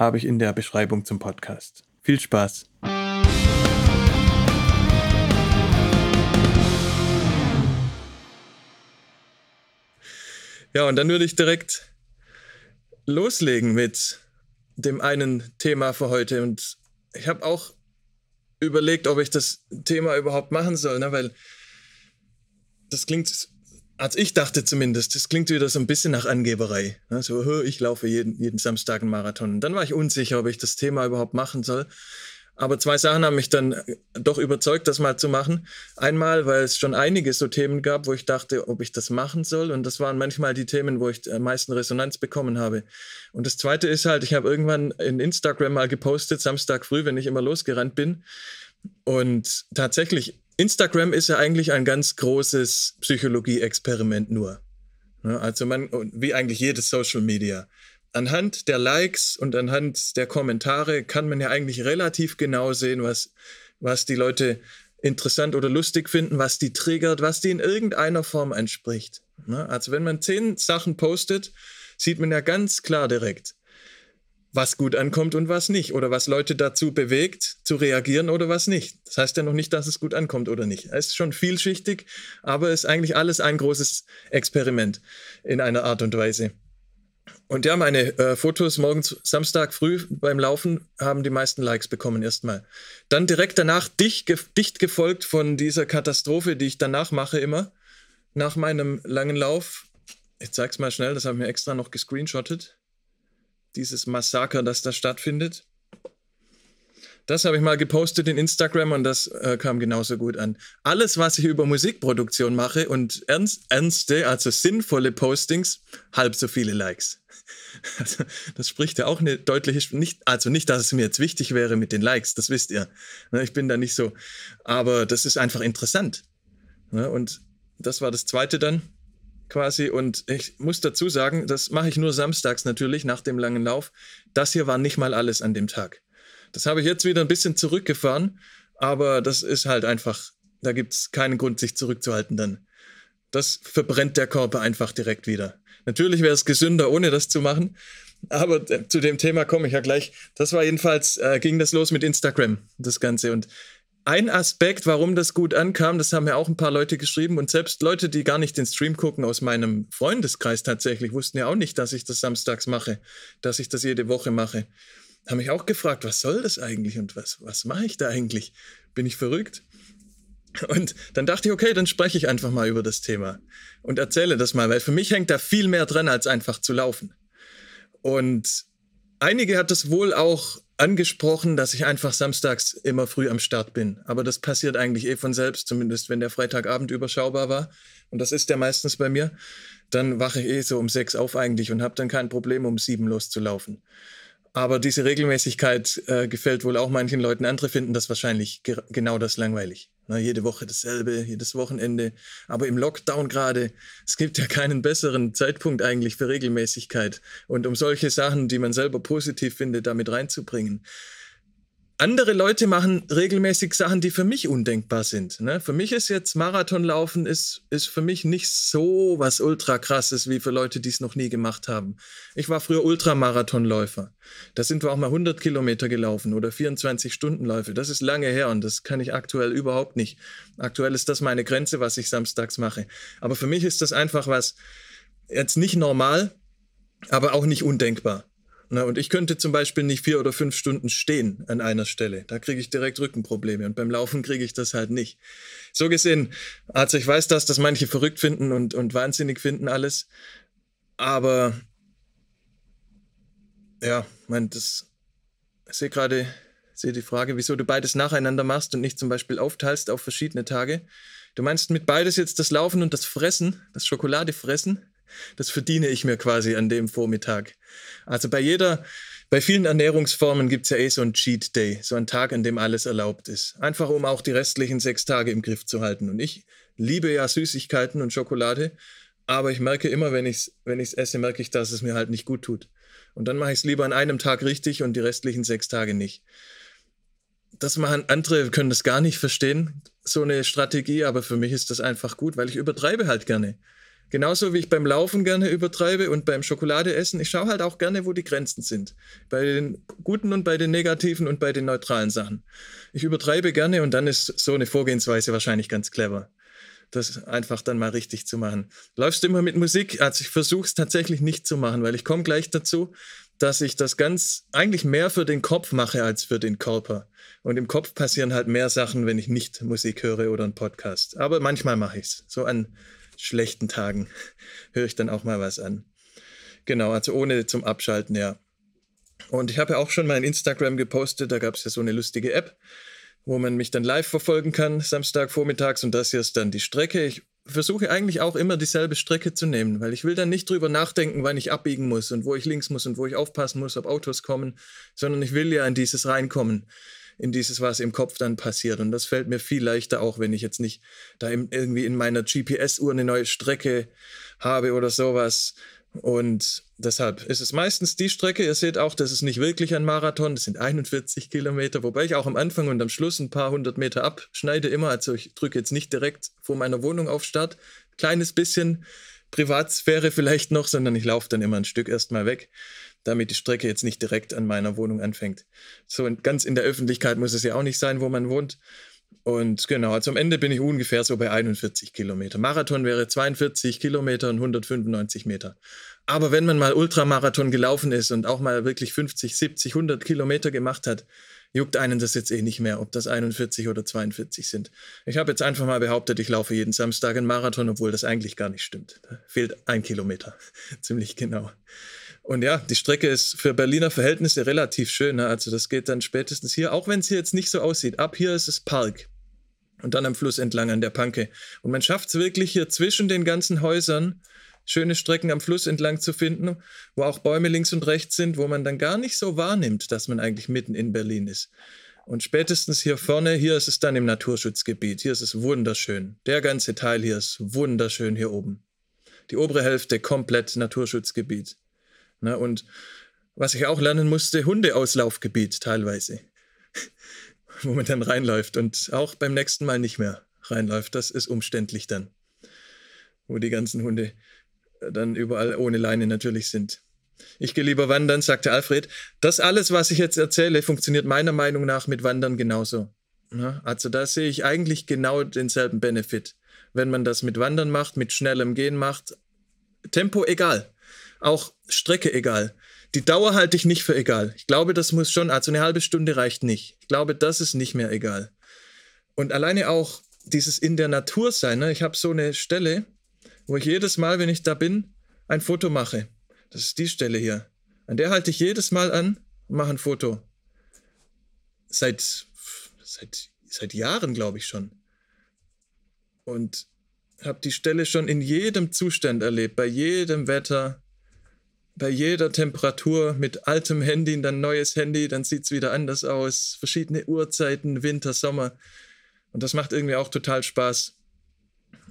habe ich in der Beschreibung zum Podcast. Viel Spaß! Ja, und dann würde ich direkt loslegen mit dem einen Thema für heute. Und ich habe auch überlegt, ob ich das Thema überhaupt machen soll, ne? weil das klingt als ich dachte zumindest, das klingt wieder so ein bisschen nach Angeberei. Ne? So, ich laufe jeden, jeden Samstag einen Marathon. dann war ich unsicher, ob ich das Thema überhaupt machen soll. Aber zwei Sachen haben mich dann äh, doch überzeugt, das mal zu machen. Einmal, weil es schon einige so Themen gab, wo ich dachte, ob ich das machen soll. Und das waren manchmal die Themen, wo ich am meisten Resonanz bekommen habe. Und das Zweite ist halt, ich habe irgendwann in Instagram mal gepostet, Samstag früh, wenn ich immer losgerannt bin. Und tatsächlich Instagram ist ja eigentlich ein ganz großes Psychologie-Experiment nur. Also man, wie eigentlich jedes Social Media. Anhand der Likes und anhand der Kommentare kann man ja eigentlich relativ genau sehen, was, was die Leute interessant oder lustig finden, was die triggert, was die in irgendeiner Form entspricht. Also wenn man zehn Sachen postet, sieht man ja ganz klar direkt, was gut ankommt und was nicht. Oder was Leute dazu bewegt, zu reagieren oder was nicht. Das heißt ja noch nicht, dass es gut ankommt oder nicht. Es ist schon vielschichtig, aber es ist eigentlich alles ein großes Experiment in einer Art und Weise. Und ja, meine äh, Fotos morgens Samstag früh beim Laufen haben die meisten Likes bekommen erstmal. Dann direkt danach dicht, ge dicht gefolgt von dieser Katastrophe, die ich danach mache immer. Nach meinem langen Lauf. Ich zeig's mal schnell, das haben wir extra noch gescreenshottet dieses Massaker, das da stattfindet. Das habe ich mal gepostet in Instagram und das äh, kam genauso gut an. Alles, was ich über Musikproduktion mache und ernst, ernste, also sinnvolle Postings, halb so viele Likes. Also, das spricht ja auch eine deutliche, nicht, also nicht, dass es mir jetzt wichtig wäre mit den Likes, das wisst ihr. Ne, ich bin da nicht so, aber das ist einfach interessant. Ne, und das war das zweite dann quasi. Und ich muss dazu sagen, das mache ich nur samstags natürlich nach dem langen Lauf. Das hier war nicht mal alles an dem Tag. Das habe ich jetzt wieder ein bisschen zurückgefahren, aber das ist halt einfach, da gibt es keinen Grund, sich zurückzuhalten dann. Das verbrennt der Körper einfach direkt wieder. Natürlich wäre es gesünder, ohne das zu machen, aber zu dem Thema komme ich ja gleich. Das war jedenfalls, äh, ging das los mit Instagram, das Ganze. Und ein Aspekt, warum das gut ankam, das haben ja auch ein paar Leute geschrieben und selbst Leute, die gar nicht den Stream gucken aus meinem Freundeskreis tatsächlich, wussten ja auch nicht, dass ich das samstags mache, dass ich das jede Woche mache. Haben mich auch gefragt, was soll das eigentlich und was, was mache ich da eigentlich? Bin ich verrückt? Und dann dachte ich, okay, dann spreche ich einfach mal über das Thema und erzähle das mal, weil für mich hängt da viel mehr dran, als einfach zu laufen. Und einige hat es wohl auch angesprochen, dass ich einfach samstags immer früh am Start bin. Aber das passiert eigentlich eh von selbst, zumindest wenn der Freitagabend überschaubar war. Und das ist der meistens bei mir. Dann wache ich eh so um sechs auf eigentlich und habe dann kein Problem, um sieben loszulaufen. Aber diese Regelmäßigkeit äh, gefällt wohl auch manchen Leuten. Andere finden das wahrscheinlich ge genau das langweilig. Na, jede Woche dasselbe, jedes Wochenende. Aber im Lockdown gerade, es gibt ja keinen besseren Zeitpunkt eigentlich für Regelmäßigkeit. Und um solche Sachen, die man selber positiv findet, damit reinzubringen andere Leute machen regelmäßig Sachen, die für mich undenkbar sind. Ne? Für mich ist jetzt Marathonlaufen ist, ist für mich nicht so was ultra krasses wie für Leute, die es noch nie gemacht haben. Ich war früher Ultramarathonläufer. Da sind wir auch mal 100 Kilometer gelaufen oder 24 Stundenläufe. Das ist lange her und das kann ich aktuell überhaupt nicht. Aktuell ist das meine Grenze, was ich samstags mache. Aber für mich ist das einfach was jetzt nicht normal, aber auch nicht undenkbar. Na, und ich könnte zum Beispiel nicht vier oder fünf Stunden stehen an einer Stelle. Da kriege ich direkt Rückenprobleme und beim Laufen kriege ich das halt nicht. So gesehen, also ich weiß das, dass manche verrückt finden und, und wahnsinnig finden alles. Aber ja, mein, das, ich sehe gerade, sehe die Frage, wieso du beides nacheinander machst und nicht zum Beispiel aufteilst auf verschiedene Tage. Du meinst mit beides jetzt das Laufen und das Fressen, das Schokolade fressen? Das verdiene ich mir quasi an dem Vormittag. Also bei jeder, bei vielen Ernährungsformen gibt es ja eh so einen Cheat Day, so einen Tag, an dem alles erlaubt ist. Einfach um auch die restlichen sechs Tage im Griff zu halten. Und ich liebe ja Süßigkeiten und Schokolade, aber ich merke immer, wenn ich es wenn esse, merke ich, dass es mir halt nicht gut tut. Und dann mache ich es lieber an einem Tag richtig und die restlichen sechs Tage nicht. Das machen andere, können das gar nicht verstehen, so eine Strategie, aber für mich ist das einfach gut, weil ich übertreibe halt gerne. Genauso wie ich beim Laufen gerne übertreibe und beim Schokoladeessen. Ich schaue halt auch gerne, wo die Grenzen sind. Bei den guten und bei den negativen und bei den neutralen Sachen. Ich übertreibe gerne und dann ist so eine Vorgehensweise wahrscheinlich ganz clever. Das einfach dann mal richtig zu machen. Läufst du immer mit Musik? Also ich versuche es tatsächlich nicht zu machen, weil ich komme gleich dazu, dass ich das ganz eigentlich mehr für den Kopf mache als für den Körper. Und im Kopf passieren halt mehr Sachen, wenn ich nicht Musik höre oder einen Podcast. Aber manchmal mache ich es. So an schlechten Tagen höre ich dann auch mal was an. Genau, also ohne zum Abschalten, ja. Und ich habe ja auch schon mal in Instagram gepostet, da gab es ja so eine lustige App, wo man mich dann live verfolgen kann, Samstag vormittags. Und das hier ist dann die Strecke. Ich versuche eigentlich auch immer dieselbe Strecke zu nehmen, weil ich will dann nicht drüber nachdenken, wann ich abbiegen muss und wo ich links muss und wo ich aufpassen muss, ob Autos kommen, sondern ich will ja in dieses reinkommen in dieses, was im Kopf dann passiert. Und das fällt mir viel leichter, auch wenn ich jetzt nicht da irgendwie in meiner GPS-Uhr eine neue Strecke habe oder sowas. Und deshalb ist es meistens die Strecke. Ihr seht auch, das ist nicht wirklich ein Marathon, das sind 41 Kilometer, wobei ich auch am Anfang und am Schluss ein paar hundert Meter abschneide immer. Also ich drücke jetzt nicht direkt vor meiner Wohnung auf Start. Kleines bisschen Privatsphäre vielleicht noch, sondern ich laufe dann immer ein Stück erstmal weg damit die Strecke jetzt nicht direkt an meiner Wohnung anfängt. So ganz in der Öffentlichkeit muss es ja auch nicht sein, wo man wohnt. Und genau, also am Ende bin ich ungefähr so bei 41 Kilometer. Marathon wäre 42 Kilometer und 195 Meter. Aber wenn man mal Ultramarathon gelaufen ist und auch mal wirklich 50, 70, 100 Kilometer gemacht hat, juckt einen das jetzt eh nicht mehr, ob das 41 oder 42 sind. Ich habe jetzt einfach mal behauptet, ich laufe jeden Samstag einen Marathon, obwohl das eigentlich gar nicht stimmt. Da fehlt ein Kilometer, ziemlich genau. Und ja, die Strecke ist für Berliner Verhältnisse relativ schön. Ne? Also das geht dann spätestens hier, auch wenn es hier jetzt nicht so aussieht. Ab hier ist es Park. Und dann am Fluss entlang an der Panke. Und man schafft es wirklich hier zwischen den ganzen Häusern schöne Strecken am Fluss entlang zu finden, wo auch Bäume links und rechts sind, wo man dann gar nicht so wahrnimmt, dass man eigentlich mitten in Berlin ist. Und spätestens hier vorne, hier ist es dann im Naturschutzgebiet. Hier ist es wunderschön. Der ganze Teil hier ist wunderschön hier oben. Die obere Hälfte komplett Naturschutzgebiet. Ne? Und was ich auch lernen musste, Hundeauslaufgebiet teilweise, wo man dann reinläuft und auch beim nächsten Mal nicht mehr reinläuft. Das ist umständlich dann, wo die ganzen Hunde dann überall ohne Leine natürlich sind. Ich gehe lieber wandern, sagte Alfred. Das alles, was ich jetzt erzähle, funktioniert meiner Meinung nach mit Wandern genauso. Ja, also da sehe ich eigentlich genau denselben Benefit. Wenn man das mit Wandern macht, mit schnellem Gehen macht, Tempo egal auch Strecke egal. Die Dauer halte ich nicht für egal. Ich glaube, das muss schon, also eine halbe Stunde reicht nicht. Ich glaube, das ist nicht mehr egal. Und alleine auch dieses in der Natur sein. Ne? Ich habe so eine Stelle, wo ich jedes Mal, wenn ich da bin, ein Foto mache. Das ist die Stelle hier. An der halte ich jedes Mal an und mache ein Foto. Seit, seit, seit Jahren, glaube ich schon. Und habe die Stelle schon in jedem Zustand erlebt, bei jedem Wetter, bei jeder Temperatur mit altem Handy, dann neues Handy, dann sieht es wieder anders aus. Verschiedene Uhrzeiten, Winter, Sommer. Und das macht irgendwie auch total Spaß.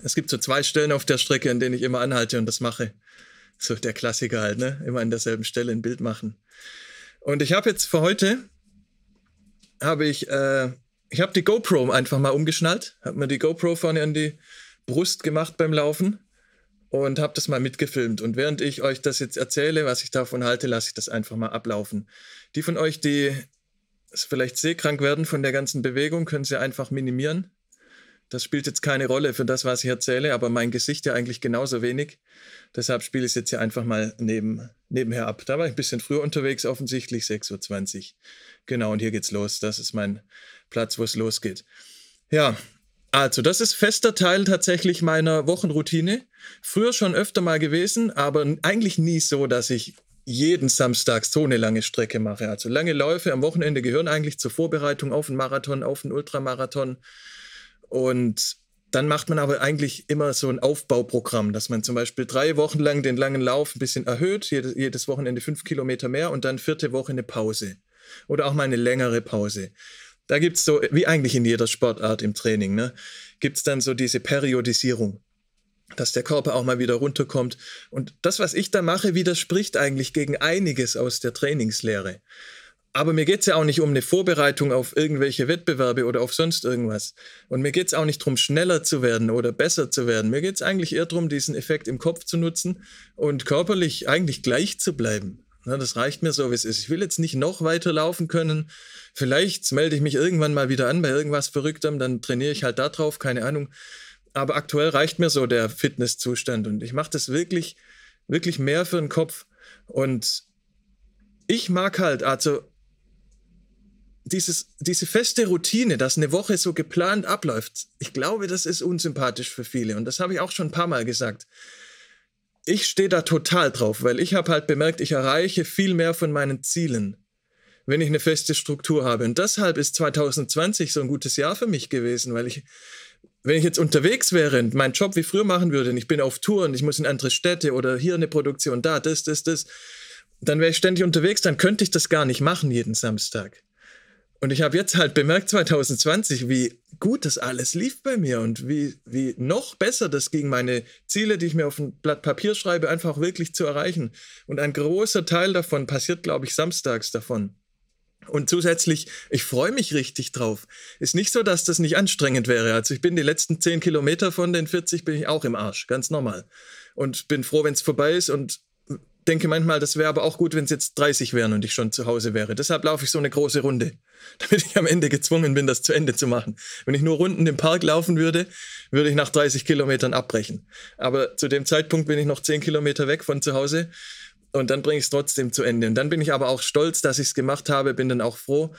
Es gibt so zwei Stellen auf der Strecke, an denen ich immer anhalte und das mache. So der Klassiker halt, ne? Immer an derselben Stelle ein Bild machen. Und ich habe jetzt für heute, habe ich, äh, ich habe die GoPro einfach mal umgeschnallt, habe mir die GoPro vorne an die Brust gemacht beim Laufen und habe das mal mitgefilmt. Und während ich euch das jetzt erzähle, was ich davon halte, lasse ich das einfach mal ablaufen. Die von euch, die vielleicht seekrank werden von der ganzen Bewegung, können sie einfach minimieren. Das spielt jetzt keine Rolle für das, was ich erzähle, aber mein Gesicht ja eigentlich genauso wenig. Deshalb spiele ich es jetzt hier einfach mal neben, nebenher ab. Da war ich ein bisschen früher unterwegs, offensichtlich 6.20 Uhr. Genau, und hier geht's los. Das ist mein Platz, wo es losgeht. Ja, also, das ist fester Teil tatsächlich meiner Wochenroutine. Früher schon öfter mal gewesen, aber eigentlich nie so, dass ich jeden Samstag so eine lange Strecke mache. Also lange Läufe am Wochenende gehören eigentlich zur Vorbereitung auf einen Marathon, auf einen Ultramarathon. Und dann macht man aber eigentlich immer so ein Aufbauprogramm, dass man zum Beispiel drei Wochen lang den langen Lauf ein bisschen erhöht, jedes, Wochenende fünf Kilometer mehr und dann vierte Woche eine Pause. Oder auch mal eine längere Pause. Da gibt es so, wie eigentlich in jeder Sportart im Training, ne, gibt es dann so diese Periodisierung, dass der Körper auch mal wieder runterkommt. Und das, was ich da mache, widerspricht eigentlich gegen einiges aus der Trainingslehre. Aber mir geht es ja auch nicht um eine Vorbereitung auf irgendwelche Wettbewerbe oder auf sonst irgendwas. Und mir geht es auch nicht darum, schneller zu werden oder besser zu werden. Mir geht es eigentlich eher darum, diesen Effekt im Kopf zu nutzen und körperlich eigentlich gleich zu bleiben. Ja, das reicht mir so, wie es ist. Ich will jetzt nicht noch weiter laufen können. Vielleicht melde ich mich irgendwann mal wieder an bei irgendwas Verrücktem, dann trainiere ich halt da drauf, keine Ahnung. Aber aktuell reicht mir so der Fitnesszustand und ich mache das wirklich, wirklich mehr für den Kopf. Und ich mag halt, also dieses, diese feste Routine, dass eine Woche so geplant abläuft, ich glaube, das ist unsympathisch für viele. Und das habe ich auch schon ein paar Mal gesagt. Ich stehe da total drauf, weil ich habe halt bemerkt, ich erreiche viel mehr von meinen Zielen, wenn ich eine feste Struktur habe. Und deshalb ist 2020 so ein gutes Jahr für mich gewesen, weil ich, wenn ich jetzt unterwegs wäre und meinen Job wie früher machen würde und ich bin auf Tour und ich muss in andere Städte oder hier eine Produktion, da, das, das, das, dann wäre ich ständig unterwegs, dann könnte ich das gar nicht machen jeden Samstag. Und ich habe jetzt halt bemerkt 2020, wie gut das alles lief bei mir und wie, wie noch besser das ging, meine Ziele, die ich mir auf ein Blatt Papier schreibe, einfach wirklich zu erreichen. Und ein großer Teil davon passiert, glaube ich, samstags davon. Und zusätzlich, ich freue mich richtig drauf. Ist nicht so, dass das nicht anstrengend wäre. Also ich bin die letzten 10 Kilometer von den 40 bin ich auch im Arsch, ganz normal. Und bin froh, wenn es vorbei ist und denke manchmal, das wäre aber auch gut, wenn es jetzt 30 wären und ich schon zu Hause wäre. Deshalb laufe ich so eine große Runde, damit ich am Ende gezwungen bin, das zu Ende zu machen. Wenn ich nur Runden im Park laufen würde, würde ich nach 30 Kilometern abbrechen. Aber zu dem Zeitpunkt bin ich noch 10 Kilometer weg von zu Hause und dann bringe ich es trotzdem zu Ende. Und dann bin ich aber auch stolz, dass ich es gemacht habe, bin dann auch froh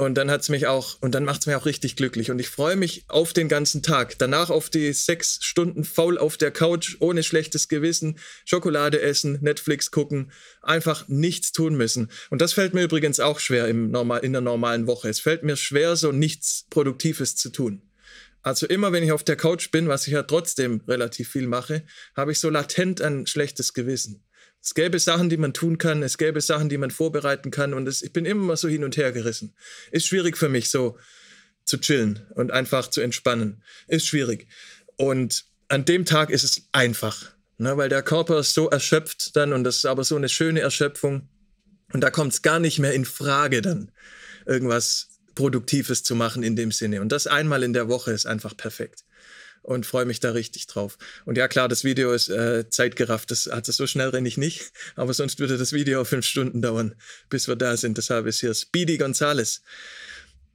und dann hat's mich auch, und dann macht's mich auch richtig glücklich. Und ich freue mich auf den ganzen Tag. Danach auf die sechs Stunden faul auf der Couch, ohne schlechtes Gewissen, Schokolade essen, Netflix gucken, einfach nichts tun müssen. Und das fällt mir übrigens auch schwer im normal, in der normalen Woche. Es fällt mir schwer, so nichts Produktives zu tun. Also immer, wenn ich auf der Couch bin, was ich ja trotzdem relativ viel mache, habe ich so latent ein schlechtes Gewissen. Es gäbe Sachen, die man tun kann, es gäbe Sachen, die man vorbereiten kann und es, ich bin immer so hin und her gerissen. Ist schwierig für mich, so zu chillen und einfach zu entspannen. Ist schwierig. Und an dem Tag ist es einfach, ne, weil der Körper ist so erschöpft dann und das ist aber so eine schöne Erschöpfung und da kommt es gar nicht mehr in Frage dann, irgendwas Produktives zu machen in dem Sinne. Und das einmal in der Woche ist einfach perfekt und freue mich da richtig drauf. Und ja, klar, das Video ist äh, zeitgerafft. Das hat es so schnell renne ich nicht, aber sonst würde das Video fünf Stunden dauern, bis wir da sind. Deshalb ist hier Speedy Gonzales.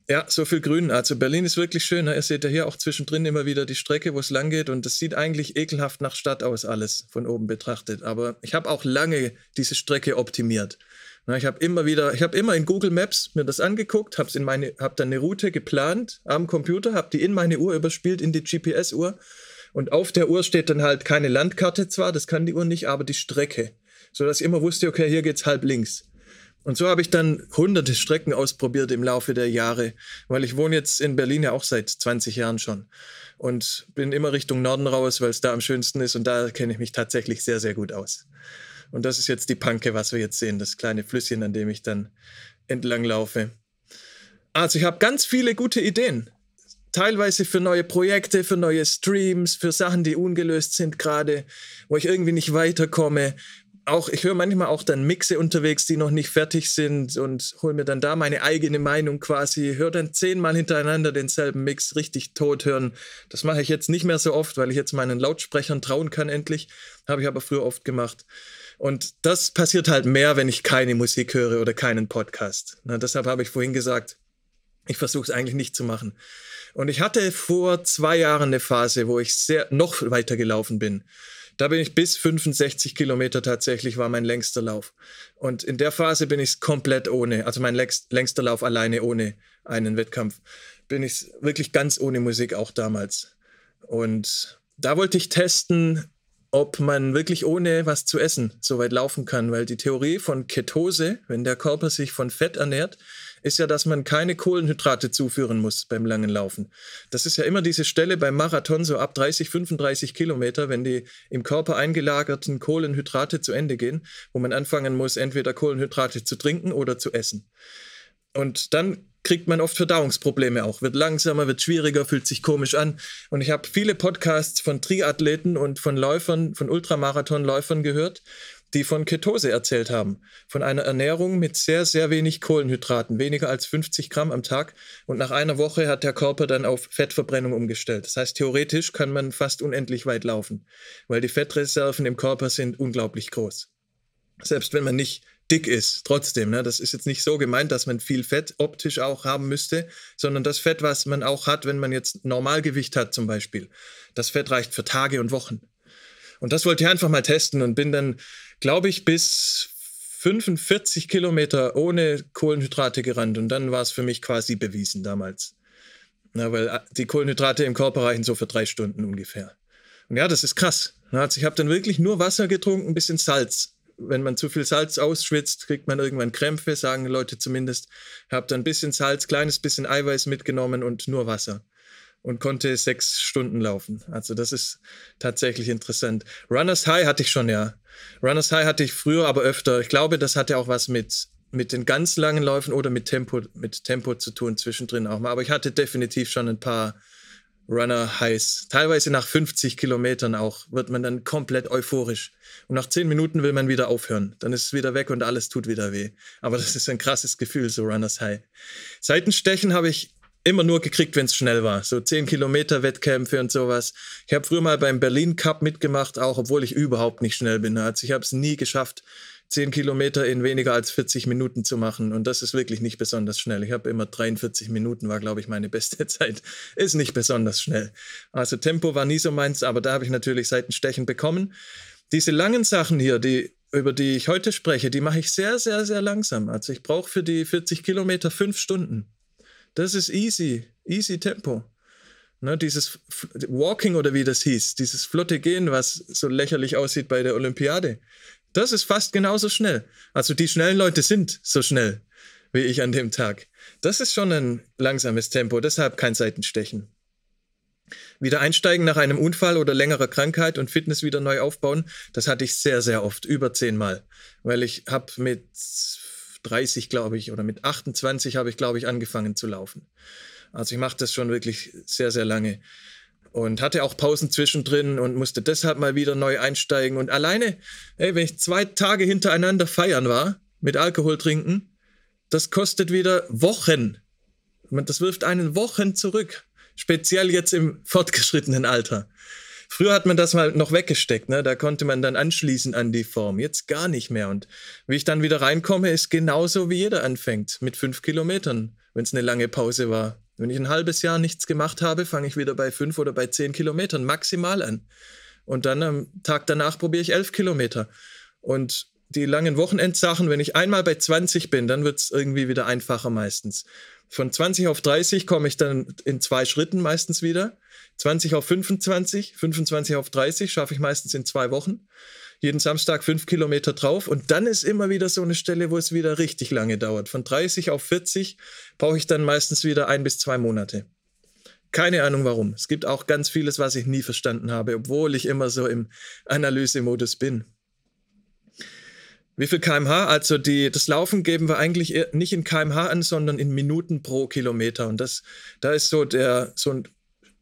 Ja, so viel Grün. Also Berlin ist wirklich schön. Ne? Ihr seht ja hier auch zwischendrin immer wieder die Strecke, wo es lang geht. Und das sieht eigentlich ekelhaft nach Stadt aus, alles von oben betrachtet. Aber ich habe auch lange diese Strecke optimiert. Ich habe immer wieder, ich habe immer in Google Maps mir das angeguckt, habe in meine, habe dann eine Route geplant am Computer, habe die in meine Uhr überspielt in die GPS-Uhr und auf der Uhr steht dann halt keine Landkarte zwar, das kann die Uhr nicht, aber die Strecke, so dass ich immer wusste, okay, hier geht's halb links. Und so habe ich dann hunderte Strecken ausprobiert im Laufe der Jahre, weil ich wohne jetzt in Berlin ja auch seit 20 Jahren schon und bin immer Richtung Norden raus, weil es da am schönsten ist und da kenne ich mich tatsächlich sehr, sehr gut aus. Und das ist jetzt die Panke, was wir jetzt sehen, das kleine Flüsschen, an dem ich dann entlang laufe. Also ich habe ganz viele gute Ideen. Teilweise für neue Projekte, für neue Streams, für Sachen, die ungelöst sind gerade, wo ich irgendwie nicht weiterkomme. Auch ich höre manchmal auch dann Mixe unterwegs, die noch nicht fertig sind und hole mir dann da meine eigene Meinung quasi. Höre dann zehnmal hintereinander denselben Mix richtig tot hören. Das mache ich jetzt nicht mehr so oft, weil ich jetzt meinen Lautsprechern trauen kann endlich. Habe ich aber früher oft gemacht. Und das passiert halt mehr, wenn ich keine Musik höre oder keinen Podcast. Na, deshalb habe ich vorhin gesagt, ich versuche es eigentlich nicht zu machen. Und ich hatte vor zwei Jahren eine Phase, wo ich sehr noch weiter gelaufen bin. Da bin ich bis 65 Kilometer tatsächlich war mein längster Lauf. Und in der Phase bin ich komplett ohne, also mein längster Lauf alleine ohne einen Wettkampf, bin ich wirklich ganz ohne Musik auch damals. Und da wollte ich testen, ob man wirklich ohne was zu essen so weit laufen kann, weil die Theorie von Ketose, wenn der Körper sich von Fett ernährt, ist ja, dass man keine Kohlenhydrate zuführen muss beim langen Laufen. Das ist ja immer diese Stelle beim Marathon, so ab 30, 35 Kilometer, wenn die im Körper eingelagerten Kohlenhydrate zu Ende gehen, wo man anfangen muss, entweder Kohlenhydrate zu trinken oder zu essen. Und dann kriegt man oft Verdauungsprobleme auch, wird langsamer, wird schwieriger, fühlt sich komisch an. Und ich habe viele Podcasts von Triathleten und von Läufern, von Ultramarathonläufern gehört, die von Ketose erzählt haben. Von einer Ernährung mit sehr, sehr wenig Kohlenhydraten, weniger als 50 Gramm am Tag. Und nach einer Woche hat der Körper dann auf Fettverbrennung umgestellt. Das heißt, theoretisch kann man fast unendlich weit laufen, weil die Fettreserven im Körper sind unglaublich groß. Selbst wenn man nicht dick ist, trotzdem. Ne? Das ist jetzt nicht so gemeint, dass man viel Fett optisch auch haben müsste, sondern das Fett, was man auch hat, wenn man jetzt Normalgewicht hat zum Beispiel. Das Fett reicht für Tage und Wochen. Und das wollte ich einfach mal testen und bin dann, glaube ich, bis 45 Kilometer ohne Kohlenhydrate gerannt. Und dann war es für mich quasi bewiesen damals. Na, weil äh, die Kohlenhydrate im Körper reichen so für drei Stunden ungefähr. Und ja, das ist krass. Also ich habe dann wirklich nur Wasser getrunken, ein bisschen Salz wenn man zu viel Salz ausschwitzt, kriegt man irgendwann Krämpfe, sagen Leute zumindest. Habe dann ein bisschen Salz, kleines bisschen Eiweiß mitgenommen und nur Wasser. Und konnte sechs Stunden laufen. Also das ist tatsächlich interessant. Runners High hatte ich schon, ja. Runners High hatte ich früher, aber öfter. Ich glaube, das hatte auch was mit, mit den ganz langen Läufen oder mit Tempo, mit Tempo zu tun, zwischendrin auch mal. Aber ich hatte definitiv schon ein paar Runner Highs. Teilweise nach 50 Kilometern auch wird man dann komplett euphorisch. Und nach 10 Minuten will man wieder aufhören. Dann ist es wieder weg und alles tut wieder weh. Aber das ist ein krasses Gefühl, so Runners High. Seitenstechen habe ich immer nur gekriegt, wenn es schnell war. So 10 Kilometer Wettkämpfe und sowas. Ich habe früher mal beim Berlin Cup mitgemacht, auch obwohl ich überhaupt nicht schnell bin. Also ich habe es nie geschafft, 10 Kilometer in weniger als 40 Minuten zu machen. Und das ist wirklich nicht besonders schnell. Ich habe immer 43 Minuten, war, glaube ich, meine beste Zeit. Ist nicht besonders schnell. Also Tempo war nie so meins, aber da habe ich natürlich Seitenstechen bekommen. Diese langen Sachen hier, die, über die ich heute spreche, die mache ich sehr, sehr, sehr langsam. Also ich brauche für die 40 Kilometer fünf Stunden. Das ist easy, easy Tempo. Ne, dieses Walking oder wie das hieß, dieses flotte Gehen, was so lächerlich aussieht bei der Olympiade. Das ist fast genauso schnell. Also die schnellen Leute sind so schnell wie ich an dem Tag. Das ist schon ein langsames Tempo, deshalb kein Seitenstechen. Wieder einsteigen nach einem Unfall oder längerer Krankheit und Fitness wieder neu aufbauen, das hatte ich sehr, sehr oft, über zehnmal. Weil ich habe mit 30, glaube ich, oder mit 28 habe ich, glaube ich, angefangen zu laufen. Also ich mache das schon wirklich sehr, sehr lange und hatte auch Pausen zwischendrin und musste deshalb mal wieder neu einsteigen. Und alleine, ey, wenn ich zwei Tage hintereinander feiern war, mit Alkohol trinken, das kostet wieder Wochen. Das wirft einen Wochen zurück. Speziell jetzt im fortgeschrittenen Alter. Früher hat man das mal noch weggesteckt, ne? Da konnte man dann anschließen an die Form. Jetzt gar nicht mehr. Und wie ich dann wieder reinkomme, ist genauso wie jeder anfängt. Mit fünf Kilometern, wenn es eine lange Pause war. Wenn ich ein halbes Jahr nichts gemacht habe, fange ich wieder bei fünf oder bei zehn Kilometern maximal an. Und dann am Tag danach probiere ich elf Kilometer. Und die langen Wochenendsachen, wenn ich einmal bei 20 bin, dann wird es irgendwie wieder einfacher meistens. Von 20 auf 30 komme ich dann in zwei Schritten meistens wieder. 20 auf 25, 25 auf 30 schaffe ich meistens in zwei Wochen jeden Samstag fünf Kilometer drauf und dann ist immer wieder so eine Stelle, wo es wieder richtig lange dauert. Von 30 auf 40 brauche ich dann meistens wieder ein bis zwei Monate. Keine Ahnung warum. Es gibt auch ganz vieles, was ich nie verstanden habe, obwohl ich immer so im Analysemodus bin. Wie viel kmh? Also die, das Laufen geben wir eigentlich nicht in kmh an, sondern in Minuten pro Kilometer. Und das, da ist so der so ein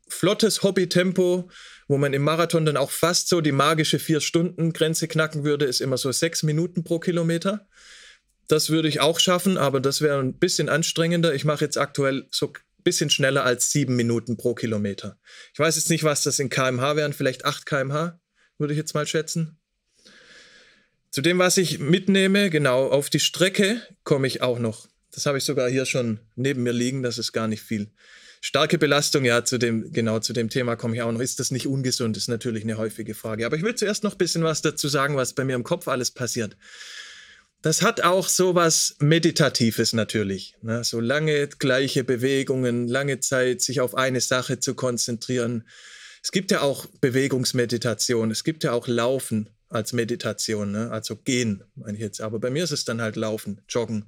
flottes Hobbytempo wo man im Marathon dann auch fast so die magische Vier-Stunden-Grenze knacken würde, ist immer so sechs Minuten pro Kilometer. Das würde ich auch schaffen, aber das wäre ein bisschen anstrengender. Ich mache jetzt aktuell so ein bisschen schneller als sieben Minuten pro Kilometer. Ich weiß jetzt nicht, was das in kmh wären, vielleicht 8 kmh, würde ich jetzt mal schätzen. Zu dem, was ich mitnehme, genau, auf die Strecke komme ich auch noch. Das habe ich sogar hier schon neben mir liegen, das ist gar nicht viel. Starke Belastung, ja, zu dem, genau zu dem Thema komme ich auch noch. Ist das nicht ungesund? Ist natürlich eine häufige Frage. Aber ich will zuerst noch ein bisschen was dazu sagen, was bei mir im Kopf alles passiert. Das hat auch so was Meditatives natürlich. Ne? So lange gleiche Bewegungen, lange Zeit sich auf eine Sache zu konzentrieren. Es gibt ja auch Bewegungsmeditation, es gibt ja auch Laufen als Meditation, ne? also gehen, meine ich jetzt. Aber bei mir ist es dann halt Laufen, Joggen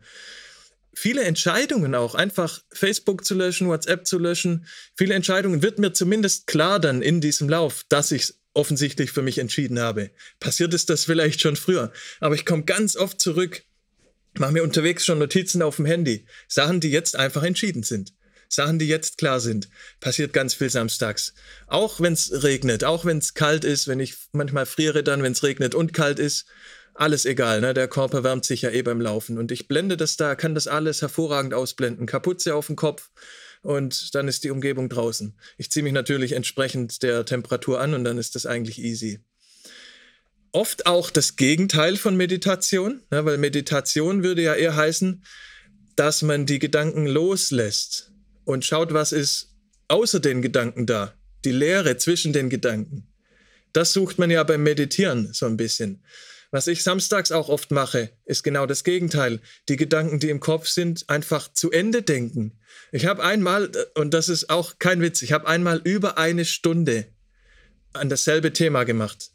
viele Entscheidungen auch, einfach Facebook zu löschen, WhatsApp zu löschen, viele Entscheidungen wird mir zumindest klar dann in diesem Lauf, dass ich offensichtlich für mich entschieden habe. Passiert ist das vielleicht schon früher, aber ich komme ganz oft zurück, mache mir unterwegs schon Notizen auf dem Handy, Sachen, die jetzt einfach entschieden sind. Sachen, die jetzt klar sind. Passiert ganz viel samstags. Auch wenn es regnet, auch wenn es kalt ist, wenn ich manchmal friere dann, wenn es regnet und kalt ist. Alles egal, ne? der Körper wärmt sich ja eh beim Laufen. Und ich blende das da, kann das alles hervorragend ausblenden. Kapuze auf dem Kopf und dann ist die Umgebung draußen. Ich ziehe mich natürlich entsprechend der Temperatur an und dann ist das eigentlich easy oft auch das Gegenteil von Meditation, ne, weil Meditation würde ja eher heißen, dass man die Gedanken loslässt und schaut, was ist außer den Gedanken da, die Leere zwischen den Gedanken. Das sucht man ja beim Meditieren so ein bisschen. Was ich samstags auch oft mache, ist genau das Gegenteil. Die Gedanken, die im Kopf sind, einfach zu Ende denken. Ich habe einmal, und das ist auch kein Witz, ich habe einmal über eine Stunde an dasselbe Thema gemacht,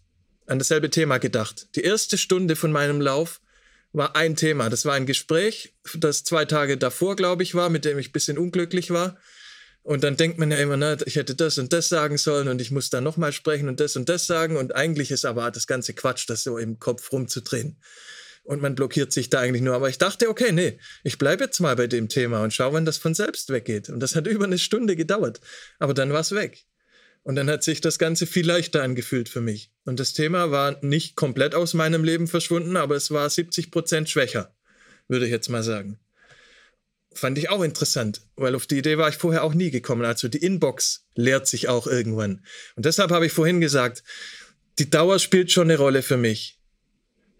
an dasselbe Thema gedacht. Die erste Stunde von meinem Lauf war ein Thema. Das war ein Gespräch, das zwei Tage davor, glaube ich, war, mit dem ich ein bisschen unglücklich war. Und dann denkt man ja immer, na, ich hätte das und das sagen sollen und ich muss da nochmal sprechen und das und das sagen. Und eigentlich ist aber das ganze Quatsch, das so im Kopf rumzudrehen. Und man blockiert sich da eigentlich nur. Aber ich dachte, okay, nee, ich bleibe jetzt mal bei dem Thema und schaue, wann das von selbst weggeht. Und das hat über eine Stunde gedauert. Aber dann war es weg. Und dann hat sich das Ganze viel leichter angefühlt für mich. Und das Thema war nicht komplett aus meinem Leben verschwunden, aber es war 70 Prozent schwächer, würde ich jetzt mal sagen. Fand ich auch interessant, weil auf die Idee war ich vorher auch nie gekommen. Also die Inbox leert sich auch irgendwann. Und deshalb habe ich vorhin gesagt, die Dauer spielt schon eine Rolle für mich.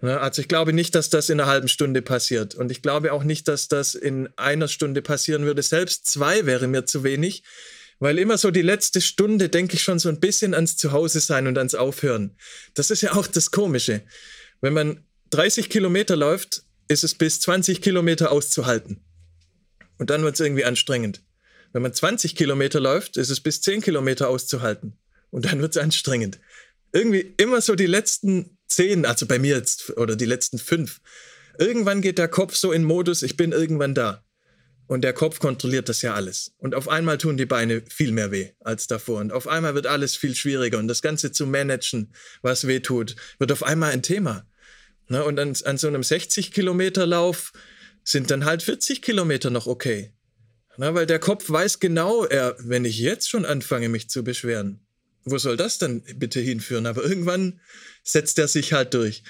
Also ich glaube nicht, dass das in einer halben Stunde passiert. Und ich glaube auch nicht, dass das in einer Stunde passieren würde. Selbst zwei wäre mir zu wenig. Weil immer so die letzte Stunde denke ich schon so ein bisschen ans Zuhause sein und ans Aufhören. Das ist ja auch das Komische. Wenn man 30 Kilometer läuft, ist es bis 20 Kilometer auszuhalten. Und dann wird es irgendwie anstrengend. Wenn man 20 Kilometer läuft, ist es bis 10 Kilometer auszuhalten. Und dann wird es anstrengend. Irgendwie immer so die letzten 10, also bei mir jetzt, oder die letzten 5. Irgendwann geht der Kopf so in Modus, ich bin irgendwann da. Und der Kopf kontrolliert das ja alles. Und auf einmal tun die Beine viel mehr weh als davor. Und auf einmal wird alles viel schwieriger. Und das Ganze zu managen, was weh tut, wird auf einmal ein Thema. Ne? Und an, an so einem 60-Kilometer-Lauf sind dann halt 40 Kilometer noch okay. Ne? Weil der Kopf weiß genau, er, wenn ich jetzt schon anfange, mich zu beschweren, wo soll das dann bitte hinführen? Aber irgendwann setzt er sich halt durch.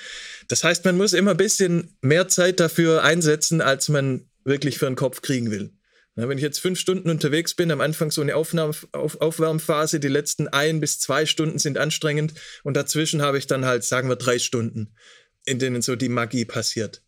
Das heißt, man muss immer ein bisschen mehr Zeit dafür einsetzen, als man wirklich für den Kopf kriegen will. Na, wenn ich jetzt fünf Stunden unterwegs bin, am Anfang so eine Aufnahme, auf, Aufwärmphase, die letzten ein bis zwei Stunden sind anstrengend und dazwischen habe ich dann halt, sagen wir, drei Stunden, in denen so die Magie passiert.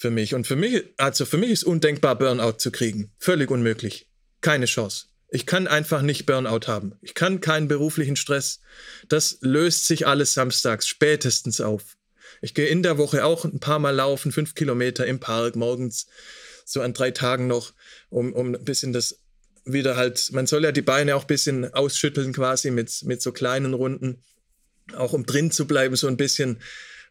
Für mich. Und für mich, also für mich ist undenkbar, Burnout zu kriegen. Völlig unmöglich. Keine Chance. Ich kann einfach nicht Burnout haben. Ich kann keinen beruflichen Stress. Das löst sich alles samstags spätestens auf. Ich gehe in der Woche auch ein paar Mal laufen, fünf Kilometer im Park, morgens so an drei Tagen noch, um, um ein bisschen das wieder halt, man soll ja die Beine auch ein bisschen ausschütteln quasi mit, mit so kleinen Runden, auch um drin zu bleiben so ein bisschen.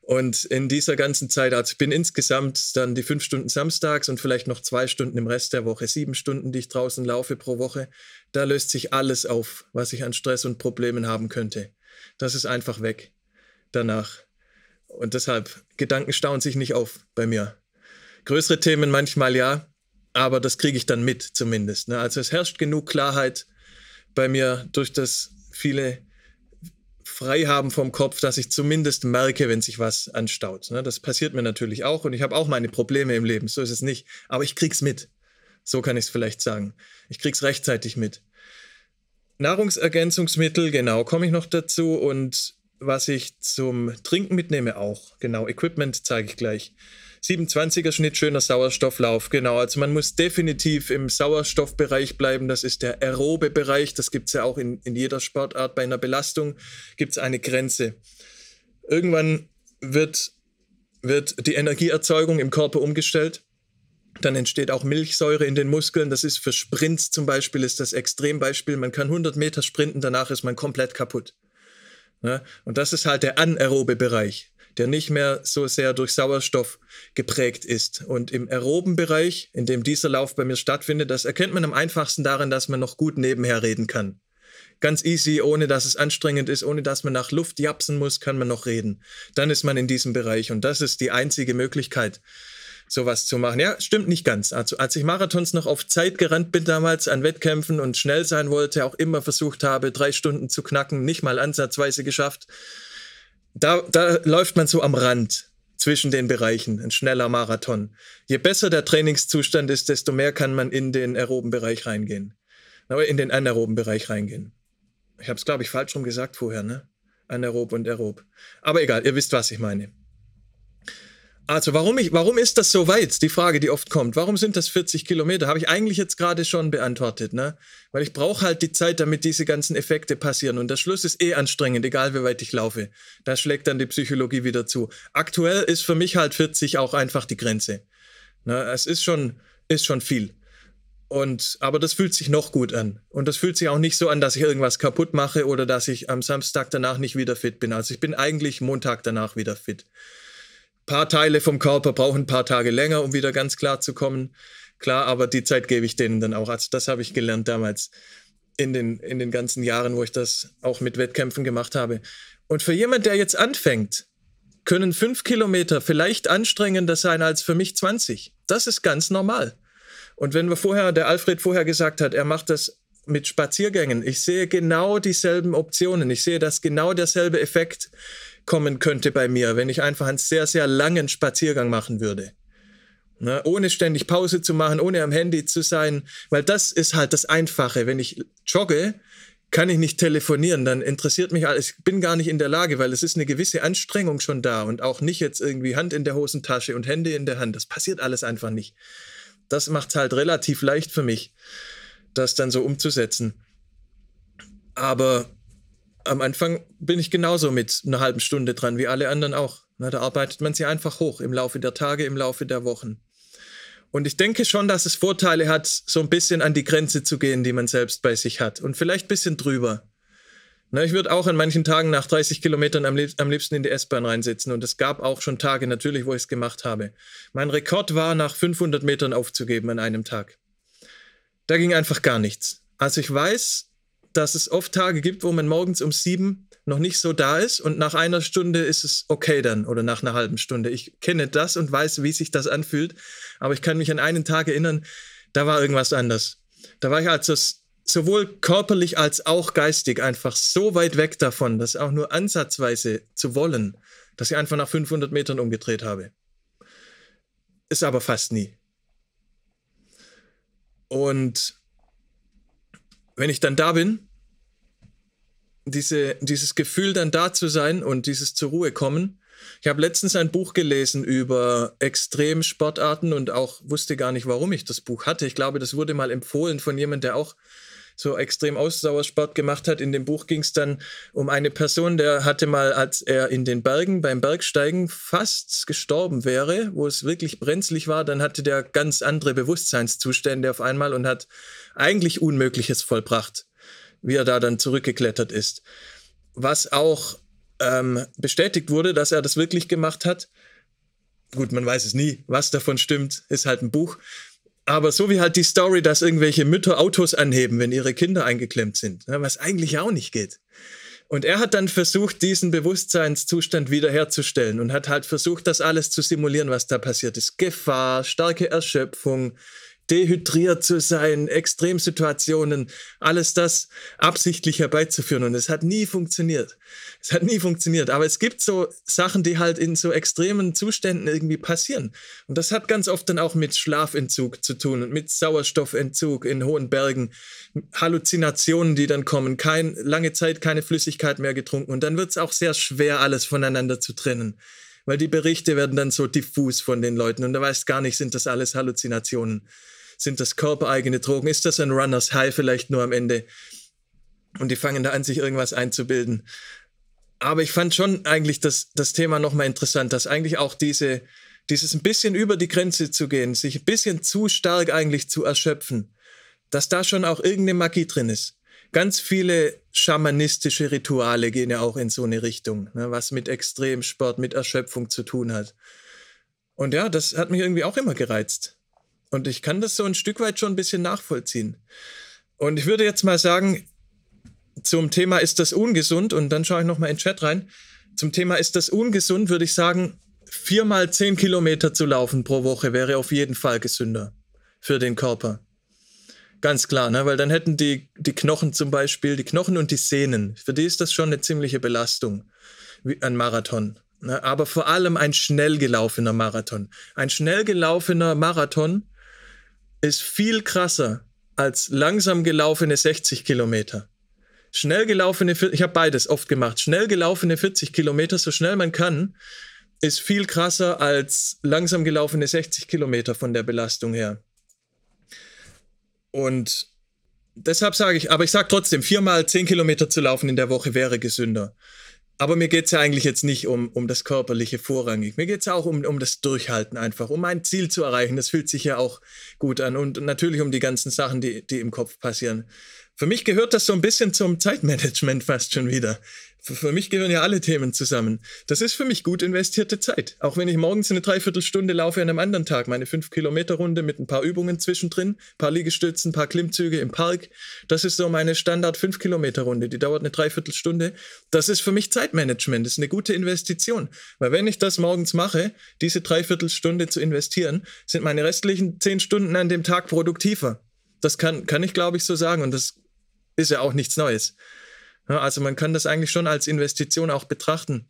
Und in dieser ganzen Zeit, also ich bin insgesamt dann die fünf Stunden samstags und vielleicht noch zwei Stunden im Rest der Woche, sieben Stunden, die ich draußen laufe pro Woche, da löst sich alles auf, was ich an Stress und Problemen haben könnte. Das ist einfach weg danach. Und deshalb, Gedanken stauen sich nicht auf bei mir. Größere Themen manchmal ja, aber das kriege ich dann mit zumindest. Ne? Also es herrscht genug Klarheit bei mir durch das viele Freihaben vom Kopf, dass ich zumindest merke, wenn sich was anstaut. Ne? Das passiert mir natürlich auch und ich habe auch meine Probleme im Leben, so ist es nicht. Aber ich krieg's mit. So kann ich es vielleicht sagen. Ich krieg's rechtzeitig mit. Nahrungsergänzungsmittel, genau, komme ich noch dazu und was ich zum Trinken mitnehme auch. Genau, Equipment zeige ich gleich. 27er Schnitt, schöner Sauerstofflauf, genau. Also man muss definitiv im Sauerstoffbereich bleiben. Das ist der aerobe Bereich. Das gibt es ja auch in, in jeder Sportart. Bei einer Belastung gibt es eine Grenze. Irgendwann wird, wird die Energieerzeugung im Körper umgestellt. Dann entsteht auch Milchsäure in den Muskeln. Das ist für Sprints zum Beispiel ist das Extrembeispiel. Man kann 100 Meter sprinten, danach ist man komplett kaputt. Ne? Und das ist halt der anaerobe Bereich. Der nicht mehr so sehr durch Sauerstoff geprägt ist. Und im aeroben Bereich, in dem dieser Lauf bei mir stattfindet, das erkennt man am einfachsten darin, dass man noch gut nebenher reden kann. Ganz easy, ohne dass es anstrengend ist, ohne dass man nach Luft japsen muss, kann man noch reden. Dann ist man in diesem Bereich und das ist die einzige Möglichkeit, sowas zu machen. Ja, stimmt nicht ganz. Also als ich Marathons noch auf Zeit gerannt bin damals an Wettkämpfen und schnell sein wollte, auch immer versucht habe, drei Stunden zu knacken, nicht mal ansatzweise geschafft. Da, da läuft man so am Rand zwischen den Bereichen, ein schneller Marathon. Je besser der Trainingszustand ist, desto mehr kann man in den aeroben Bereich reingehen. Aber in den anaeroben Bereich reingehen. Ich habe es, glaube ich, falsch rum gesagt vorher, ne? Anaerob und aerob. Aber egal, ihr wisst, was ich meine. Also warum, ich, warum ist das so weit? Die Frage, die oft kommt. Warum sind das 40 Kilometer? Habe ich eigentlich jetzt gerade schon beantwortet, ne? Weil ich brauche halt die Zeit, damit diese ganzen Effekte passieren. Und der Schluss ist eh anstrengend, egal wie weit ich laufe. Da schlägt dann die Psychologie wieder zu. Aktuell ist für mich halt 40 auch einfach die Grenze. Ne? Es ist schon, ist schon viel. Und, aber das fühlt sich noch gut an. Und das fühlt sich auch nicht so an, dass ich irgendwas kaputt mache oder dass ich am Samstag danach nicht wieder fit bin. Also ich bin eigentlich Montag danach wieder fit paar Teile vom Körper brauchen ein paar Tage länger, um wieder ganz klar zu kommen. Klar, aber die Zeit gebe ich denen dann auch. Also das habe ich gelernt damals in den, in den ganzen Jahren, wo ich das auch mit Wettkämpfen gemacht habe. Und für jemand, der jetzt anfängt, können fünf Kilometer vielleicht anstrengender sein als für mich 20. Das ist ganz normal. Und wenn wir vorher, der Alfred vorher gesagt hat, er macht das mit Spaziergängen, ich sehe genau dieselben Optionen. Ich sehe, dass genau derselbe Effekt kommen könnte bei mir, wenn ich einfach einen sehr, sehr langen Spaziergang machen würde. Ne, ohne ständig Pause zu machen, ohne am Handy zu sein, weil das ist halt das Einfache. Wenn ich jogge, kann ich nicht telefonieren, dann interessiert mich alles. Ich bin gar nicht in der Lage, weil es ist eine gewisse Anstrengung schon da und auch nicht jetzt irgendwie Hand in der Hosentasche und Hände in der Hand. Das passiert alles einfach nicht. Das macht es halt relativ leicht für mich, das dann so umzusetzen. Aber am Anfang bin ich genauso mit einer halben Stunde dran, wie alle anderen auch. Na, da arbeitet man sie einfach hoch im Laufe der Tage, im Laufe der Wochen. Und ich denke schon, dass es Vorteile hat, so ein bisschen an die Grenze zu gehen, die man selbst bei sich hat. Und vielleicht ein bisschen drüber. Na, ich würde auch an manchen Tagen nach 30 Kilometern am, lieb am liebsten in die S-Bahn reinsitzen. Und es gab auch schon Tage natürlich, wo ich es gemacht habe. Mein Rekord war, nach 500 Metern aufzugeben an einem Tag. Da ging einfach gar nichts. Also ich weiß, dass es oft Tage gibt, wo man morgens um sieben noch nicht so da ist und nach einer Stunde ist es okay dann oder nach einer halben Stunde. Ich kenne das und weiß, wie sich das anfühlt, aber ich kann mich an einen Tag erinnern, da war irgendwas anders. Da war ich also sowohl körperlich als auch geistig einfach so weit weg davon, das auch nur ansatzweise zu wollen, dass ich einfach nach 500 Metern umgedreht habe. Ist aber fast nie. Und wenn ich dann da bin, diese, dieses Gefühl dann da zu sein und dieses zur Ruhe kommen. Ich habe letztens ein Buch gelesen über Extremsportarten und auch wusste gar nicht, warum ich das Buch hatte. Ich glaube, das wurde mal empfohlen von jemandem, der auch so extrem Ausdauersport gemacht hat. In dem Buch ging es dann um eine Person, der hatte mal, als er in den Bergen beim Bergsteigen fast gestorben wäre, wo es wirklich brenzlig war, dann hatte der ganz andere Bewusstseinszustände auf einmal und hat eigentlich Unmögliches vollbracht wie er da dann zurückgeklettert ist. Was auch ähm, bestätigt wurde, dass er das wirklich gemacht hat. Gut, man weiß es nie, was davon stimmt, ist halt ein Buch. Aber so wie halt die Story, dass irgendwelche Mütter Autos anheben, wenn ihre Kinder eingeklemmt sind, ne, was eigentlich auch nicht geht. Und er hat dann versucht, diesen Bewusstseinszustand wiederherzustellen und hat halt versucht, das alles zu simulieren, was da passiert ist. Gefahr, starke Erschöpfung, dehydriert zu sein, Extremsituationen, alles das absichtlich herbeizuführen. Und es hat nie funktioniert. Es hat nie funktioniert. Aber es gibt so Sachen, die halt in so extremen Zuständen irgendwie passieren. Und das hat ganz oft dann auch mit Schlafentzug zu tun und mit Sauerstoffentzug in hohen Bergen, Halluzinationen, die dann kommen, kein, lange Zeit keine Flüssigkeit mehr getrunken. Und dann wird es auch sehr schwer, alles voneinander zu trennen weil die Berichte werden dann so diffus von den Leuten und da weißt gar nicht, sind das alles Halluzinationen. Sind das körpereigene Drogen? Ist das ein Runners High vielleicht nur am Ende? Und die fangen da an, sich irgendwas einzubilden. Aber ich fand schon eigentlich das, das Thema nochmal interessant, dass eigentlich auch diese, dieses ein bisschen über die Grenze zu gehen, sich ein bisschen zu stark eigentlich zu erschöpfen, dass da schon auch irgendeine Magie drin ist. ganz viele schamanistische Rituale gehen ja auch in so eine Richtung, ne, was mit Extremsport, mit Erschöpfung zu tun hat. Und ja, das hat mich irgendwie auch immer gereizt. Und ich kann das so ein Stück weit schon ein bisschen nachvollziehen. Und ich würde jetzt mal sagen, zum Thema ist das ungesund, und dann schaue ich nochmal in den Chat rein. Zum Thema ist das ungesund, würde ich sagen, viermal zehn Kilometer zu laufen pro Woche wäre auf jeden Fall gesünder für den Körper. Ganz klar, ne? weil dann hätten die, die Knochen zum Beispiel, die Knochen und die Sehnen, für die ist das schon eine ziemliche Belastung, wie ein Marathon. Ne? Aber vor allem ein schnell gelaufener Marathon. Ein schnell gelaufener Marathon ist viel krasser als langsam gelaufene 60 Kilometer. Schnell gelaufene, ich habe beides oft gemacht, schnell gelaufene 40 Kilometer, so schnell man kann, ist viel krasser als langsam gelaufene 60 Kilometer von der Belastung her. Und deshalb sage ich, aber ich sage trotzdem, viermal 10 Kilometer zu laufen in der Woche wäre gesünder. Aber mir geht es ja eigentlich jetzt nicht um, um das Körperliche vorrangig. Mir geht es ja auch um, um das Durchhalten einfach, um ein Ziel zu erreichen. Das fühlt sich ja auch gut an. Und natürlich um die ganzen Sachen, die, die im Kopf passieren. Für mich gehört das so ein bisschen zum Zeitmanagement fast schon wieder. Für, mich gehören ja alle Themen zusammen. Das ist für mich gut investierte Zeit. Auch wenn ich morgens eine Dreiviertelstunde laufe an einem anderen Tag, meine 5-Kilometer-Runde mit ein paar Übungen zwischendrin, ein paar Liegestützen, ein paar Klimmzüge im Park. Das ist so meine Standard 5-Kilometer-Runde. Die dauert eine Dreiviertelstunde. Das ist für mich Zeitmanagement. Das ist eine gute Investition. Weil wenn ich das morgens mache, diese Dreiviertelstunde zu investieren, sind meine restlichen 10 Stunden an dem Tag produktiver. Das kann, kann ich, glaube ich, so sagen. Und das ist ja auch nichts Neues. Ja, also man kann das eigentlich schon als Investition auch betrachten.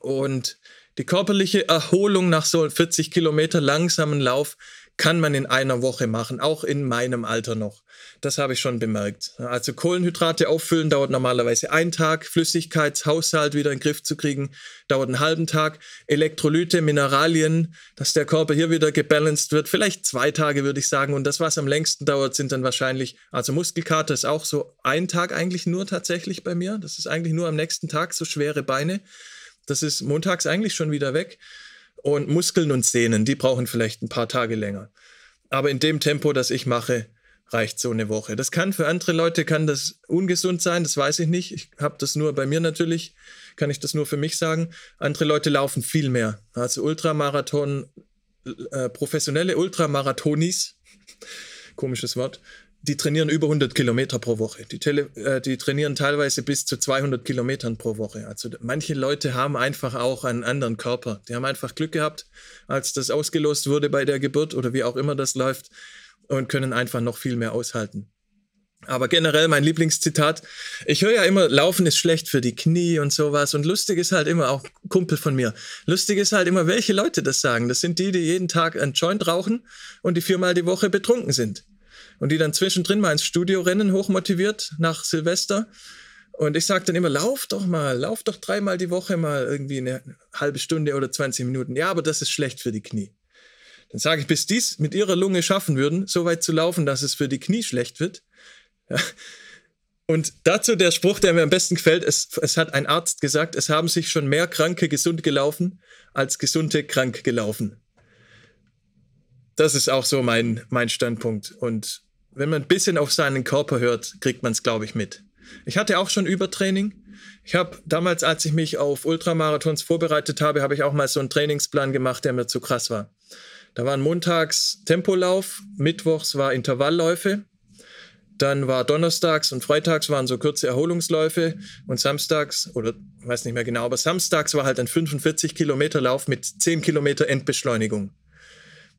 Und die körperliche Erholung nach so 40 Kilometer langsamen Lauf kann man in einer Woche machen, auch in meinem Alter noch. Das habe ich schon bemerkt. Also Kohlenhydrate auffüllen dauert normalerweise einen Tag, Flüssigkeitshaushalt wieder in den Griff zu kriegen, dauert einen halben Tag, Elektrolyte, Mineralien, dass der Körper hier wieder gebalanced wird, vielleicht zwei Tage würde ich sagen. Und das, was am längsten dauert, sind dann wahrscheinlich, also Muskelkater ist auch so ein Tag eigentlich nur tatsächlich bei mir. Das ist eigentlich nur am nächsten Tag so schwere Beine. Das ist montags eigentlich schon wieder weg. Und Muskeln und Sehnen, die brauchen vielleicht ein paar Tage länger. Aber in dem Tempo, das ich mache, reicht so eine Woche. Das kann für andere Leute kann das ungesund sein, das weiß ich nicht. Ich habe das nur bei mir natürlich, kann ich das nur für mich sagen. Andere Leute laufen viel mehr. Also Ultramarathon, äh, professionelle Ultramarathonis, komisches Wort, die trainieren über 100 Kilometer pro Woche. Die, Tele äh, die trainieren teilweise bis zu 200 Kilometern pro Woche. Also manche Leute haben einfach auch einen anderen Körper. Die haben einfach Glück gehabt, als das ausgelost wurde bei der Geburt oder wie auch immer das läuft und können einfach noch viel mehr aushalten. Aber generell mein Lieblingszitat. Ich höre ja immer, Laufen ist schlecht für die Knie und sowas. Und lustig ist halt immer, auch Kumpel von mir, lustig ist halt immer, welche Leute das sagen. Das sind die, die jeden Tag ein Joint rauchen und die viermal die Woche betrunken sind und die dann zwischendrin mal ins Studio rennen, hochmotiviert nach Silvester. Und ich sage dann immer, lauf doch mal, lauf doch dreimal die Woche mal irgendwie eine halbe Stunde oder 20 Minuten. Ja, aber das ist schlecht für die Knie. Dann sage ich, bis dies mit ihrer Lunge schaffen würden, so weit zu laufen, dass es für die Knie schlecht wird. Ja. Und dazu der Spruch, der mir am besten gefällt, es, es hat ein Arzt gesagt, es haben sich schon mehr Kranke gesund gelaufen, als Gesunde krank gelaufen. Das ist auch so mein, mein Standpunkt. Und wenn man ein bisschen auf seinen Körper hört, kriegt man es, glaube ich, mit. Ich hatte auch schon Übertraining. Ich habe damals, als ich mich auf Ultramarathons vorbereitet habe, habe ich auch mal so einen Trainingsplan gemacht, der mir zu krass war. Da waren montags Tempolauf, mittwochs war Intervallläufe, dann war donnerstags und freitags waren so kurze Erholungsläufe und samstags, oder weiß nicht mehr genau, aber samstags war halt ein 45 Kilometer Lauf mit 10 Kilometer Endbeschleunigung.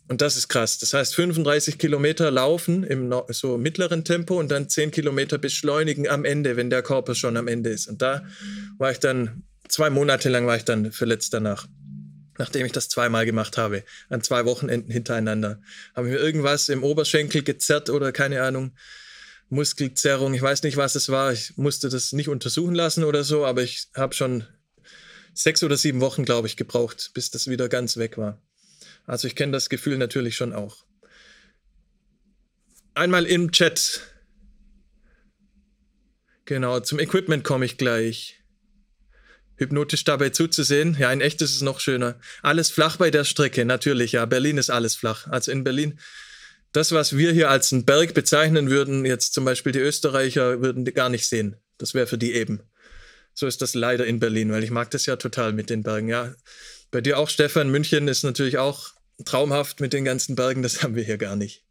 Und das ist krass. Das heißt, 35 Kilometer laufen im so mittleren Tempo und dann 10 Kilometer beschleunigen am Ende, wenn der Körper schon am Ende ist. Und da war ich dann, zwei Monate lang war ich dann verletzt danach. Nachdem ich das zweimal gemacht habe, an zwei Wochenenden hintereinander. Habe ich mir irgendwas im Oberschenkel gezerrt oder keine Ahnung. Muskelzerrung, ich weiß nicht, was es war. Ich musste das nicht untersuchen lassen oder so, aber ich habe schon sechs oder sieben Wochen, glaube ich, gebraucht, bis das wieder ganz weg war. Also ich kenne das Gefühl natürlich schon auch. Einmal im Chat. Genau, zum Equipment komme ich gleich. Hypnotisch dabei zuzusehen. Ja, in echt ist es noch schöner. Alles flach bei der Strecke, natürlich, ja. Berlin ist alles flach. Also in Berlin, das, was wir hier als einen Berg bezeichnen würden, jetzt zum Beispiel die Österreicher würden gar nicht sehen. Das wäre für die eben. So ist das leider in Berlin, weil ich mag das ja total mit den Bergen. Ja, bei dir auch, Stefan. München ist natürlich auch traumhaft mit den ganzen Bergen. Das haben wir hier gar nicht.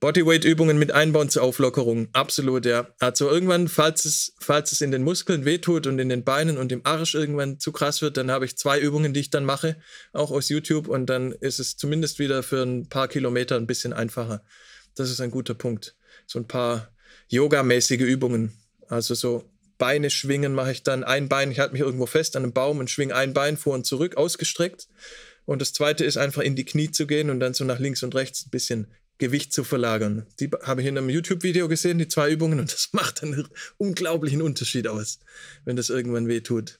Bodyweight-Übungen mit Einbauen zur Auflockerung. Absolut, ja. Also irgendwann, falls es, falls es in den Muskeln wehtut und in den Beinen und im Arsch irgendwann zu krass wird, dann habe ich zwei Übungen, die ich dann mache, auch aus YouTube. Und dann ist es zumindest wieder für ein paar Kilometer ein bisschen einfacher. Das ist ein guter Punkt. So ein paar yogamäßige Übungen. Also so Beine schwingen mache ich dann. Ein Bein, ich halte mich irgendwo fest an einem Baum und schwinge ein Bein vor und zurück, ausgestreckt. Und das zweite ist einfach in die Knie zu gehen und dann so nach links und rechts ein bisschen Gewicht zu verlagern. Die habe ich in einem YouTube-Video gesehen, die zwei Übungen, und das macht einen unglaublichen Unterschied aus, wenn das irgendwann weh tut.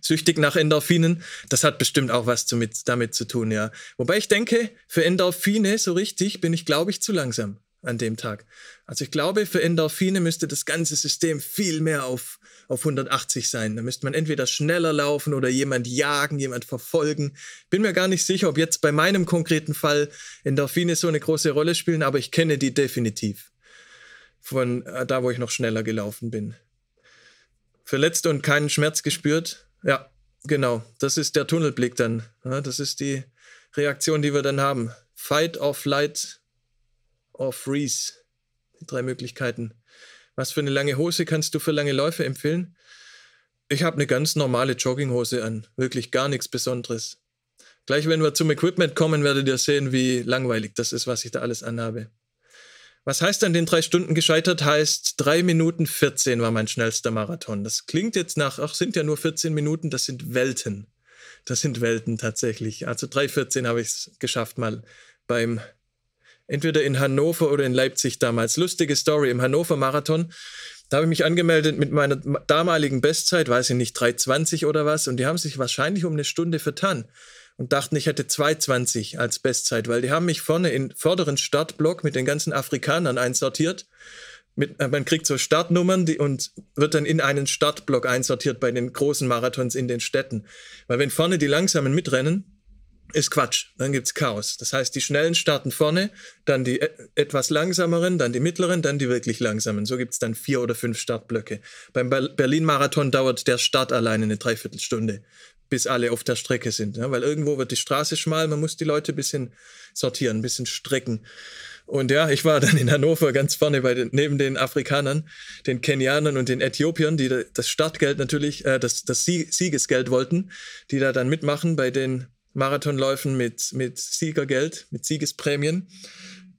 Süchtig nach Endorphinen, das hat bestimmt auch was damit zu tun, ja. Wobei ich denke, für Endorphine so richtig bin ich, glaube ich, zu langsam an dem Tag. Also ich glaube, für Endorphine müsste das ganze System viel mehr auf, auf 180 sein. Da müsste man entweder schneller laufen oder jemand jagen, jemand verfolgen. Bin mir gar nicht sicher, ob jetzt bei meinem konkreten Fall Endorphine so eine große Rolle spielen, aber ich kenne die definitiv. Von äh, da, wo ich noch schneller gelaufen bin. Verletzt und keinen Schmerz gespürt. Ja, genau. Das ist der Tunnelblick dann. Ja, das ist die Reaktion, die wir dann haben. Fight or flight or freeze. Die drei Möglichkeiten. Was für eine lange Hose kannst du für lange Läufe empfehlen? Ich habe eine ganz normale Jogginghose an. Wirklich gar nichts Besonderes. Gleich wenn wir zum Equipment kommen, werdet ihr sehen, wie langweilig das ist, was ich da alles anhabe. Was heißt an den drei Stunden gescheitert? Heißt, drei Minuten 14 war mein schnellster Marathon. Das klingt jetzt nach, ach, sind ja nur 14 Minuten, das sind Welten. Das sind Welten tatsächlich. Also 3,14 habe ich es geschafft mal beim entweder in Hannover oder in Leipzig damals. Lustige Story im Hannover Marathon. Da habe ich mich angemeldet mit meiner damaligen Bestzeit, weiß ich nicht, 3,20 oder was. Und die haben sich wahrscheinlich um eine Stunde vertan und dachten, ich hätte 2,20 als Bestzeit, weil die haben mich vorne im vorderen Startblock mit den ganzen Afrikanern einsortiert. Mit, äh, man kriegt so Startnummern die, und wird dann in einen Startblock einsortiert bei den großen Marathons in den Städten. Weil wenn vorne die Langsamen mitrennen, ist Quatsch. Dann gibt's Chaos. Das heißt, die Schnellen starten vorne, dann die e etwas langsameren, dann die mittleren, dann die wirklich langsamen. So gibt's dann vier oder fünf Startblöcke. Beim Berlin-Marathon dauert der Start alleine eine Dreiviertelstunde, bis alle auf der Strecke sind. Ja? Weil irgendwo wird die Straße schmal, man muss die Leute ein bisschen sortieren, ein bisschen strecken. Und ja, ich war dann in Hannover ganz vorne bei den, neben den Afrikanern, den Kenianern und den Äthiopiern, die das Startgeld natürlich, äh, das, das Siegesgeld wollten, die da dann mitmachen bei den Marathonläufen mit, mit Siegergeld, mit Siegesprämien.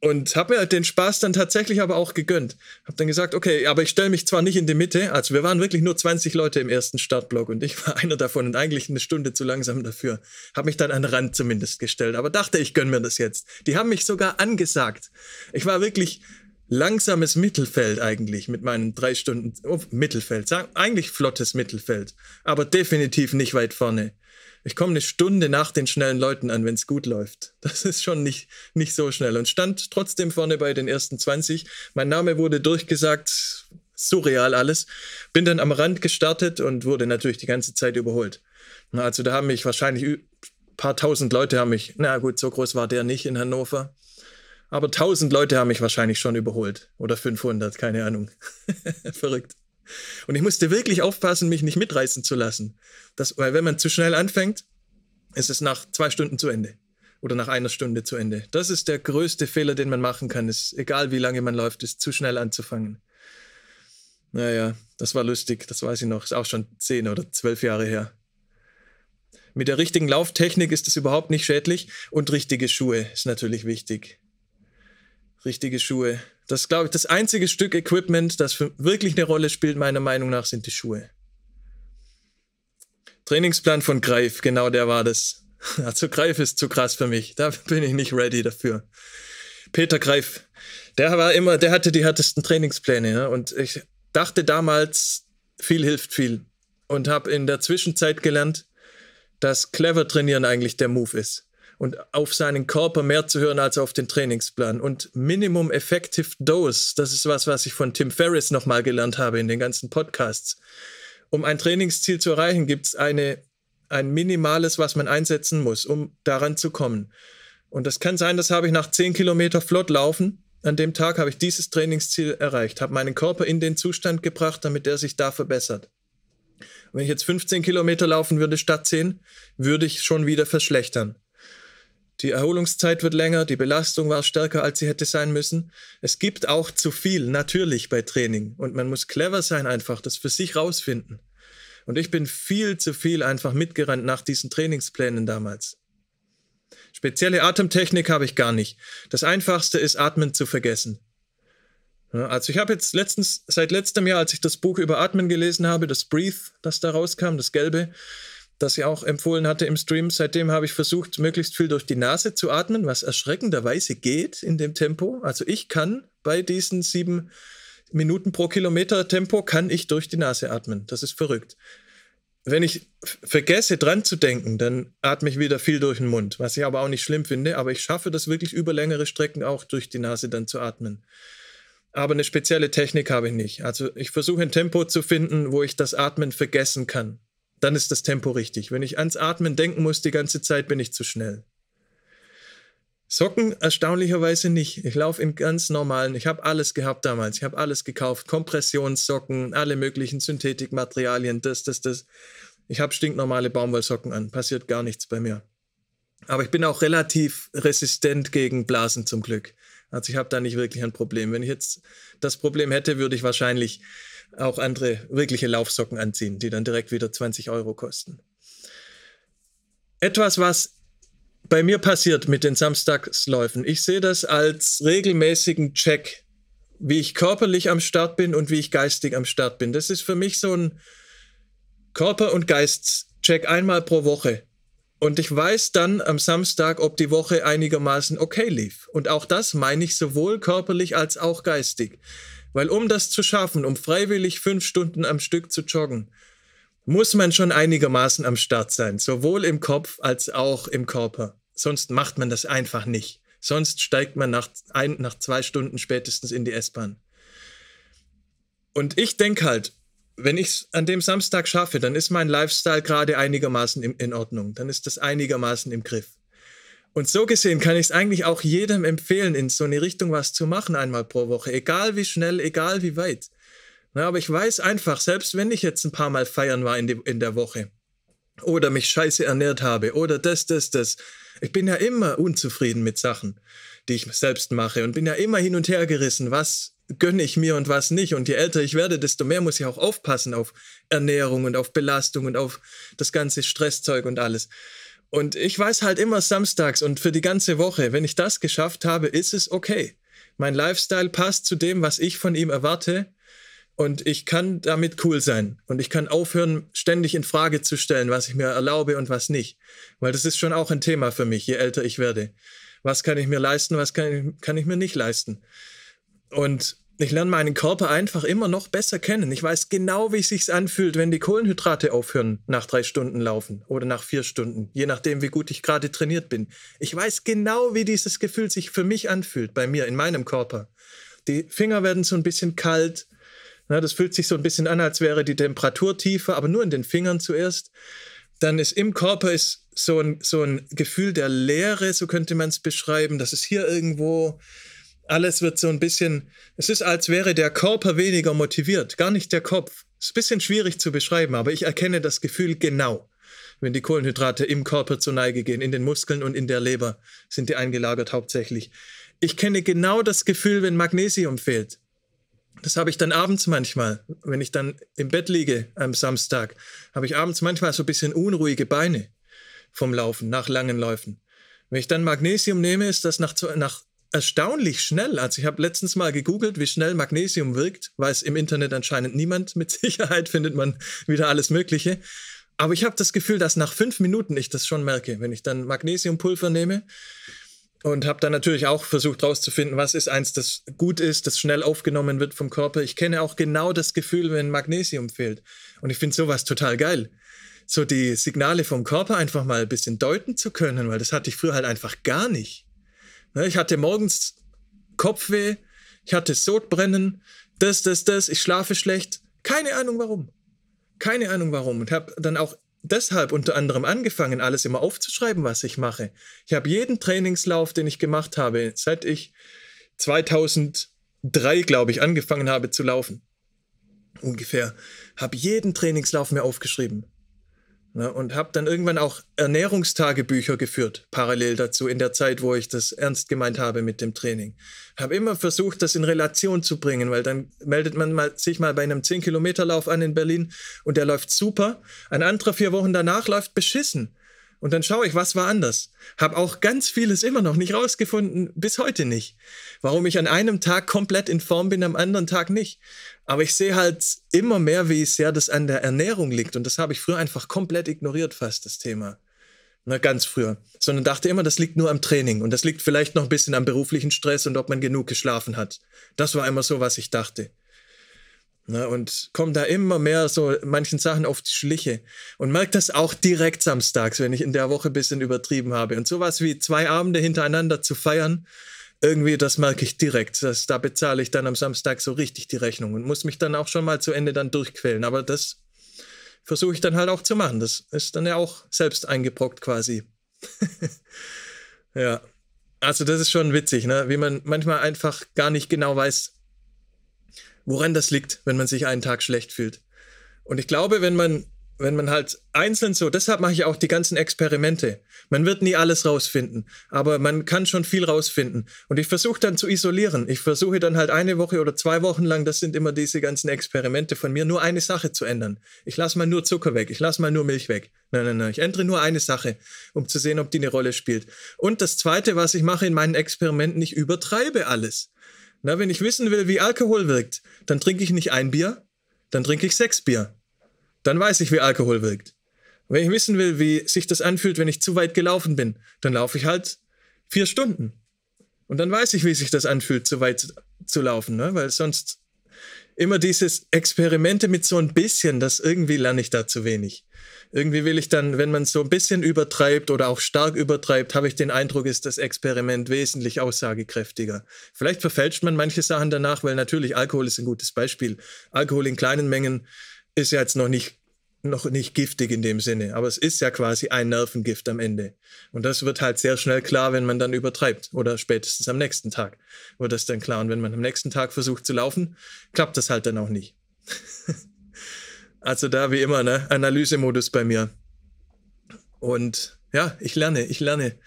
Und habe mir den Spaß dann tatsächlich aber auch gegönnt. Habe dann gesagt, okay, aber ich stelle mich zwar nicht in die Mitte, also wir waren wirklich nur 20 Leute im ersten Startblock und ich war einer davon und eigentlich eine Stunde zu langsam dafür. Habe mich dann an den Rand zumindest gestellt, aber dachte, ich gönn mir das jetzt. Die haben mich sogar angesagt. Ich war wirklich langsames Mittelfeld eigentlich mit meinen drei Stunden. Oh, Mittelfeld, sagen, eigentlich flottes Mittelfeld, aber definitiv nicht weit vorne ich komme eine Stunde nach den schnellen Leuten an, wenn es gut läuft. Das ist schon nicht, nicht so schnell. Und stand trotzdem vorne bei den ersten 20. Mein Name wurde durchgesagt, surreal alles. Bin dann am Rand gestartet und wurde natürlich die ganze Zeit überholt. Also da haben mich wahrscheinlich ein paar tausend Leute haben mich, na gut, so groß war der nicht in Hannover. Aber tausend Leute haben mich wahrscheinlich schon überholt. Oder 500, keine Ahnung. Verrückt. Und ich musste wirklich aufpassen, mich nicht mitreißen zu lassen. Das, weil wenn man zu schnell anfängt, ist es nach zwei Stunden zu Ende. Oder nach einer Stunde zu Ende. Das ist der größte Fehler, den man machen kann. Ist, egal wie lange man läuft, ist zu schnell anzufangen. Naja, das war lustig, das weiß ich noch. Ist auch schon zehn oder zwölf Jahre her. Mit der richtigen Lauftechnik ist es überhaupt nicht schädlich und richtige Schuhe ist natürlich wichtig. Richtige Schuhe. Das glaube ich, das einzige Stück Equipment, das wirklich eine Rolle spielt, meiner Meinung nach, sind die Schuhe. Trainingsplan von Greif, genau der war das. Also Greif ist zu krass für mich. Da bin ich nicht ready dafür. Peter Greif, der war immer, der hatte die härtesten Trainingspläne. Ja? Und ich dachte damals, viel hilft viel. Und habe in der Zwischenzeit gelernt, dass clever trainieren eigentlich der Move ist und auf seinen Körper mehr zu hören als auf den Trainingsplan. Und Minimum Effective Dose, das ist was, was ich von Tim Ferriss nochmal gelernt habe in den ganzen Podcasts. Um ein Trainingsziel zu erreichen, gibt es eine, ein minimales, was man einsetzen muss, um daran zu kommen. Und das kann sein, das habe ich nach 10 Kilometer flott laufen. An dem Tag habe ich dieses Trainingsziel erreicht, habe meinen Körper in den Zustand gebracht, damit er sich da verbessert. Wenn ich jetzt 15 Kilometer laufen würde statt 10, würde ich schon wieder verschlechtern. Die Erholungszeit wird länger, die Belastung war stärker, als sie hätte sein müssen. Es gibt auch zu viel, natürlich bei Training. Und man muss clever sein, einfach das für sich rausfinden. Und ich bin viel zu viel einfach mitgerannt nach diesen Trainingsplänen damals. Spezielle Atemtechnik habe ich gar nicht. Das Einfachste ist, Atmen zu vergessen. also ich habe jetzt letztens, seit letztem Jahr, als ich das Buch über Atmen gelesen habe, das Breathe, das da rauskam, das Gelbe, das ich auch empfohlen hatte im Stream, seitdem habe ich versucht, möglichst viel durch die Nase zu atmen, was erschreckenderweise geht in dem Tempo. Also ich kann bei diesen sieben Minuten pro Kilometer Tempo, kann ich durch die Nase atmen. Das ist verrückt wenn ich vergesse dran zu denken, dann atme ich wieder viel durch den Mund, was ich aber auch nicht schlimm finde, aber ich schaffe das wirklich über längere Strecken auch durch die Nase dann zu atmen. Aber eine spezielle Technik habe ich nicht. Also ich versuche ein Tempo zu finden, wo ich das Atmen vergessen kann. Dann ist das Tempo richtig. Wenn ich ans Atmen denken muss die ganze Zeit, bin ich zu schnell. Socken erstaunlicherweise nicht. Ich laufe in ganz normalen, ich habe alles gehabt damals. Ich habe alles gekauft. Kompressionssocken, alle möglichen Synthetikmaterialien, das, das, das. Ich habe stinknormale Baumwollsocken an. Passiert gar nichts bei mir. Aber ich bin auch relativ resistent gegen Blasen zum Glück. Also ich habe da nicht wirklich ein Problem. Wenn ich jetzt das Problem hätte, würde ich wahrscheinlich auch andere wirkliche Laufsocken anziehen, die dann direkt wieder 20 Euro kosten. Etwas, was bei mir passiert mit den Samstagsläufen. Ich sehe das als regelmäßigen Check, wie ich körperlich am Start bin und wie ich geistig am Start bin. Das ist für mich so ein Körper- und Geistcheck einmal pro Woche. Und ich weiß dann am Samstag, ob die Woche einigermaßen okay lief. Und auch das meine ich sowohl körperlich als auch geistig. Weil um das zu schaffen, um freiwillig fünf Stunden am Stück zu joggen, muss man schon einigermaßen am Start sein, sowohl im Kopf als auch im Körper. Sonst macht man das einfach nicht. Sonst steigt man nach, ein, nach zwei Stunden spätestens in die S-Bahn. Und ich denke halt, wenn ich es an dem Samstag schaffe, dann ist mein Lifestyle gerade einigermaßen in, in Ordnung. Dann ist das einigermaßen im Griff. Und so gesehen kann ich es eigentlich auch jedem empfehlen, in so eine Richtung was zu machen, einmal pro Woche. Egal wie schnell, egal wie weit. Na, aber ich weiß einfach, selbst wenn ich jetzt ein paar Mal feiern war in, die, in der Woche oder mich scheiße ernährt habe oder das, das, das, ich bin ja immer unzufrieden mit Sachen, die ich selbst mache und bin ja immer hin und her gerissen, was gönne ich mir und was nicht. Und je älter ich werde, desto mehr muss ich auch aufpassen auf Ernährung und auf Belastung und auf das ganze Stresszeug und alles. Und ich weiß halt immer samstags und für die ganze Woche, wenn ich das geschafft habe, ist es okay. Mein Lifestyle passt zu dem, was ich von ihm erwarte und ich kann damit cool sein. Und ich kann aufhören, ständig in Frage zu stellen, was ich mir erlaube und was nicht. Weil das ist schon auch ein Thema für mich, je älter ich werde. Was kann ich mir leisten, was kann ich, kann ich mir nicht leisten? Und ich lerne meinen Körper einfach immer noch besser kennen. Ich weiß genau, wie es sich anfühlt, wenn die Kohlenhydrate aufhören nach drei Stunden laufen oder nach vier Stunden, je nachdem, wie gut ich gerade trainiert bin. Ich weiß genau, wie dieses Gefühl sich für mich anfühlt, bei mir, in meinem Körper. Die Finger werden so ein bisschen kalt, das fühlt sich so ein bisschen an, als wäre die Temperatur tiefer, aber nur in den Fingern zuerst. Dann ist im Körper ist so ein, so ein Gefühl der Leere, so könnte man es beschreiben. Das ist hier irgendwo, alles wird so ein bisschen, es ist, als wäre der Körper weniger motiviert, gar nicht der Kopf. Ist ein bisschen schwierig zu beschreiben, aber ich erkenne das Gefühl genau. Wenn die Kohlenhydrate im Körper zur Neige gehen, in den Muskeln und in der Leber sind die eingelagert hauptsächlich. Ich kenne genau das Gefühl, wenn Magnesium fehlt. Das habe ich dann abends manchmal, wenn ich dann im Bett liege am Samstag, habe ich abends manchmal so ein bisschen unruhige Beine vom Laufen, nach langen Läufen. Wenn ich dann Magnesium nehme, ist das nach, nach erstaunlich schnell. Also ich habe letztens mal gegoogelt, wie schnell Magnesium wirkt, weiß im Internet anscheinend niemand. Mit Sicherheit findet man wieder alles Mögliche. Aber ich habe das Gefühl, dass nach fünf Minuten ich das schon merke, wenn ich dann Magnesiumpulver nehme und habe dann natürlich auch versucht herauszufinden, was ist eins, das gut ist, das schnell aufgenommen wird vom Körper. Ich kenne auch genau das Gefühl, wenn Magnesium fehlt. Und ich finde sowas total geil. So die Signale vom Körper einfach mal ein bisschen deuten zu können, weil das hatte ich früher halt einfach gar nicht. Ne, ich hatte morgens Kopfweh, ich hatte Sodbrennen, das, das, das, ich schlafe schlecht. Keine Ahnung warum. Keine Ahnung warum. Und habe dann auch deshalb unter anderem angefangen, alles immer aufzuschreiben, was ich mache. Ich habe jeden Trainingslauf, den ich gemacht habe, seit ich 2003, glaube ich, angefangen habe zu laufen, ungefähr, habe jeden Trainingslauf mir aufgeschrieben. Ne, und habe dann irgendwann auch Ernährungstagebücher geführt, parallel dazu, in der Zeit, wo ich das ernst gemeint habe mit dem Training. Habe immer versucht, das in Relation zu bringen, weil dann meldet man mal, sich mal bei einem 10-Kilometer-Lauf an in Berlin und der läuft super. Ein anderer vier Wochen danach läuft beschissen. Und dann schaue ich, was war anders. Hab auch ganz vieles immer noch nicht rausgefunden, bis heute nicht. Warum ich an einem Tag komplett in Form bin, am anderen Tag nicht. Aber ich sehe halt immer mehr, wie sehr das an der Ernährung liegt. Und das habe ich früher einfach komplett ignoriert, fast das Thema. Na, ganz früher. Sondern dachte immer, das liegt nur am Training. Und das liegt vielleicht noch ein bisschen am beruflichen Stress und ob man genug geschlafen hat. Das war immer so, was ich dachte. Ne, und komme da immer mehr so manchen Sachen auf die Schliche und merke das auch direkt samstags, wenn ich in der Woche ein bisschen übertrieben habe. Und sowas wie zwei Abende hintereinander zu feiern, irgendwie, das merke ich direkt. Das, da bezahle ich dann am Samstag so richtig die Rechnung und muss mich dann auch schon mal zu Ende dann durchquälen. Aber das versuche ich dann halt auch zu machen. Das ist dann ja auch selbst eingebrockt quasi. ja. Also das ist schon witzig, ne? wie man manchmal einfach gar nicht genau weiß, woran das liegt, wenn man sich einen Tag schlecht fühlt. Und ich glaube, wenn man, wenn man halt einzeln so, deshalb mache ich auch die ganzen Experimente. Man wird nie alles rausfinden, aber man kann schon viel rausfinden. Und ich versuche dann zu isolieren. Ich versuche dann halt eine Woche oder zwei Wochen lang, das sind immer diese ganzen Experimente von mir, nur eine Sache zu ändern. Ich lasse mal nur Zucker weg, ich lasse mal nur Milch weg. Nein, nein, nein, ich ändere nur eine Sache, um zu sehen, ob die eine Rolle spielt. Und das Zweite, was ich mache in meinen Experimenten, ich übertreibe alles. Na, wenn ich wissen will, wie Alkohol wirkt, dann trinke ich nicht ein Bier, dann trinke ich sechs Bier. Dann weiß ich, wie Alkohol wirkt. wenn ich wissen will, wie sich das anfühlt, wenn ich zu weit gelaufen bin, dann laufe ich halt vier Stunden. Und dann weiß ich, wie sich das anfühlt, zu weit zu laufen, ne? weil sonst immer dieses Experimente mit so ein bisschen, das irgendwie lerne ich da zu wenig. Irgendwie will ich dann, wenn man so ein bisschen übertreibt oder auch stark übertreibt, habe ich den Eindruck, ist das Experiment wesentlich aussagekräftiger. Vielleicht verfälscht man manche Sachen danach, weil natürlich Alkohol ist ein gutes Beispiel. Alkohol in kleinen Mengen ist ja jetzt noch nicht noch nicht giftig in dem Sinne, aber es ist ja quasi ein Nervengift am Ende. Und das wird halt sehr schnell klar, wenn man dann übertreibt oder spätestens am nächsten Tag wird das dann klar. Und wenn man am nächsten Tag versucht zu laufen, klappt das halt dann auch nicht. Also da wie immer, ne? Analysemodus bei mir. Und ja, ich lerne, ich lerne.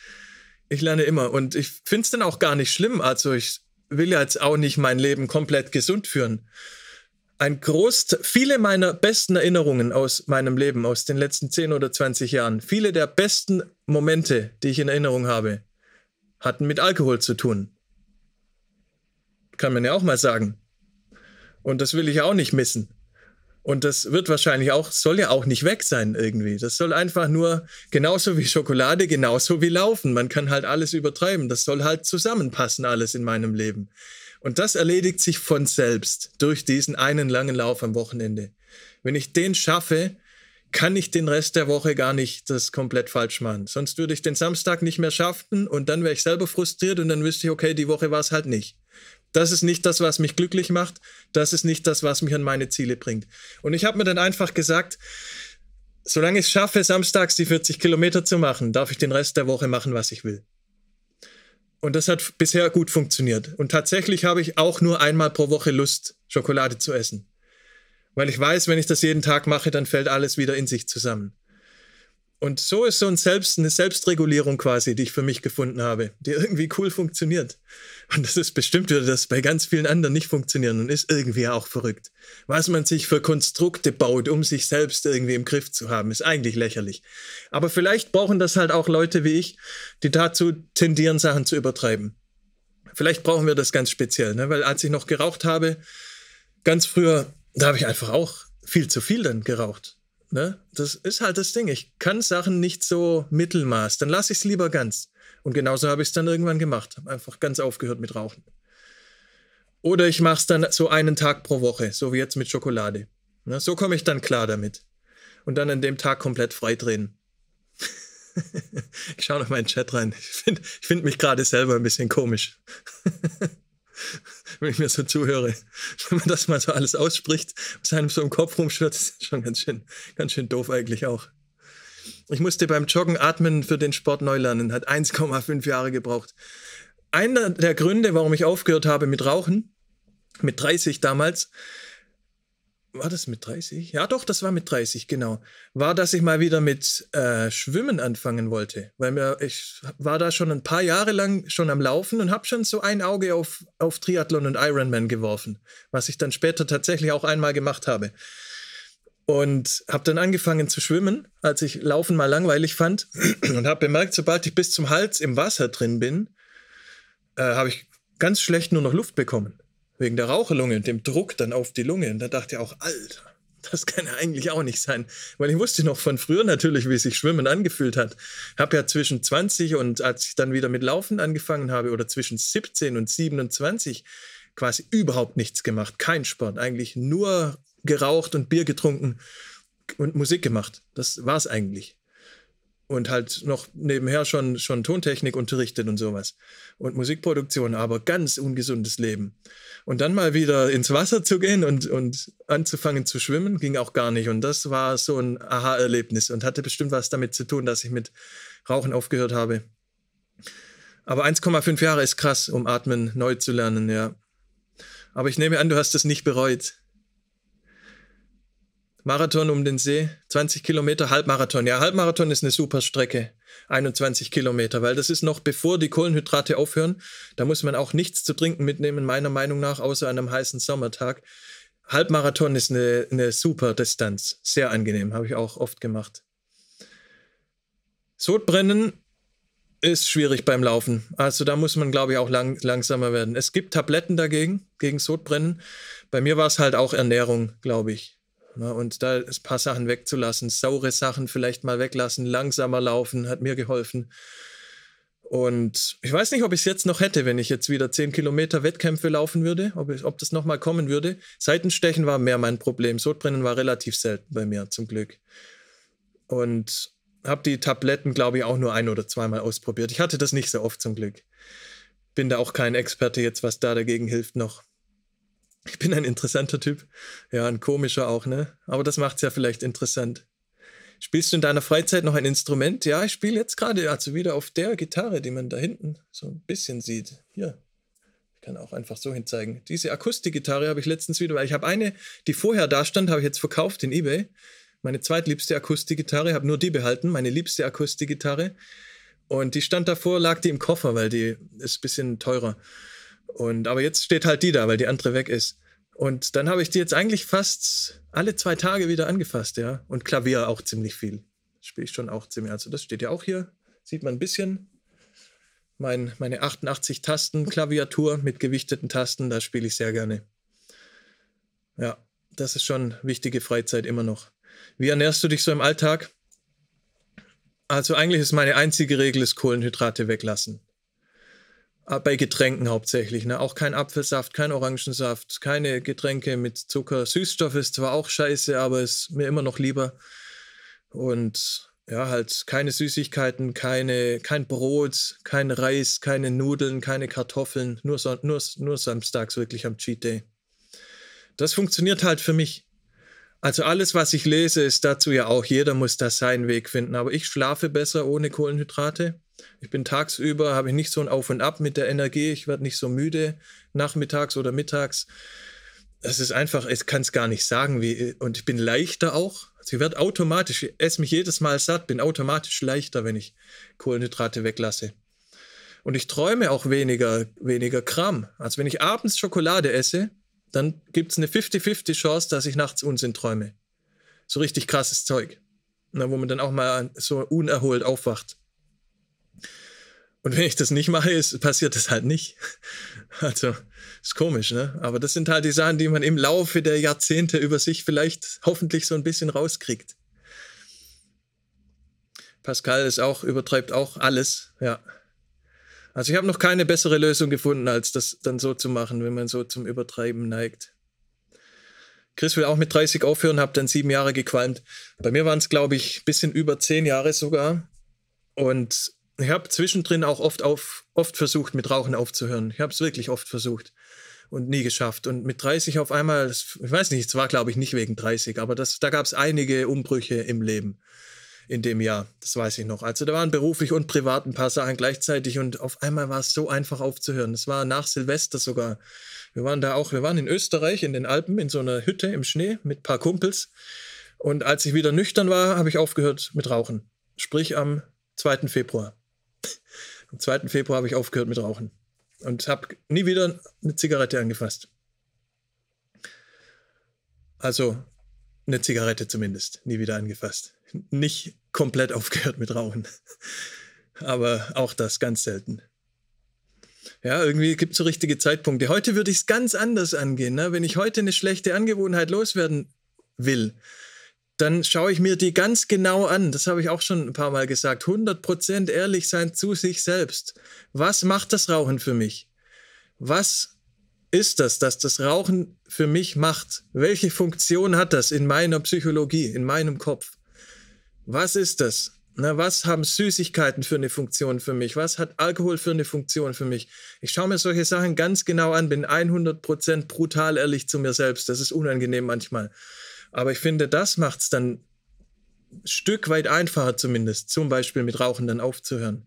Ich lerne immer. Und ich finde es dann auch gar nicht schlimm. Also ich will jetzt auch nicht mein Leben komplett gesund führen. Ein Groß, viele meiner besten Erinnerungen aus meinem Leben, aus den letzten 10 oder 20 Jahren, viele der besten Momente, die ich in Erinnerung habe, hatten mit Alkohol zu tun. Kann man ja auch mal sagen. Und das will ich auch nicht missen. Und das wird wahrscheinlich auch, soll ja auch nicht weg sein irgendwie. Das soll einfach nur genauso wie Schokolade, genauso wie Laufen. Man kann halt alles übertreiben. Das soll halt zusammenpassen, alles in meinem Leben. Und das erledigt sich von selbst durch diesen einen langen Lauf am Wochenende. Wenn ich den schaffe, kann ich den Rest der Woche gar nicht das komplett falsch machen. Sonst würde ich den Samstag nicht mehr schaffen und dann wäre ich selber frustriert und dann wüsste ich, okay, die Woche war es halt nicht. Das ist nicht das, was mich glücklich macht. Das ist nicht das, was mich an meine Ziele bringt. Und ich habe mir dann einfach gesagt, solange ich es schaffe, samstags die 40 Kilometer zu machen, darf ich den Rest der Woche machen, was ich will. Und das hat bisher gut funktioniert. Und tatsächlich habe ich auch nur einmal pro Woche Lust, Schokolade zu essen. Weil ich weiß, wenn ich das jeden Tag mache, dann fällt alles wieder in sich zusammen. Und so ist so ein Selbst, eine Selbstregulierung quasi, die ich für mich gefunden habe, die irgendwie cool funktioniert. Und das ist bestimmt würde das bei ganz vielen anderen nicht funktionieren und ist irgendwie auch verrückt. Was man sich für Konstrukte baut, um sich selbst irgendwie im Griff zu haben, ist eigentlich lächerlich. Aber vielleicht brauchen das halt auch Leute wie ich, die dazu tendieren, Sachen zu übertreiben. Vielleicht brauchen wir das ganz speziell, ne? weil als ich noch geraucht habe, ganz früher, da habe ich einfach auch viel zu viel dann geraucht. Ne? Das ist halt das Ding. Ich kann Sachen nicht so Mittelmaß. Dann lasse ich es lieber ganz. Und genauso habe ich es dann irgendwann gemacht. Einfach ganz aufgehört mit Rauchen. Oder ich mache es dann so einen Tag pro Woche, so wie jetzt mit Schokolade. Ne? So komme ich dann klar damit. Und dann an dem Tag komplett freidrehen. ich schaue noch mal in den Chat rein. Ich finde find mich gerade selber ein bisschen komisch. wenn ich mir so zuhöre. Wenn man das mal so alles ausspricht, was einem so im Kopf rumschwirrt, ist schon ganz schön, ganz schön doof eigentlich auch. Ich musste beim Joggen atmen für den Sport neu lernen, hat 1,5 Jahre gebraucht. Einer der Gründe, warum ich aufgehört habe mit Rauchen, mit 30 damals, war das mit 30? Ja, doch, das war mit 30, genau. War, dass ich mal wieder mit äh, Schwimmen anfangen wollte. Weil mir, ich war da schon ein paar Jahre lang schon am Laufen und habe schon so ein Auge auf, auf Triathlon und Ironman geworfen, was ich dann später tatsächlich auch einmal gemacht habe. Und habe dann angefangen zu schwimmen, als ich Laufen mal langweilig fand und habe bemerkt, sobald ich bis zum Hals im Wasser drin bin, äh, habe ich ganz schlecht nur noch Luft bekommen wegen der Raucherlunge und dem Druck dann auf die Lunge. Und da dachte ich auch, Alter, das kann ja eigentlich auch nicht sein. Weil ich wusste noch von früher natürlich, wie sich Schwimmen angefühlt hat. Habe ja zwischen 20 und als ich dann wieder mit Laufen angefangen habe oder zwischen 17 und 27 quasi überhaupt nichts gemacht. Kein Sport, eigentlich nur geraucht und Bier getrunken und Musik gemacht. Das war es eigentlich und halt noch nebenher schon, schon Tontechnik unterrichtet und sowas und Musikproduktion, aber ganz ungesundes Leben. Und dann mal wieder ins Wasser zu gehen und, und anzufangen zu schwimmen, ging auch gar nicht. Und das war so ein Aha-Erlebnis und hatte bestimmt was damit zu tun, dass ich mit Rauchen aufgehört habe. Aber 1,5 Jahre ist krass, um Atmen neu zu lernen, ja. Aber ich nehme an, du hast es nicht bereut. Marathon um den See, 20 Kilometer, Halbmarathon. Ja, Halbmarathon ist eine super Strecke, 21 Kilometer, weil das ist noch bevor die Kohlenhydrate aufhören. Da muss man auch nichts zu trinken mitnehmen, meiner Meinung nach, außer an einem heißen Sommertag. Halbmarathon ist eine, eine super Distanz, sehr angenehm, habe ich auch oft gemacht. Sodbrennen ist schwierig beim Laufen. Also da muss man, glaube ich, auch lang, langsamer werden. Es gibt Tabletten dagegen, gegen Sodbrennen. Bei mir war es halt auch Ernährung, glaube ich. Ne? Und da ein paar Sachen wegzulassen, saure Sachen vielleicht mal weglassen, langsamer laufen, hat mir geholfen. Und ich weiß nicht, ob ich es jetzt noch hätte, wenn ich jetzt wieder 10 Kilometer Wettkämpfe laufen würde, ob, ich, ob das nochmal kommen würde. Seitenstechen war mehr mein Problem. Sodbrennen war relativ selten bei mir, zum Glück. Und habe die Tabletten, glaube ich, auch nur ein oder zweimal ausprobiert. Ich hatte das nicht so oft, zum Glück. Bin da auch kein Experte jetzt, was da dagegen hilft noch. Ich bin ein interessanter Typ. Ja, ein komischer auch, ne? Aber das macht es ja vielleicht interessant. Spielst du in deiner Freizeit noch ein Instrument? Ja, ich spiele jetzt gerade also wieder auf der Gitarre, die man da hinten so ein bisschen sieht. Hier. Ich kann auch einfach so hinzeigen. Diese Akustikgitarre habe ich letztens wieder, weil ich habe eine, die vorher da stand, habe ich jetzt verkauft in eBay. Meine zweitliebste Akustikgitarre, habe nur die behalten, meine liebste Akustikgitarre. Und die stand davor, lag die im Koffer, weil die ist ein bisschen teurer. Und, aber jetzt steht halt die da, weil die andere weg ist. Und dann habe ich die jetzt eigentlich fast alle zwei Tage wieder angefasst, ja. Und Klavier auch ziemlich viel. Spiele ich schon auch ziemlich. Also das steht ja auch hier. Sieht man ein bisschen. Mein, meine 88 Tasten Klaviatur mit gewichteten Tasten, da spiele ich sehr gerne. Ja, das ist schon wichtige Freizeit immer noch. Wie ernährst du dich so im Alltag? Also eigentlich ist meine einzige Regel, ist Kohlenhydrate weglassen. Ah, bei Getränken hauptsächlich, ne? Auch kein Apfelsaft, kein Orangensaft, keine Getränke mit Zucker. Süßstoff ist zwar auch scheiße, aber ist mir immer noch lieber. Und ja, halt keine Süßigkeiten, keine, kein Brot, kein Reis, keine Nudeln, keine Kartoffeln, nur, nur, nur samstags wirklich am Cheat Day. Das funktioniert halt für mich. Also alles, was ich lese, ist dazu ja auch, jeder muss da seinen Weg finden. Aber ich schlafe besser ohne Kohlenhydrate. Ich bin tagsüber, habe ich nicht so ein Auf und Ab mit der Energie. Ich werde nicht so müde nachmittags oder mittags. Es ist einfach, ich kann es gar nicht sagen. Wie, und ich bin leichter auch. Also ich werde automatisch, ich esse mich jedes Mal satt, bin automatisch leichter, wenn ich Kohlenhydrate weglasse. Und ich träume auch weniger, weniger Kram. Also wenn ich abends Schokolade esse, dann gibt es eine 50-50 Chance, dass ich nachts Unsinn träume. So richtig krasses Zeug. Na, wo man dann auch mal so unerholt aufwacht. Und wenn ich das nicht mache, ist, passiert das halt nicht. Also, ist komisch, ne? Aber das sind halt die Sachen, die man im Laufe der Jahrzehnte über sich vielleicht hoffentlich so ein bisschen rauskriegt. Pascal ist auch, übertreibt auch alles, ja. Also ich habe noch keine bessere Lösung gefunden, als das dann so zu machen, wenn man so zum Übertreiben neigt. Chris will auch mit 30 aufhören, habe dann sieben Jahre gequalmt. Bei mir waren es, glaube ich, ein bisschen über zehn Jahre sogar. Und ich habe zwischendrin auch oft, auf, oft versucht, mit Rauchen aufzuhören. Ich habe es wirklich oft versucht und nie geschafft. Und mit 30 auf einmal, ich weiß nicht, es war glaube ich nicht wegen 30, aber das, da gab es einige Umbrüche im Leben. in dem Jahr. Das weiß ich noch. Also da waren beruflich und privat ein paar Sachen gleichzeitig und auf einmal war es so einfach aufzuhören. Das war nach Silvester sogar. Wir waren da auch, wir waren in Österreich in den Alpen in so einer Hütte im Schnee mit ein paar Kumpels. Und als ich wieder nüchtern war, habe ich aufgehört mit Rauchen. Sprich am 2. Februar. Am 2. Februar habe ich aufgehört mit Rauchen und habe nie wieder eine Zigarette angefasst. Also eine Zigarette zumindest, nie wieder angefasst. Nicht komplett aufgehört mit Rauchen. Aber auch das ganz selten. Ja, irgendwie gibt es so richtige Zeitpunkte. Heute würde ich es ganz anders angehen. Ne? Wenn ich heute eine schlechte Angewohnheit loswerden will, dann schaue ich mir die ganz genau an. Das habe ich auch schon ein paar Mal gesagt. 100% ehrlich sein zu sich selbst. Was macht das Rauchen für mich? Was ist das, dass das Rauchen für mich macht? Welche Funktion hat das in meiner Psychologie, in meinem Kopf? Was ist das? Na, was haben Süßigkeiten für eine Funktion für mich? Was hat Alkohol für eine Funktion für mich? Ich schaue mir solche Sachen ganz genau an, bin 100% brutal ehrlich zu mir selbst. Das ist unangenehm manchmal. Aber ich finde, das macht es dann ein Stück weit einfacher zumindest, zum Beispiel mit Rauchen dann aufzuhören.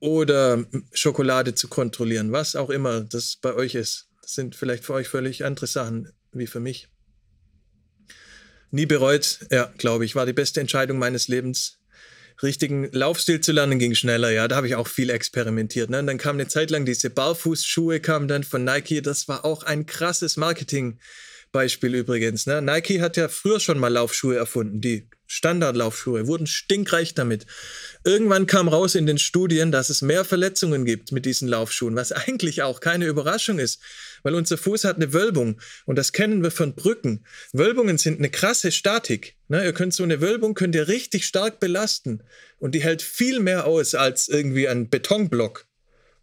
Oder Schokolade zu kontrollieren, was auch immer das bei euch ist. Das sind vielleicht für euch völlig andere Sachen wie für mich. Nie bereut, ja, glaube ich, war die beste Entscheidung meines Lebens. Richtigen Laufstil zu lernen ging schneller, ja, da habe ich auch viel experimentiert. Ne? Und dann kam eine Zeit lang diese Barfußschuhe, kamen dann von Nike, das war auch ein krasses Marketing. Beispiel übrigens. Ne? Nike hat ja früher schon mal Laufschuhe erfunden, die Standardlaufschuhe, wurden stinkreich damit. Irgendwann kam raus in den Studien, dass es mehr Verletzungen gibt mit diesen Laufschuhen, was eigentlich auch keine Überraschung ist, weil unser Fuß hat eine Wölbung und das kennen wir von Brücken. Wölbungen sind eine krasse Statik. Ne? Ihr könnt so eine Wölbung könnt ihr richtig stark belasten und die hält viel mehr aus als irgendwie ein Betonblock,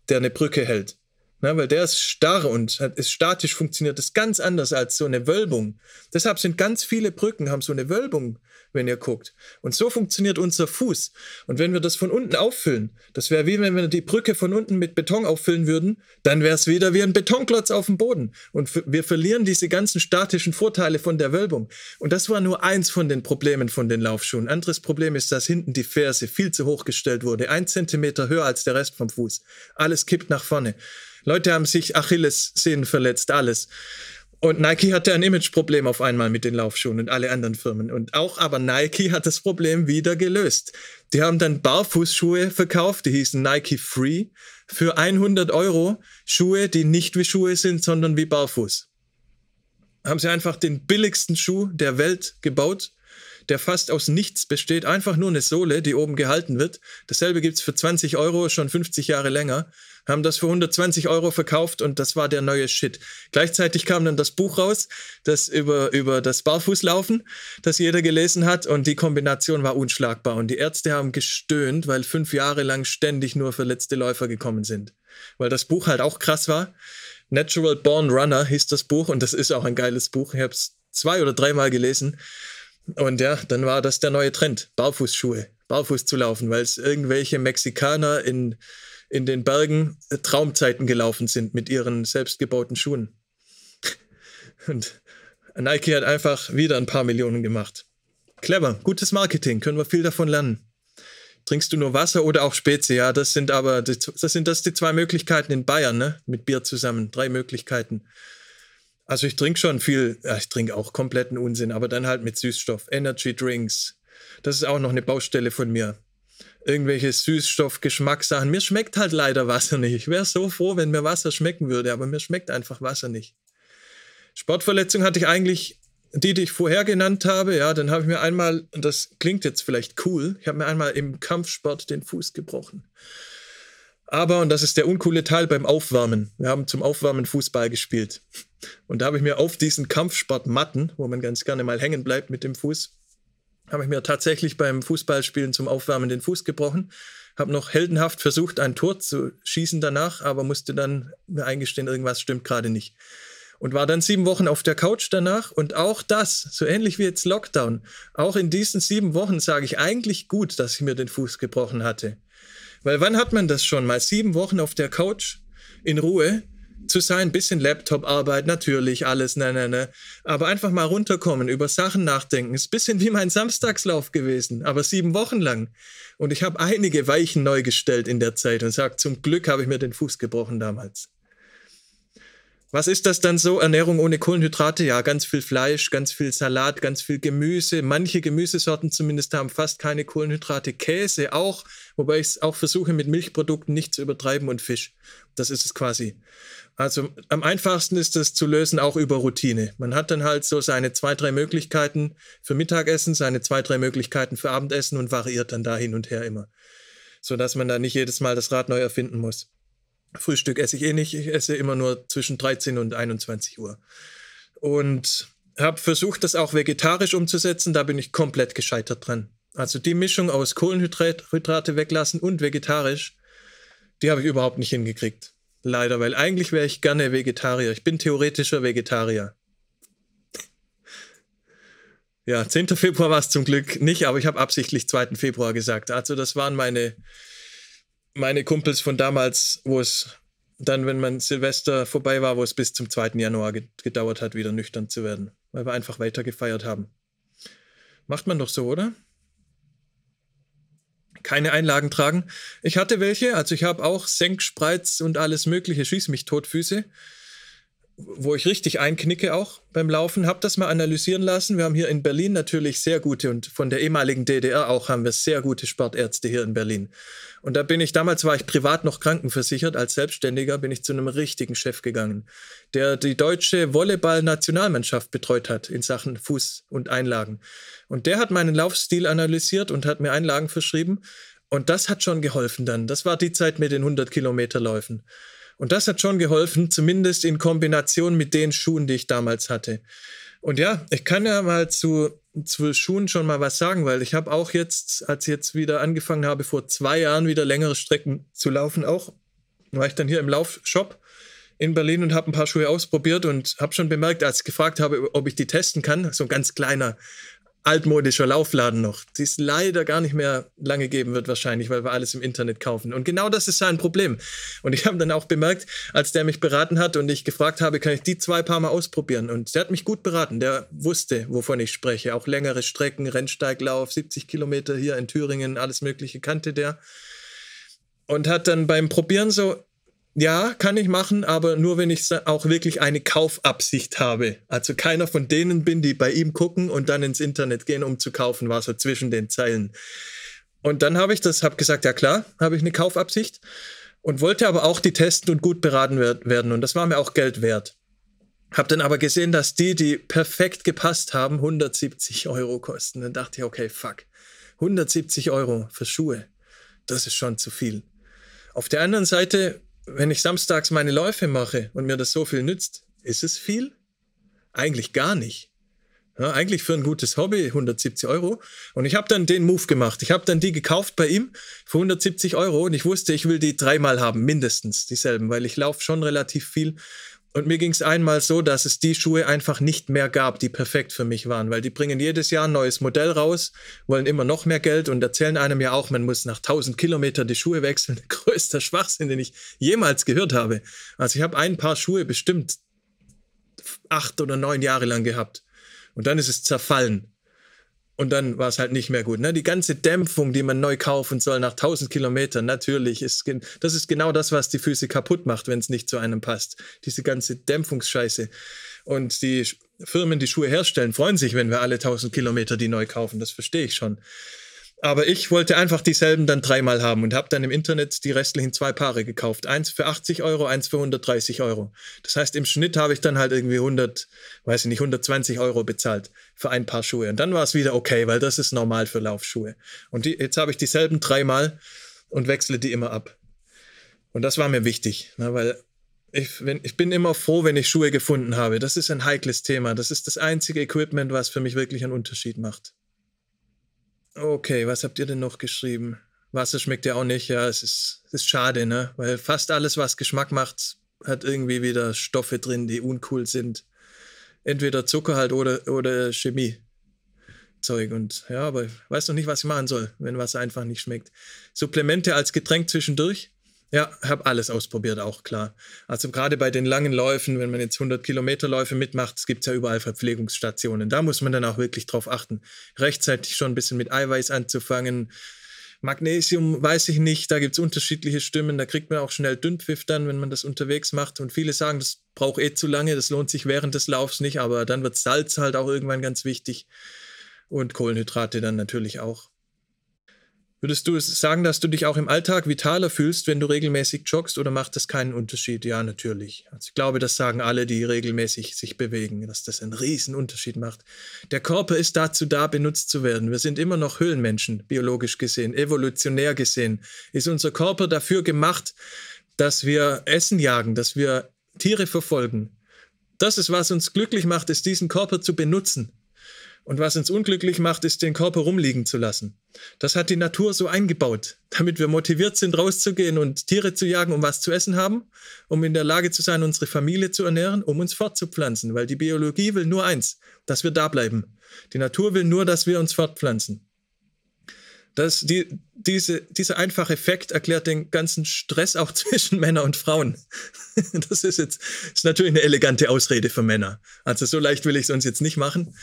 der eine Brücke hält. Na, weil der ist starr und ist statisch funktioniert das ganz anders als so eine Wölbung. Deshalb sind ganz viele Brücken haben so eine Wölbung, wenn ihr guckt. Und so funktioniert unser Fuß. Und wenn wir das von unten auffüllen, das wäre wie wenn wir die Brücke von unten mit Beton auffüllen würden, dann wäre es wieder wie ein Betonklotz auf dem Boden. Und wir verlieren diese ganzen statischen Vorteile von der Wölbung. Und das war nur eins von den Problemen von den Laufschuhen. Anderes Problem ist, dass hinten die Ferse viel zu hoch gestellt wurde. Ein Zentimeter höher als der Rest vom Fuß. Alles kippt nach vorne. Leute haben sich Achillessehnen verletzt, alles. Und Nike hatte ein Imageproblem auf einmal mit den Laufschuhen und alle anderen Firmen. Und auch aber Nike hat das Problem wieder gelöst. Die haben dann Barfußschuhe verkauft, die hießen Nike Free, für 100 Euro. Schuhe, die nicht wie Schuhe sind, sondern wie Barfuß. Haben sie einfach den billigsten Schuh der Welt gebaut der fast aus nichts besteht. Einfach nur eine Sohle, die oben gehalten wird. Dasselbe gibt es für 20 Euro, schon 50 Jahre länger. Haben das für 120 Euro verkauft und das war der neue Shit. Gleichzeitig kam dann das Buch raus, das über, über das Barfußlaufen, das jeder gelesen hat und die Kombination war unschlagbar. Und die Ärzte haben gestöhnt, weil fünf Jahre lang ständig nur verletzte Läufer gekommen sind. Weil das Buch halt auch krass war. Natural Born Runner hieß das Buch und das ist auch ein geiles Buch. Ich habe es zwei oder dreimal gelesen. Und ja, dann war das der neue Trend, Barfußschuhe, barfuß zu laufen, weil es irgendwelche Mexikaner in, in den Bergen äh, Traumzeiten gelaufen sind mit ihren selbstgebauten Schuhen. Und Nike hat einfach wieder ein paar Millionen gemacht. Clever, gutes Marketing, können wir viel davon lernen. Trinkst du nur Wasser oder auch Spezi? Ja, das sind aber das sind das die zwei Möglichkeiten in Bayern, ne? Mit Bier zusammen, drei Möglichkeiten. Also ich trinke schon viel, ja, ich trinke auch kompletten Unsinn, aber dann halt mit Süßstoff, Energy Drinks. Das ist auch noch eine Baustelle von mir. Irgendwelche Süßstoff-Geschmackssachen. Mir schmeckt halt leider Wasser nicht. Ich wäre so froh, wenn mir Wasser schmecken würde, aber mir schmeckt einfach Wasser nicht. Sportverletzung hatte ich eigentlich die, die ich vorher genannt habe. Ja, dann habe ich mir einmal, und das klingt jetzt vielleicht cool, ich habe mir einmal im Kampfsport den Fuß gebrochen. Aber, und das ist der uncoole Teil beim Aufwärmen. Wir haben zum Aufwärmen Fußball gespielt. Und da habe ich mir auf diesen Kampfsportmatten, wo man ganz gerne mal hängen bleibt mit dem Fuß, habe ich mir tatsächlich beim Fußballspielen zum Aufwärmen den Fuß gebrochen. Habe noch heldenhaft versucht, ein Tor zu schießen danach, aber musste dann mir eingestehen, irgendwas stimmt gerade nicht. Und war dann sieben Wochen auf der Couch danach. Und auch das, so ähnlich wie jetzt Lockdown, auch in diesen sieben Wochen sage ich eigentlich gut, dass ich mir den Fuß gebrochen hatte. Weil wann hat man das schon? Mal sieben Wochen auf der Couch in Ruhe, zu sein, bisschen Laptop-Arbeit, natürlich alles, ne, ne, ne. Aber einfach mal runterkommen, über Sachen nachdenken. Ist ein bisschen wie mein Samstagslauf gewesen, aber sieben Wochen lang. Und ich habe einige Weichen neu gestellt in der Zeit und sage, zum Glück habe ich mir den Fuß gebrochen damals. Was ist das dann so? Ernährung ohne Kohlenhydrate? Ja, ganz viel Fleisch, ganz viel Salat, ganz viel Gemüse. Manche Gemüsesorten zumindest haben fast keine Kohlenhydrate. Käse auch, wobei ich es auch versuche mit Milchprodukten nicht zu übertreiben und Fisch. Das ist es quasi. Also am einfachsten ist das zu lösen auch über Routine. Man hat dann halt so seine zwei, drei Möglichkeiten für Mittagessen, seine zwei, drei Möglichkeiten für Abendessen und variiert dann da hin und her immer. Sodass man da nicht jedes Mal das Rad neu erfinden muss. Frühstück esse ich eh nicht. Ich esse immer nur zwischen 13 und 21 Uhr. Und habe versucht, das auch vegetarisch umzusetzen. Da bin ich komplett gescheitert dran. Also die Mischung aus Kohlenhydrate weglassen und vegetarisch, die habe ich überhaupt nicht hingekriegt. Leider, weil eigentlich wäre ich gerne Vegetarier. Ich bin theoretischer Vegetarier. Ja, 10. Februar war es zum Glück nicht, aber ich habe absichtlich 2. Februar gesagt. Also das waren meine meine Kumpels von damals, wo es dann, wenn man Silvester vorbei war, wo es bis zum 2. Januar gedauert hat, wieder nüchtern zu werden, weil wir einfach weiter gefeiert haben. Macht man doch so, oder? Keine Einlagen tragen. Ich hatte welche, also ich habe auch Senkspreits und alles mögliche, schieß mich Totfüße wo ich richtig einknicke auch beim Laufen, habe das mal analysieren lassen. Wir haben hier in Berlin natürlich sehr gute und von der ehemaligen DDR auch haben wir sehr gute Sportärzte hier in Berlin. Und da bin ich, damals war ich privat noch krankenversichert, als Selbstständiger bin ich zu einem richtigen Chef gegangen, der die deutsche Volleyball-Nationalmannschaft betreut hat in Sachen Fuß und Einlagen. Und der hat meinen Laufstil analysiert und hat mir Einlagen verschrieben. Und das hat schon geholfen dann. Das war die Zeit mit den 100 Kilometerläufen. Und das hat schon geholfen, zumindest in Kombination mit den Schuhen, die ich damals hatte. Und ja, ich kann ja mal zu, zu Schuhen schon mal was sagen, weil ich habe auch jetzt, als ich jetzt wieder angefangen habe, vor zwei Jahren wieder längere Strecken zu laufen, auch war ich dann hier im Laufshop in Berlin und habe ein paar Schuhe ausprobiert und habe schon bemerkt, als ich gefragt habe, ob ich die testen kann, so ein ganz kleiner altmodischer Laufladen noch, die es leider gar nicht mehr lange geben wird wahrscheinlich, weil wir alles im Internet kaufen. Und genau das ist sein Problem. Und ich habe dann auch bemerkt, als der mich beraten hat und ich gefragt habe, kann ich die zwei paar Mal ausprobieren? Und der hat mich gut beraten. Der wusste, wovon ich spreche. Auch längere Strecken, Rennsteiglauf, 70 Kilometer hier in Thüringen, alles Mögliche kannte der. Und hat dann beim Probieren so ja, kann ich machen, aber nur wenn ich auch wirklich eine Kaufabsicht habe. Also keiner von denen bin, die bei ihm gucken und dann ins Internet gehen, um zu kaufen, war so zwischen den Zeilen. Und dann habe ich das, habe gesagt, ja klar, habe ich eine Kaufabsicht und wollte aber auch die testen und gut beraten werden und das war mir auch Geld wert. Habe dann aber gesehen, dass die, die perfekt gepasst haben, 170 Euro kosten. Dann dachte ich, okay, fuck, 170 Euro für Schuhe, das ist schon zu viel. Auf der anderen Seite wenn ich samstags meine Läufe mache und mir das so viel nützt, ist es viel? Eigentlich gar nicht. Ja, eigentlich für ein gutes Hobby 170 Euro. Und ich habe dann den Move gemacht. Ich habe dann die gekauft bei ihm für 170 Euro und ich wusste, ich will die dreimal haben, mindestens dieselben, weil ich laufe schon relativ viel und mir ging es einmal so, dass es die Schuhe einfach nicht mehr gab, die perfekt für mich waren, weil die bringen jedes Jahr ein neues Modell raus, wollen immer noch mehr Geld und erzählen einem ja auch, man muss nach 1000 Kilometern die Schuhe wechseln. Größter Schwachsinn, den ich jemals gehört habe. Also ich habe ein paar Schuhe bestimmt acht oder neun Jahre lang gehabt. Und dann ist es zerfallen. Und dann war es halt nicht mehr gut. Ne? Die ganze Dämpfung, die man neu kaufen soll nach 1000 Kilometern, natürlich ist das ist genau das, was die Füße kaputt macht, wenn es nicht zu einem passt. Diese ganze Dämpfungsscheiße. Und die Firmen, die Schuhe herstellen, freuen sich, wenn wir alle 1000 Kilometer die neu kaufen. Das verstehe ich schon. Aber ich wollte einfach dieselben dann dreimal haben und habe dann im Internet die restlichen zwei Paare gekauft. Eins für 80 Euro, eins für 130 Euro. Das heißt, im Schnitt habe ich dann halt irgendwie 100, weiß ich nicht, 120 Euro bezahlt für ein Paar Schuhe. Und dann war es wieder okay, weil das ist normal für Laufschuhe. Und die, jetzt habe ich dieselben dreimal und wechsle die immer ab. Und das war mir wichtig, ne, weil ich, wenn, ich bin immer froh, wenn ich Schuhe gefunden habe. Das ist ein heikles Thema. Das ist das einzige Equipment, was für mich wirklich einen Unterschied macht. Okay, was habt ihr denn noch geschrieben? Wasser schmeckt ja auch nicht, ja, es ist, es ist schade, ne? Weil fast alles, was Geschmack macht, hat irgendwie wieder Stoffe drin, die uncool sind. Entweder Zucker halt oder, oder Chemie. Zeug und ja, aber ich weiß noch nicht, was ich machen soll, wenn was einfach nicht schmeckt. Supplemente als Getränk zwischendurch Ja, habe alles ausprobiert, auch klar. Also gerade bei den langen Läufen, wenn man jetzt 100 Kilometer Läufe mitmacht, gibt es ja überall Verpflegungsstationen. Da muss man dann auch wirklich drauf achten, rechtzeitig schon ein bisschen mit Eiweiß anzufangen. Magnesium weiß ich nicht, da gibt es unterschiedliche Stimmen, da kriegt man auch schnell Dünnpfiff dann, wenn man das unterwegs macht. Und viele sagen, das braucht eh zu lange, das lohnt sich während des Laufs nicht, aber dann wird Salz halt auch irgendwann ganz wichtig und Kohlenhydrate dann natürlich auch. Würdest du sagen, dass du dich auch im Alltag vitaler fühlst, wenn du regelmäßig joggst oder macht das keinen Unterschied? Ja, natürlich. Also ich glaube, das sagen alle, die regelmäßig sich bewegen, dass das einen riesen Unterschied macht. Der Körper ist dazu da, benutzt zu werden. Wir sind immer noch Höhlenmenschen, biologisch gesehen, evolutionär gesehen. Ist unser Körper dafür gemacht, dass wir Essen jagen, dass wir Tiere verfolgen. Das ist, was uns glücklich macht, ist diesen Körper zu benutzen. Und was uns unglücklich macht, ist, den Körper rumliegen zu lassen. Das hat die Natur so eingebaut, damit wir motiviert sind, rauszugehen und Tiere zu jagen, um was zu essen haben, um in der Lage zu sein, unsere Familie zu ernähren, um uns fortzupflanzen. Weil die Biologie will nur eins, dass wir da bleiben. Die Natur will nur, dass wir uns fortpflanzen. Das, die, diese, dieser einfache Effekt erklärt den ganzen Stress auch zwischen Männern und Frauen. Das ist jetzt ist natürlich eine elegante Ausrede für Männer. Also so leicht will ich es uns jetzt nicht machen.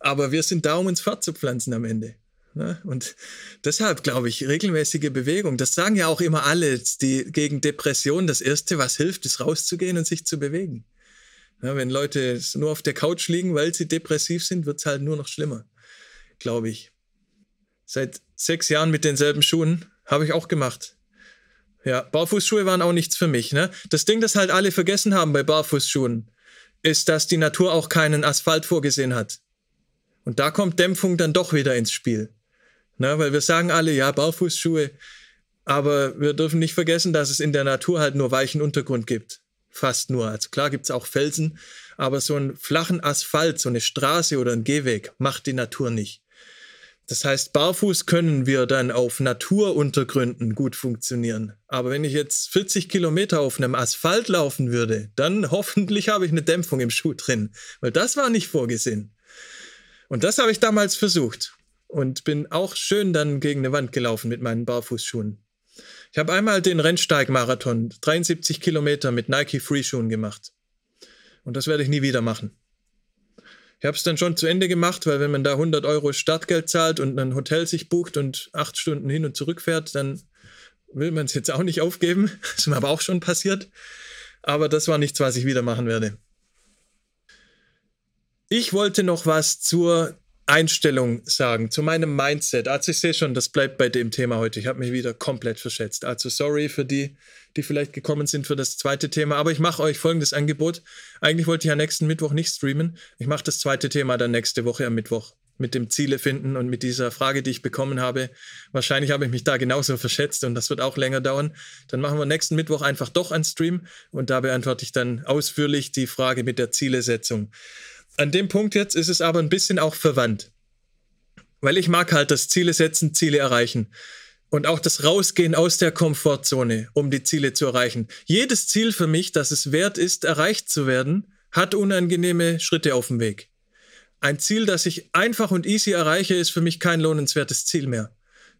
Aber wir sind da, um uns fortzupflanzen am Ende. Ne? Und deshalb glaube ich, regelmäßige Bewegung, das sagen ja auch immer alle, die gegen Depression, das Erste, was hilft, ist rauszugehen und sich zu bewegen. Ja, wenn Leute nur auf der Couch liegen, weil sie depressiv sind, wird es halt nur noch schlimmer, glaube ich. Seit sechs Jahren mit denselben Schuhen habe ich auch gemacht. Ja, Barfußschuhe waren auch nichts für mich. Ne? Das Ding, das halt alle vergessen haben bei Barfußschuhen, ist, dass die Natur auch keinen Asphalt vorgesehen hat. Und da kommt Dämpfung dann doch wieder ins Spiel. Na, weil wir sagen alle, ja, Barfußschuhe, aber wir dürfen nicht vergessen, dass es in der Natur halt nur weichen Untergrund gibt. Fast nur. Also klar gibt es auch Felsen, aber so einen flachen Asphalt, so eine Straße oder ein Gehweg macht die Natur nicht. Das heißt, barfuß können wir dann auf Naturuntergründen gut funktionieren. Aber wenn ich jetzt 40 Kilometer auf einem Asphalt laufen würde, dann hoffentlich habe ich eine Dämpfung im Schuh drin, weil das war nicht vorgesehen. Und das habe ich damals versucht und bin auch schön dann gegen eine Wand gelaufen mit meinen Barfußschuhen. Ich habe einmal den Rennsteigmarathon, 73 Kilometer mit Nike Free-Schuhen gemacht. Und das werde ich nie wieder machen. Ich habe es dann schon zu Ende gemacht, weil wenn man da 100 Euro Startgeld zahlt und ein Hotel sich bucht und acht Stunden hin und zurück fährt, dann will man es jetzt auch nicht aufgeben. Das ist mir aber auch schon passiert. Aber das war nichts, was ich wieder machen werde. Ich wollte noch was zur Einstellung sagen, zu meinem Mindset. Also ich sehe schon, das bleibt bei dem Thema heute. Ich habe mich wieder komplett verschätzt. Also sorry für die, die vielleicht gekommen sind für das zweite Thema. Aber ich mache euch folgendes Angebot. Eigentlich wollte ich ja nächsten Mittwoch nicht streamen. Ich mache das zweite Thema dann nächste Woche am Mittwoch mit dem Ziele finden und mit dieser Frage, die ich bekommen habe. Wahrscheinlich habe ich mich da genauso verschätzt und das wird auch länger dauern. Dann machen wir nächsten Mittwoch einfach doch einen Stream und da beantworte ich dann ausführlich die Frage mit der Zielesetzung. An dem Punkt jetzt ist es aber ein bisschen auch verwandt. Weil ich mag halt das Ziele setzen, Ziele erreichen. Und auch das Rausgehen aus der Komfortzone, um die Ziele zu erreichen. Jedes Ziel für mich, das es wert ist, erreicht zu werden, hat unangenehme Schritte auf dem Weg. Ein Ziel, das ich einfach und easy erreiche, ist für mich kein lohnenswertes Ziel mehr.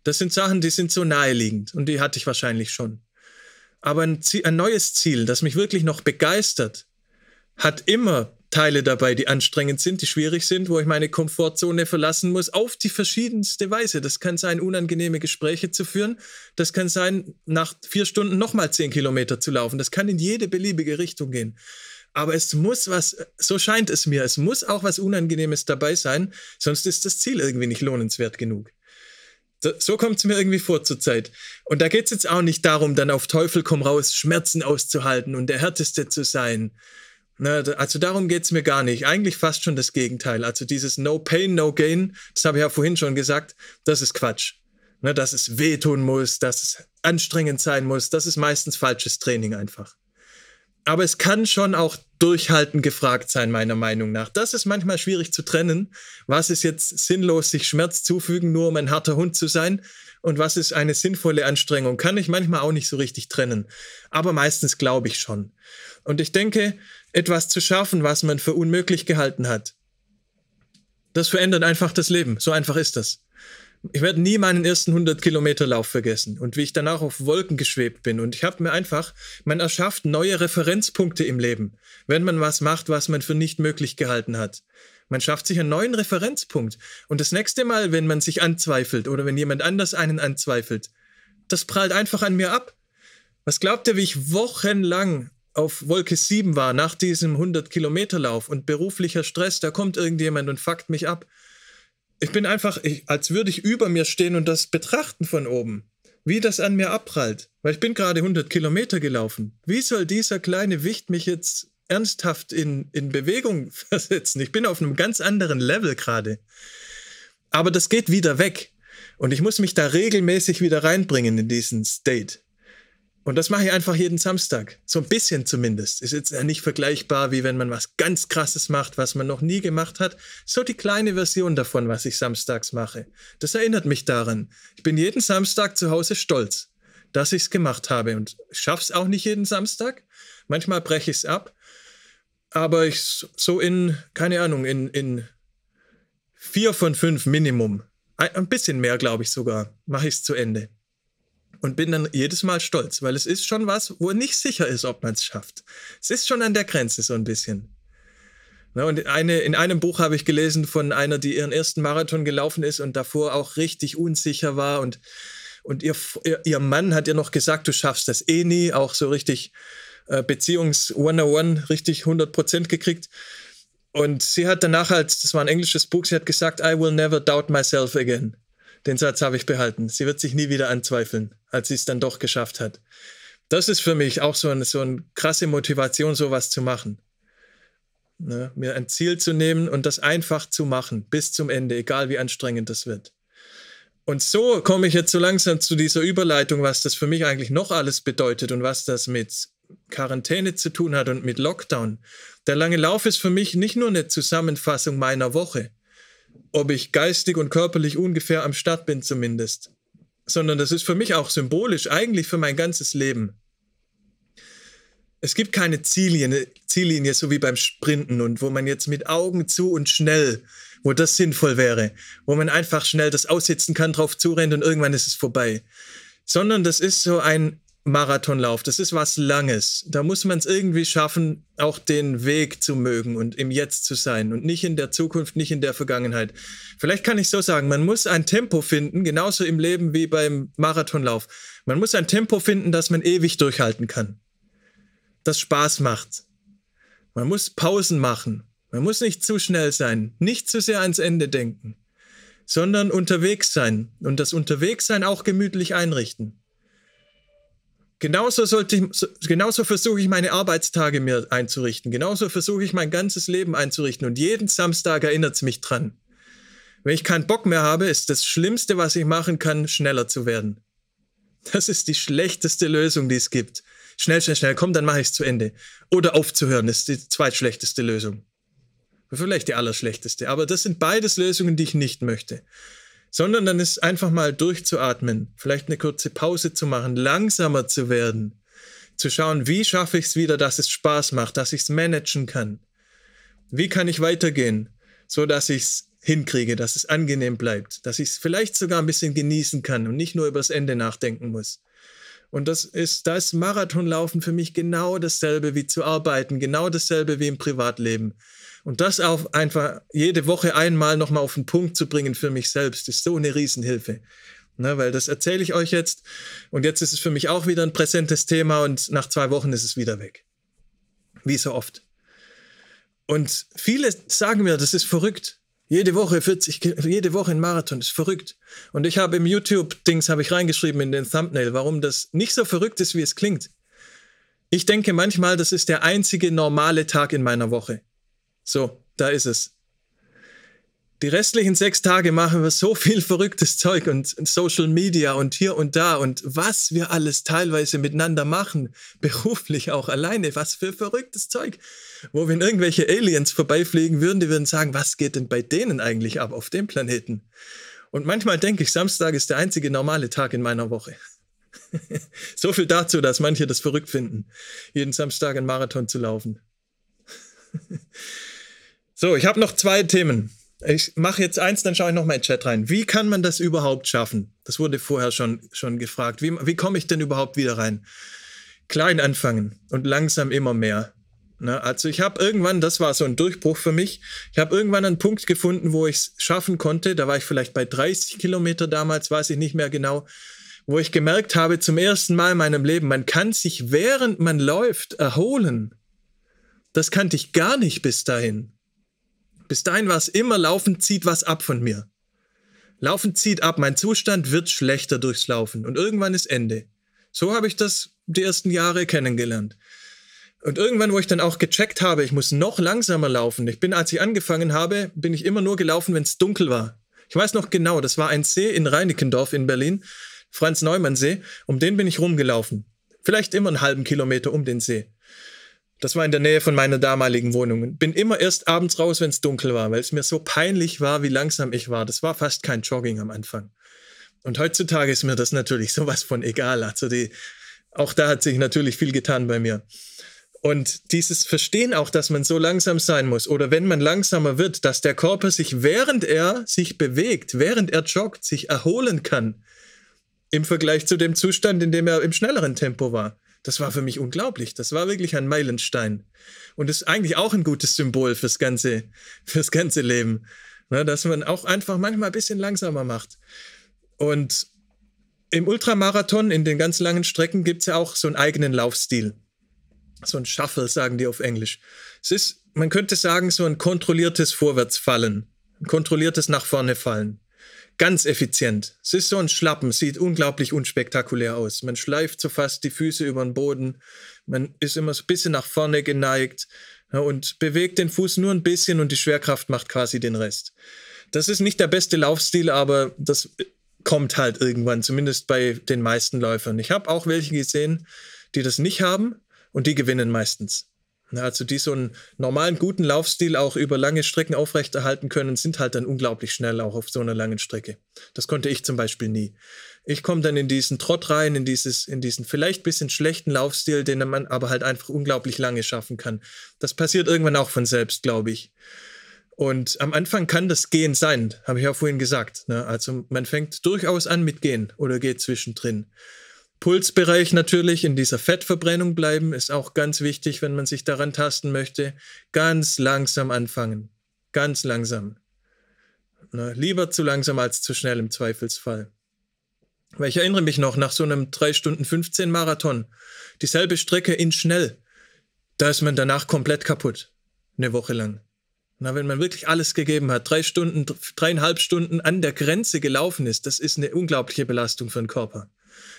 Das sind Sachen, die sind so naheliegend und die hatte ich wahrscheinlich schon. Aber ein, Ziel, ein neues Ziel, das mich wirklich noch begeistert, hat immer Teile dabei, die anstrengend sind, die schwierig sind, wo ich meine Komfortzone verlassen muss, auf die verschiedenste Weise. Das kann sein, unangenehme Gespräche zu führen. Das kann sein, nach vier Stunden nochmal zehn Kilometer zu laufen. Das kann in jede beliebige Richtung gehen. Aber es muss was, so scheint es mir, es muss auch was Unangenehmes dabei sein, sonst ist das Ziel irgendwie nicht lohnenswert genug. So kommt es mir irgendwie vor zur Zeit. Und da geht es jetzt auch nicht darum, dann auf Teufel komm raus, Schmerzen auszuhalten und der Härteste zu sein Ne, also darum geht's mir gar nicht. Eigentlich fast schon das Gegenteil. Also dieses No Pain, No Gain, das habe ich ja vorhin schon gesagt, das ist Quatsch. Ne, dass es wehtun muss, dass es anstrengend sein muss, das ist meistens falsches Training einfach. Aber es kann schon auch durchhalten gefragt sein, meiner Meinung nach. Das ist manchmal schwierig zu trennen. Was ist jetzt sinnlos, sich Schmerz zufügen, nur um ein harter Hund zu sein? Und was ist eine sinnvolle Anstrengung? Kann ich manchmal auch nicht so richtig trennen. Aber meistens glaube ich schon. Und ich denke, etwas zu schaffen, was man für unmöglich gehalten hat. Das verändert einfach das Leben. So einfach ist das. Ich werde nie meinen ersten 100 Kilometer Lauf vergessen und wie ich danach auf Wolken geschwebt bin. Und ich habe mir einfach, man erschafft neue Referenzpunkte im Leben, wenn man was macht, was man für nicht möglich gehalten hat. Man schafft sich einen neuen Referenzpunkt. Und das nächste Mal, wenn man sich anzweifelt oder wenn jemand anders einen anzweifelt, das prallt einfach an mir ab. Was glaubt ihr, wie ich wochenlang auf Wolke 7 war nach diesem 100-Kilometer-Lauf und beruflicher Stress, da kommt irgendjemand und fuckt mich ab ich bin einfach, ich, als würde ich über mir stehen und das betrachten von oben, wie das an mir abprallt. Weil ich bin gerade 100 Kilometer gelaufen. Wie soll dieser kleine Wicht mich jetzt ernsthaft in, in Bewegung versetzen? Ich bin auf einem ganz anderen Level gerade. Aber das geht wieder weg. Und ich muss mich da regelmäßig wieder reinbringen in diesen State. Und das mache ich einfach jeden Samstag. So ein bisschen zumindest. Ist jetzt nicht vergleichbar, wie wenn man was ganz Krasses macht, was man noch nie gemacht hat. So die kleine Version davon, was ich samstags mache. Das erinnert mich daran. Ich bin jeden Samstag zu Hause stolz, dass ich es gemacht habe. Und schaffe es auch nicht jeden Samstag. Manchmal breche ich es ab. Aber ich so in, keine Ahnung, in, in vier von fünf Minimum. Ein bisschen mehr, glaube ich sogar, mache ich es zu Ende und bin dann jedes Mal stolz, weil es ist schon was, wo nicht sicher ist, ob man es schafft. Es ist schon an der Grenze so ein bisschen. Ja, und eine, in einem Buch habe ich gelesen von einer, die ihren ersten Marathon gelaufen ist und davor auch richtig unsicher war und, und ihr, ihr, Mann hat ihr noch gesagt, du schaffst das eh nie, auch so richtig äh, Beziehungs 101 richtig 100% gekriegt. Und sie hat danach als, das war ein englisches Buch, sie hat gesagt, I will never doubt myself again. Den Satz habe ich behalten. Sie wird sich nie wieder anzweifeln, als sie es dann doch geschafft hat. Das ist für mich auch so eine, so eine krasse Motivation, sowas zu machen. Ne? Mir ein Ziel zu nehmen und das einfach zu machen, bis zum Ende, egal wie anstrengend das wird. Und so komme ich jetzt so langsam zu dieser Überleitung, was das für mich eigentlich noch alles bedeutet und was das mit Quarantäne zu tun hat und mit Lockdown. Der lange Lauf ist für mich nicht nur eine Zusammenfassung meiner Woche, ob ich geistig und körperlich ungefähr am Start bin zumindest, sondern das ist für mich auch symbolisch, eigentlich für mein ganzes Leben. Es gibt keine Ziellinie, Ziellinie, so wie beim Sprinten und wo man jetzt mit Augen zu und schnell, wo das sinnvoll wäre, wo man einfach schnell das aussitzen kann, drauf zurennt und irgendwann ist es vorbei. Sondern das ist so ein Marathonlauf, das ist was Langes. Da muss man es irgendwie schaffen, auch den Weg zu mögen und im Jetzt zu sein und nicht in der Zukunft, nicht in der Vergangenheit. Vielleicht kann ich so sagen, man muss ein Tempo finden, genauso im Leben wie beim Marathonlauf. Man muss ein Tempo finden, das man ewig durchhalten kann. Das Spaß macht. Man muss Pausen machen. Man muss nicht zu schnell sein, nicht zu sehr ans Ende denken, sondern unterwegs sein und das Unterwegssein auch gemütlich einrichten. Genauso sollte ich, genauso versuche ich meine Arbeitstage mir einzurichten. Genauso versuche ich mein ganzes Leben einzurichten. Und jeden Samstag erinnert es mich dran. Wenn ich keinen Bock mehr habe, ist das Schlimmste, was ich machen kann, schneller zu werden. Das ist die schlechteste Lösung, die es gibt. Schnell, schnell, schnell, komm, dann mache ich es zu Ende. Oder aufzuhören, ist die zweitschlechteste Lösung. Vielleicht die allerschlechteste. Aber das sind beides Lösungen, die ich nicht möchte sondern dann ist einfach mal durchzuatmen, vielleicht eine kurze Pause zu machen, langsamer zu werden, zu schauen, wie schaffe ich es wieder, dass es Spaß macht, dass ich es managen kann. Wie kann ich weitergehen, so dass ich es hinkriege, dass es angenehm bleibt, dass ich es vielleicht sogar ein bisschen genießen kann und nicht nur übers Ende nachdenken muss. Und das ist, da ist Marathonlaufen für mich genau dasselbe wie zu arbeiten, genau dasselbe wie im Privatleben. Und das auch einfach jede Woche einmal nochmal auf den Punkt zu bringen für mich selbst, ist so eine Riesenhilfe. Ne, weil das erzähle ich euch jetzt. Und jetzt ist es für mich auch wieder ein präsentes Thema und nach zwei Wochen ist es wieder weg. Wie so oft. Und viele sagen mir, das ist verrückt. Jede Woche 40, jede Woche ein Marathon, ist verrückt. Und ich habe im YouTube-Dings habe ich reingeschrieben in den Thumbnail, warum das nicht so verrückt ist, wie es klingt. Ich denke manchmal, das ist der einzige normale Tag in meiner Woche. So, da ist es. Die restlichen sechs Tage machen wir so viel verrücktes Zeug und Social Media und hier und da und was wir alles teilweise miteinander machen, beruflich auch alleine, was für verrücktes Zeug. Wo wenn irgendwelche Aliens vorbeifliegen würden, die würden sagen, was geht denn bei denen eigentlich ab auf dem Planeten? Und manchmal denke ich, Samstag ist der einzige normale Tag in meiner Woche. so viel dazu, dass manche das verrückt finden, jeden Samstag einen Marathon zu laufen. So, ich habe noch zwei Themen. Ich mache jetzt eins, dann schaue ich noch mal in den Chat rein. Wie kann man das überhaupt schaffen? Das wurde vorher schon, schon gefragt. Wie, wie komme ich denn überhaupt wieder rein? Klein anfangen und langsam immer mehr. Ne? Also ich habe irgendwann, das war so ein Durchbruch für mich, ich habe irgendwann einen Punkt gefunden, wo ich es schaffen konnte. Da war ich vielleicht bei 30 Kilometer damals, weiß ich nicht mehr genau, wo ich gemerkt habe, zum ersten Mal in meinem Leben, man kann sich während man läuft erholen. Das kannte ich gar nicht bis dahin. Bis dahin war es immer, Laufen zieht was ab von mir. Laufen zieht ab, mein Zustand wird schlechter durchs Laufen und irgendwann ist Ende. So habe ich das die ersten Jahre kennengelernt. Und irgendwann, wo ich dann auch gecheckt habe, ich muss noch langsamer laufen. Ich bin, als ich angefangen habe, bin ich immer nur gelaufen, wenn es dunkel war. Ich weiß noch genau, das war ein See in Reinickendorf in Berlin, Franz-Neumann-See, um den bin ich rumgelaufen. Vielleicht immer einen halben Kilometer um den See. Das war in der Nähe von meiner damaligen Wohnung. Bin immer erst abends raus, wenn es dunkel war, weil es mir so peinlich war, wie langsam ich war. Das war fast kein Jogging am Anfang. Und heutzutage ist mir das natürlich sowas von egal. Also die, auch da hat sich natürlich viel getan bei mir. Und dieses Verstehen auch, dass man so langsam sein muss oder wenn man langsamer wird, dass der Körper sich, während er sich bewegt, während er joggt, sich erholen kann im Vergleich zu dem Zustand, in dem er im schnelleren Tempo war. Das war für mich unglaublich. Das war wirklich ein Meilenstein. Und ist eigentlich auch ein gutes Symbol fürs ganze, fürs ganze Leben. Ne, dass man auch einfach manchmal ein bisschen langsamer macht. Und im Ultramarathon, in den ganz langen Strecken, gibt es ja auch so einen eigenen Laufstil so ein Shuffle, sagen die auf Englisch. Es ist, man könnte sagen, so ein kontrolliertes Vorwärtsfallen, ein kontrolliertes nach vorne fallen. Ganz effizient. Es ist so ein Schlappen, sieht unglaublich unspektakulär aus. Man schleift so fast die Füße über den Boden, man ist immer so ein bisschen nach vorne geneigt und bewegt den Fuß nur ein bisschen und die Schwerkraft macht quasi den Rest. Das ist nicht der beste Laufstil, aber das kommt halt irgendwann, zumindest bei den meisten Läufern. Ich habe auch welche gesehen, die das nicht haben und die gewinnen meistens. Also die so einen normalen, guten Laufstil auch über lange Strecken aufrechterhalten können, sind halt dann unglaublich schnell auch auf so einer langen Strecke. Das konnte ich zum Beispiel nie. Ich komme dann in diesen Trott rein, in, dieses, in diesen vielleicht bisschen schlechten Laufstil, den man aber halt einfach unglaublich lange schaffen kann. Das passiert irgendwann auch von selbst, glaube ich. Und am Anfang kann das Gehen sein, habe ich ja vorhin gesagt. Ne? Also man fängt durchaus an mit Gehen oder geht zwischendrin. Pulsbereich natürlich in dieser Fettverbrennung bleiben, ist auch ganz wichtig, wenn man sich daran tasten möchte. Ganz langsam anfangen. Ganz langsam. Na, lieber zu langsam als zu schnell im Zweifelsfall. Weil ich erinnere mich noch, nach so einem 3 Stunden 15 Marathon, dieselbe Strecke in schnell, da ist man danach komplett kaputt. Eine Woche lang. Na, wenn man wirklich alles gegeben hat, drei Stunden, dreieinhalb Stunden an der Grenze gelaufen ist, das ist eine unglaubliche Belastung für den Körper.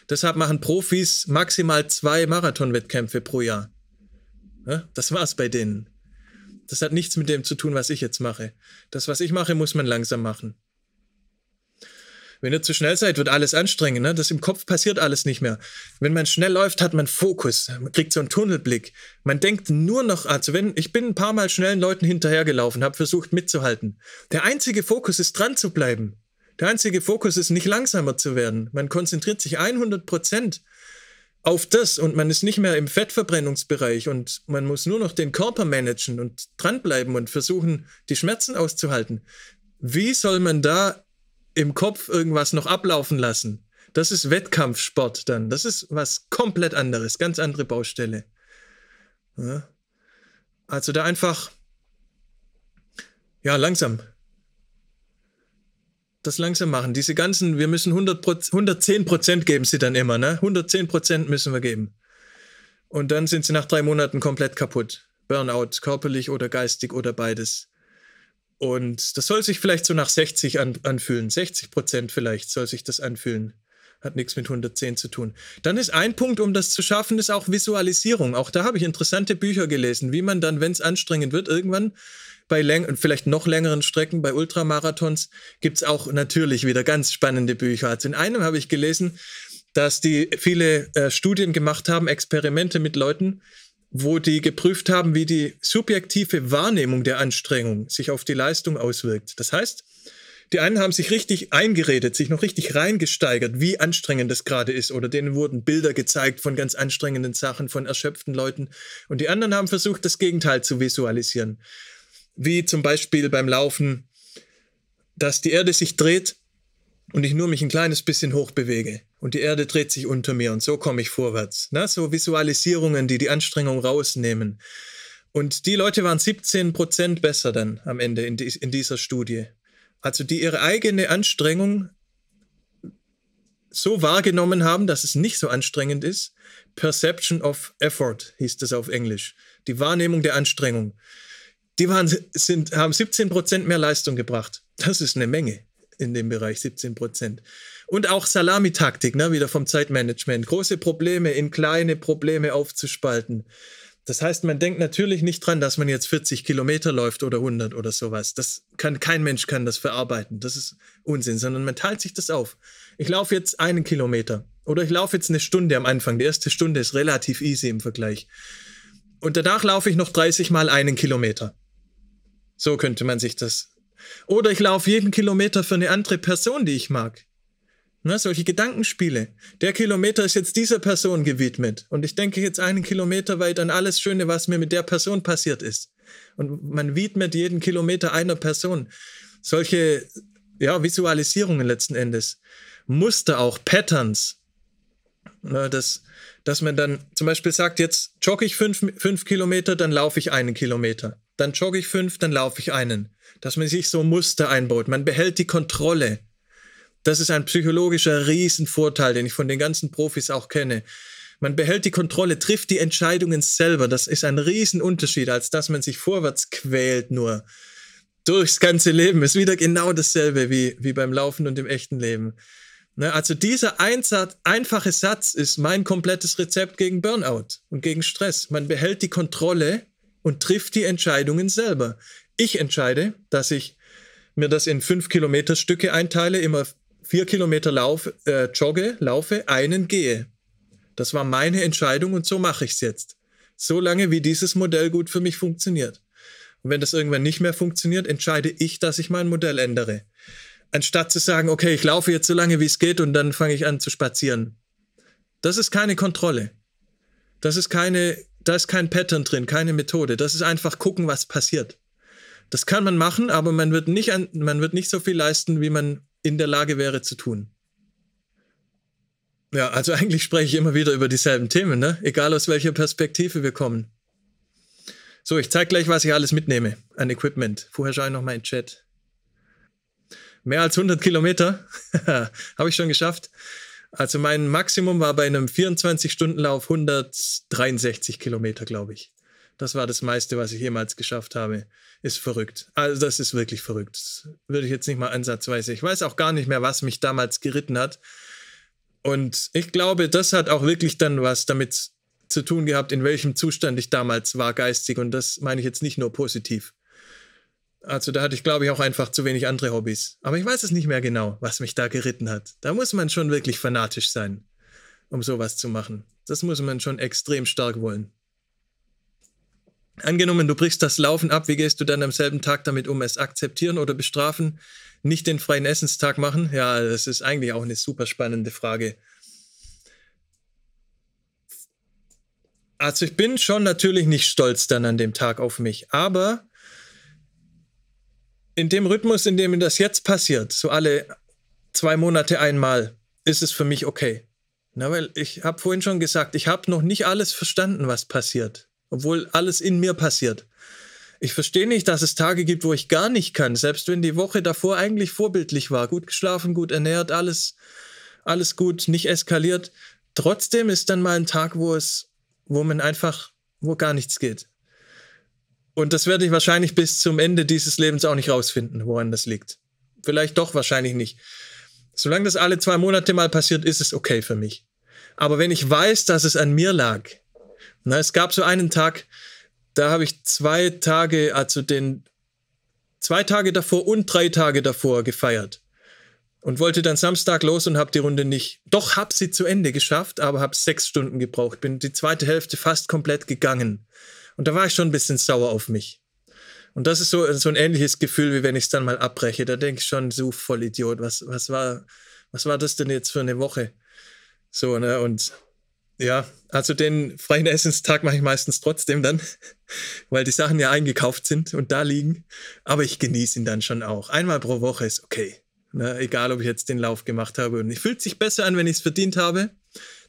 Deshalb machen Profis maximal zwei Marathonwettkämpfe pro Jahr. Ja, das war's bei denen. Das hat nichts mit dem zu tun, was ich jetzt mache. Das, was ich mache, muss man langsam machen. Wenn ihr zu schnell seid, wird alles anstrengend. Ne? Das im Kopf passiert alles nicht mehr. Wenn man schnell läuft, hat man Fokus. Man kriegt so einen Tunnelblick. Man denkt nur noch, also wenn, ich bin ein paar Mal schnellen Leuten hinterhergelaufen, habe versucht mitzuhalten. Der einzige Fokus ist dran zu bleiben. Der einzige Fokus ist nicht langsamer zu werden. Man konzentriert sich 100 Prozent auf das und man ist nicht mehr im Fettverbrennungsbereich und man muss nur noch den Körper managen und dranbleiben und versuchen, die Schmerzen auszuhalten. Wie soll man da im Kopf irgendwas noch ablaufen lassen? Das ist Wettkampfsport dann. Das ist was komplett anderes, ganz andere Baustelle. Ja. Also da einfach, ja, langsam, das langsam machen. Diese ganzen, wir müssen 100 110 Prozent geben sie dann immer, ne? 110 Prozent müssen wir geben. Und dann sind sie nach drei Monaten komplett kaputt. Burnout, körperlich oder geistig oder beides. Und das soll sich vielleicht so nach 60 an, anfühlen. 60 Prozent vielleicht soll sich das anfühlen. Hat nichts mit 110 zu tun. Dann ist ein Punkt, um das zu schaffen, ist auch Visualisierung. Auch da habe ich interessante Bücher gelesen, wie man dann, wenn es anstrengend wird, irgendwann bei läng vielleicht noch längeren Strecken, bei Ultramarathons, gibt es auch natürlich wieder ganz spannende Bücher. Also in einem habe ich gelesen, dass die viele äh, Studien gemacht haben, Experimente mit Leuten, wo die geprüft haben, wie die subjektive Wahrnehmung der Anstrengung sich auf die Leistung auswirkt. Das heißt, die einen haben sich richtig eingeredet, sich noch richtig reingesteigert, wie anstrengend das gerade ist. Oder denen wurden Bilder gezeigt von ganz anstrengenden Sachen, von erschöpften Leuten. Und die anderen haben versucht, das Gegenteil zu visualisieren wie zum Beispiel beim Laufen dass die Erde sich dreht und ich nur mich ein kleines bisschen hoch bewege und die Erde dreht sich unter mir und so komme ich vorwärts. Ne? So Visualisierungen, die die Anstrengung rausnehmen. Und die Leute waren 17 Prozent besser dann am Ende in, die, in dieser Studie. Also die ihre eigene Anstrengung so wahrgenommen haben, dass es nicht so anstrengend ist. Perception of Effort hieß das auf Englisch. Die Wahrnehmung der Anstrengung. Die waren, sind, haben 17 Prozent mehr Leistung gebracht. Das ist eine Menge in dem Bereich, 17 Prozent. Und auch Salamitaktik, ne, wieder vom Zeitmanagement. Große Probleme in kleine Probleme aufzuspalten. Das heißt, man denkt natürlich nicht dran, dass man jetzt 40 Kilometer läuft oder 100 oder sowas. Das kann, kein Mensch kann das verarbeiten. Das ist Unsinn, sondern man teilt sich das auf. Ich laufe jetzt einen Kilometer oder ich laufe jetzt eine Stunde am Anfang. Die erste Stunde ist relativ easy im Vergleich. Und danach laufe ich noch 30 mal einen Kilometer. So könnte man sich das oder ich laufe jeden Kilometer für eine andere Person, die ich mag. Ne, solche Gedankenspiele. Der Kilometer ist jetzt dieser Person gewidmet. Und ich denke jetzt einen Kilometer weit an alles Schöne, was mir mit der Person passiert ist. Und man widmet jeden Kilometer einer Person. Solche ja, Visualisierungen letzten Endes. Muster auch, Patterns. Ne, das, dass man dann zum Beispiel sagt, jetzt jogge ich fünf, fünf Kilometer, dann laufe ich einen Kilometer. Dann jogge ich fünf, dann laufe ich einen dass man sich so Muster einbaut. Man behält die Kontrolle. Das ist ein psychologischer Riesenvorteil, den ich von den ganzen Profis auch kenne. Man behält die Kontrolle, trifft die Entscheidungen selber. Das ist ein Riesenunterschied, als dass man sich vorwärts quält nur. Durchs ganze Leben ist wieder genau dasselbe wie, wie beim Laufen und im echten Leben. Ne, also dieser Einsatz, einfache Satz ist mein komplettes Rezept gegen Burnout und gegen Stress. Man behält die Kontrolle und trifft die Entscheidungen selber. Ich entscheide, dass ich mir das in fünf Kilometer Stücke einteile, immer vier Kilometer lauf, äh, jogge, laufe, einen gehe. Das war meine Entscheidung und so mache ich es jetzt. So lange, wie dieses Modell gut für mich funktioniert. Und wenn das irgendwann nicht mehr funktioniert, entscheide ich, dass ich mein Modell ändere. Anstatt zu sagen, okay, ich laufe jetzt so lange, wie es geht und dann fange ich an zu spazieren. Das ist keine Kontrolle. Das ist keine, da ist kein Pattern drin, keine Methode. Das ist einfach gucken, was passiert. Das kann man machen, aber man wird nicht, an, man wird nicht so viel leisten, wie man in der Lage wäre zu tun. Ja, also eigentlich spreche ich immer wieder über dieselben Themen, ne? egal aus welcher Perspektive wir kommen. So, ich zeige gleich, was ich alles mitnehme an Equipment. Vorher schaue ich noch mal in den Chat. Mehr als 100 Kilometer habe ich schon geschafft. Also mein Maximum war bei einem 24-Stunden-Lauf 163 Kilometer, glaube ich. Das war das meiste, was ich jemals geschafft habe. Ist verrückt. Also das ist wirklich verrückt. Das würde ich jetzt nicht mal ansatzweise. Ich weiß auch gar nicht mehr, was mich damals geritten hat. Und ich glaube, das hat auch wirklich dann was damit zu tun gehabt, in welchem Zustand ich damals war geistig. Und das meine ich jetzt nicht nur positiv. Also da hatte ich, glaube ich, auch einfach zu wenig andere Hobbys. Aber ich weiß es nicht mehr genau, was mich da geritten hat. Da muss man schon wirklich fanatisch sein, um sowas zu machen. Das muss man schon extrem stark wollen. Angenommen, du brichst das Laufen ab, wie gehst du dann am selben Tag damit um? Es akzeptieren oder bestrafen? Nicht den freien Essenstag machen? Ja, das ist eigentlich auch eine super spannende Frage. Also ich bin schon natürlich nicht stolz dann an dem Tag auf mich, aber in dem Rhythmus, in dem das jetzt passiert, so alle zwei Monate einmal, ist es für mich okay. Na, weil ich habe vorhin schon gesagt, ich habe noch nicht alles verstanden, was passiert obwohl alles in mir passiert. Ich verstehe nicht, dass es Tage gibt, wo ich gar nicht kann, selbst wenn die Woche davor eigentlich vorbildlich war, gut geschlafen, gut ernährt, alles, alles gut, nicht eskaliert. Trotzdem ist dann mal ein Tag, wo es, wo man einfach, wo gar nichts geht. Und das werde ich wahrscheinlich bis zum Ende dieses Lebens auch nicht rausfinden, woran das liegt. Vielleicht doch, wahrscheinlich nicht. Solange das alle zwei Monate mal passiert, ist es okay für mich. Aber wenn ich weiß, dass es an mir lag, na, es gab so einen Tag, da habe ich zwei Tage, also den zwei Tage davor und drei Tage davor gefeiert und wollte dann Samstag los und habe die Runde nicht. Doch habe sie zu Ende geschafft, aber habe sechs Stunden gebraucht. Bin die zweite Hälfte fast komplett gegangen und da war ich schon ein bisschen sauer auf mich. Und das ist so, so ein ähnliches Gefühl, wie wenn ich es dann mal abbreche. Da denke ich schon, so voll Idiot, was, was, war, was war das denn jetzt für eine Woche? So, ne? Und Ja, also den freien Essenstag mache ich meistens trotzdem dann, weil die Sachen ja eingekauft sind und da liegen. Aber ich genieße ihn dann schon auch. Einmal pro Woche ist okay. Ne? Egal, ob ich jetzt den Lauf gemacht habe. Und es fühlt sich besser an, wenn ich es verdient habe.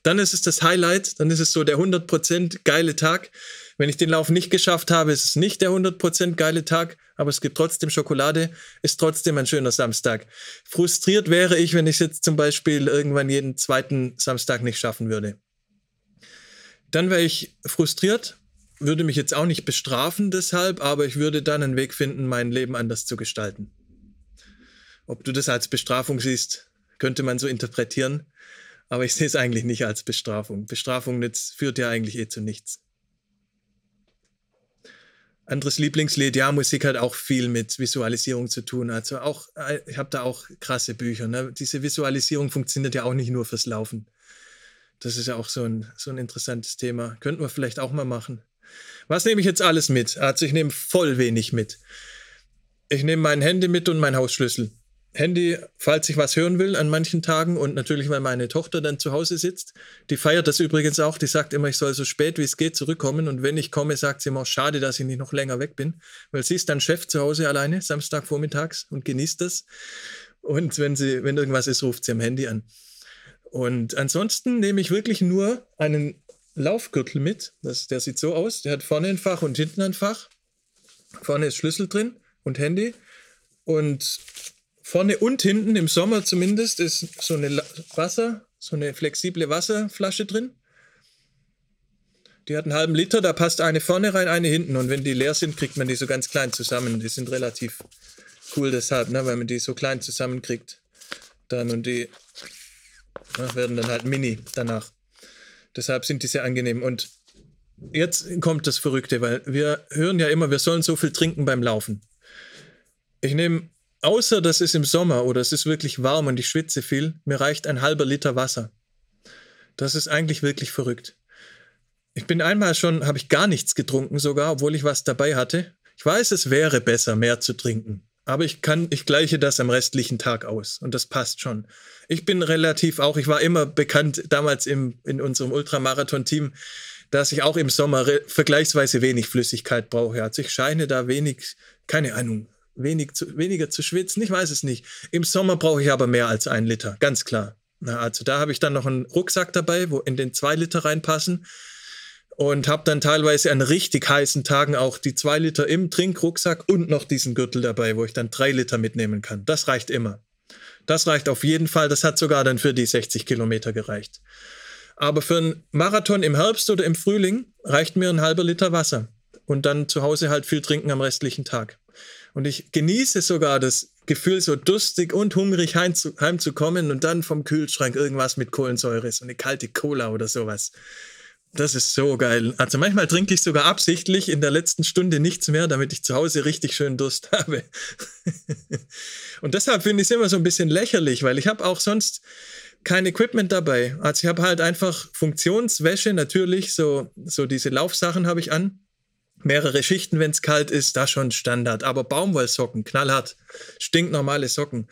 Dann ist es das Highlight. Dann ist es so der 100% geile Tag. Wenn ich den Lauf nicht geschafft habe, ist es nicht der 100% geile Tag, aber es gibt trotzdem Schokolade, ist trotzdem ein schöner Samstag. Frustriert wäre ich, wenn ich es jetzt zum Beispiel irgendwann jeden zweiten Samstag nicht schaffen würde. Dann wäre ich frustriert, würde mich jetzt auch nicht bestrafen deshalb, aber ich würde dann einen Weg finden, mein Leben anders zu gestalten. Ob du das als Bestrafung siehst, könnte man so interpretieren, aber ich sehe es eigentlich nicht als Bestrafung. Bestrafung führt ja eigentlich eh zu nichts. Anderes Lieblingslied, ja, Musik hat auch viel mit Visualisierung zu tun. Also auch, äh, ich habe da auch krasse Bücher. Ne? Diese Visualisierung funktioniert ja auch nicht nur fürs Laufen. Das ist ja auch so ein, so ein interessantes Thema. Könnten wir vielleicht auch mal machen. Was nehme ich jetzt alles mit? Also ich nehme voll wenig mit. Ich nehme mein Handy mit und meinen Hausschlüssel. Handy, falls ich was hören will an manchen Tagen und natürlich, weil meine Tochter dann zu Hause sitzt. Die feiert das übrigens auch. Die sagt immer, ich soll so spät wie es geht zurückkommen. Und wenn ich komme, sagt sie immer, schade, dass ich nicht noch länger weg bin. Weil sie ist dann Chef zu Hause alleine, Samstagvormittags und genießt das. Und wenn sie, wenn irgendwas ist, ruft sie am Handy an. Und ansonsten nehme ich wirklich nur einen Laufgürtel mit. Das, der sieht so aus. Der hat vorne ein Fach und hinten ein Fach. Vorne ist Schlüssel drin und Handy. Und vorne und hinten, im Sommer zumindest, ist so eine Wasser, so eine flexible Wasserflasche drin. Die hat einen halben Liter, da passt eine vorne rein, eine hinten. Und wenn die leer sind, kriegt man die so ganz klein zusammen. Die sind relativ cool deshalb, ne, weil man die so klein zusammenkriegt. Dann und die Ne, werden dann halt Mini danach. Deshalb sind die sehr angenehm. Und jetzt kommt das Verrückte, weil wir hören ja immer, wir sollen so viel trinken beim Laufen. Ich nehme, außer das ist im Sommer oder es ist wirklich warm und ich schwitze viel, mir reicht ein halber Liter Wasser. Das ist eigentlich wirklich verrückt. Ich bin einmal schon, habe ich gar nichts getrunken sogar, obwohl ich was dabei hatte. Ich weiß, es wäre besser, mehr zu trinken. Aber ich kann, ich gleiche das am restlichen Tag aus und das passt schon. Ich bin relativ auch, ich war immer bekannt damals im, in unserem Ultramarathon-Team, dass ich auch im Sommer vergleichsweise wenig Flüssigkeit brauche. Also ich scheine da wenig, keine Ahnung, wenig zu, weniger zu schwitzen. Ich weiß es nicht. Im Sommer brauche ich aber mehr als ein Liter, ganz klar. Na, also da habe ich dann noch einen Rucksack dabei, wo in den zwei Liter reinpassen und habe dann teilweise an richtig heißen Tagen auch die zwei Liter im Trinkrucksack und noch diesen Gürtel dabei, wo ich dann drei Liter mitnehmen kann. Das reicht immer. Das reicht auf jeden Fall. Das hat sogar dann für die 60 Kilometer gereicht. Aber für einen Marathon im Herbst oder im Frühling reicht mir ein halber Liter Wasser und dann zu Hause halt viel trinken am restlichen Tag. Und ich genieße sogar das Gefühl, so durstig und hungrig heimzukommen und dann vom Kühlschrank irgendwas mit Kohlensäure, so eine kalte Cola oder sowas. Das ist so geil. Also manchmal trinke ich sogar absichtlich in der letzten Stunde nichts mehr, damit ich zu Hause richtig schön Durst habe. und deshalb finde ich es immer so ein bisschen lächerlich, weil ich habe auch sonst kein Equipment dabei. Also ich habe halt einfach Funktionswäsche, natürlich, so, so diese Laufsachen habe ich an. Mehrere Schichten, wenn es kalt ist, da schon Standard. Aber Baumwollsocken, knallhart, stinknormale Socken.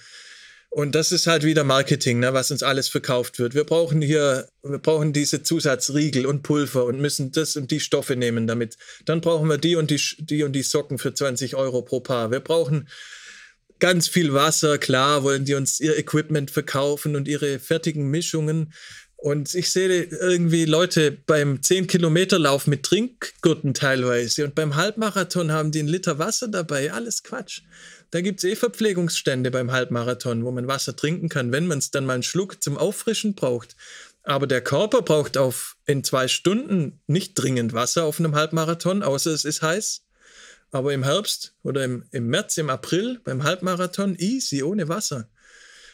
Und das ist halt wieder Marketing, ne, was uns alles verkauft wird. Wir brauchen hier, wir brauchen diese Zusatzriegel und Pulver und müssen das und die Stoffe nehmen damit. Dann brauchen wir die und die, die und die Socken für 20 Euro pro Paar. Wir brauchen ganz viel Wasser, klar, wollen die uns ihr Equipment verkaufen und ihre fertigen Mischungen. Und ich sehe irgendwie Leute beim 10-Kilometer-Lauf mit Trinkgurten teilweise und beim Halbmarathon haben die einen Liter Wasser dabei. Alles Quatsch. Da gibt es eh Verpflegungsstände beim Halbmarathon, wo man Wasser trinken kann, wenn man es dann mal einen Schluck zum Auffrischen braucht. Aber der Körper braucht auf in zwei Stunden nicht dringend Wasser auf einem Halbmarathon, außer es ist heiß. Aber im Herbst oder im, im März, im April beim Halbmarathon easy, ohne Wasser.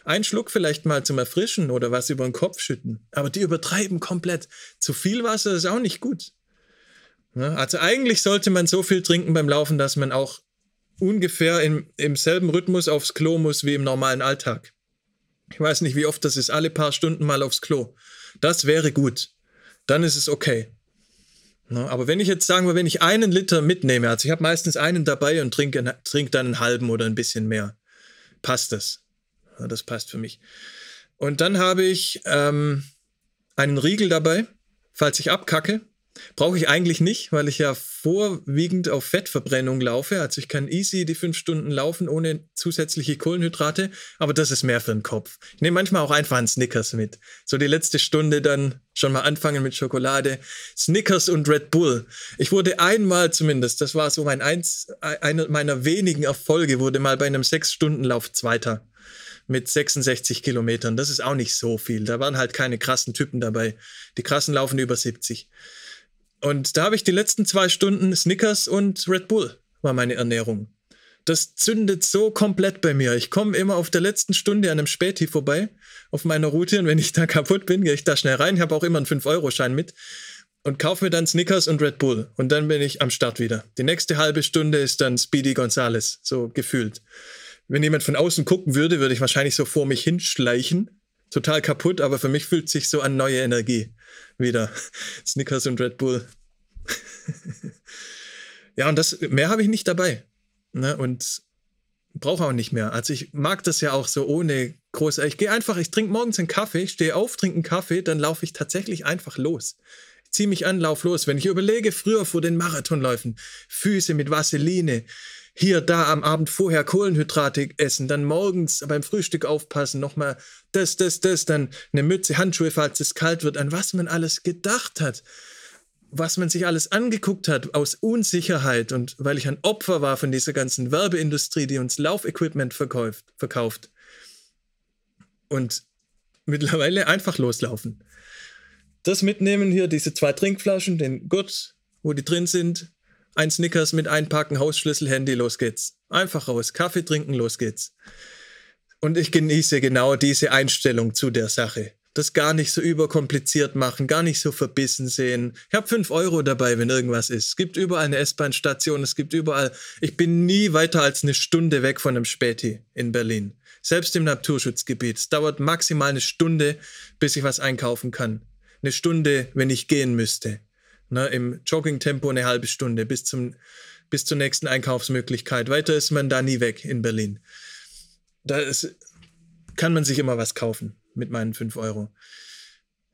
Ein Schluck vielleicht mal zum Erfrischen oder was über den Kopf schütten. Aber die übertreiben komplett. Zu viel Wasser ist auch nicht gut. Also eigentlich sollte man so viel trinken beim Laufen, dass man auch ungefähr im, im selben Rhythmus aufs Klo muss wie im normalen Alltag. Ich weiß nicht, wie oft das ist, alle paar Stunden mal aufs Klo. Das wäre gut. Dann ist es okay. Na, aber wenn ich jetzt sagen wir, wenn ich einen Liter mitnehme, also ich habe meistens einen dabei und trinke, trinke dann einen halben oder ein bisschen mehr, passt das. Das passt für mich. Und dann habe ich ähm, einen Riegel dabei falls ich abkacke. Brauche ich eigentlich nicht, weil ich ja vorwiegend auf Fettverbrennung laufe. Also ich kann easy die fünf Stunden laufen ohne zusätzliche Kohlenhydrate, aber das ist mehr für den Kopf. Ich nehme manchmal auch einfach einen Snickers mit. So die letzte Stunde dann schon mal anfangen mit Schokolade. Snickers und Red Bull. Ich wurde einmal zumindest, das war so mein eins, einer meiner wenigen Erfolge, wurde mal bei einem Sechs-Stunden-Lauf Zweiter mit 66 Kilometern. Das ist auch nicht so viel. Da waren halt keine krassen Typen dabei. Die krassen laufen über 70. Und da habe ich die letzten zwei Stunden Snickers und Red Bull war meine Ernährung. Das zündet so komplett bei mir. Ich komme immer auf der letzten Stunde an einem Späti vorbei auf meiner Route und wenn ich da kaputt bin, gehe ich da schnell rein. Ich habe auch immer einen 5-Euro-Schein mit und kaufe mir dann Snickers und Red Bull und dann bin ich am Start wieder. Die nächste halbe Stunde ist dann Speedy Gonzales, so gefühlt. Wenn jemand von außen gucken würde, würde ich wahrscheinlich so vor mich hinschleichen. Total kaputt, aber für mich fühlt sich so an neue Energie wieder. Snickers und Red Bull. ja, und das, mehr habe ich nicht dabei. Ne? Und brauche auch nicht mehr. Also ich mag das ja auch so ohne groß. Ich gehe einfach, ich trinke morgens einen Kaffee, stehe auf, trinke einen Kaffee, dann laufe ich tatsächlich einfach los. Ich ziehe mich an, lauf los. Wenn ich überlege, früher vor den Marathonläufen, Füße mit Vaseline, hier, da am Abend vorher Kohlenhydrate essen, dann morgens beim Frühstück aufpassen, nochmal das, das, das, dann eine Mütze, Handschuhe, falls es kalt wird, an was man alles gedacht hat, was man sich alles angeguckt hat aus Unsicherheit und weil ich ein Opfer war von dieser ganzen Werbeindustrie, die uns Laufequipment verkauft, verkauft. Und mittlerweile einfach loslaufen. Das mitnehmen hier, diese zwei Trinkflaschen, den Gurt, wo die drin sind, ein Snickers mit einpacken, Hausschlüssel, Handy, los geht's. Einfach raus, Kaffee trinken, los geht's. Und ich genieße genau diese Einstellung zu der Sache. Das gar nicht so überkompliziert machen, gar nicht so verbissen sehen. Ich habe fünf Euro dabei, wenn irgendwas ist. Es gibt überall eine S-Bahn-Station, es gibt überall. Ich bin nie weiter als eine Stunde weg von einem Späti in Berlin. Selbst im Naturschutzgebiet. Es dauert maximal eine Stunde, bis ich was einkaufen kann. Eine Stunde, wenn ich gehen müsste. Ne, Im Jogging-Tempo eine halbe Stunde bis, zum, bis zur nächsten Einkaufsmöglichkeit. Weiter ist man da nie weg in Berlin. Da ist, kann man sich immer was kaufen mit meinen 5 Euro.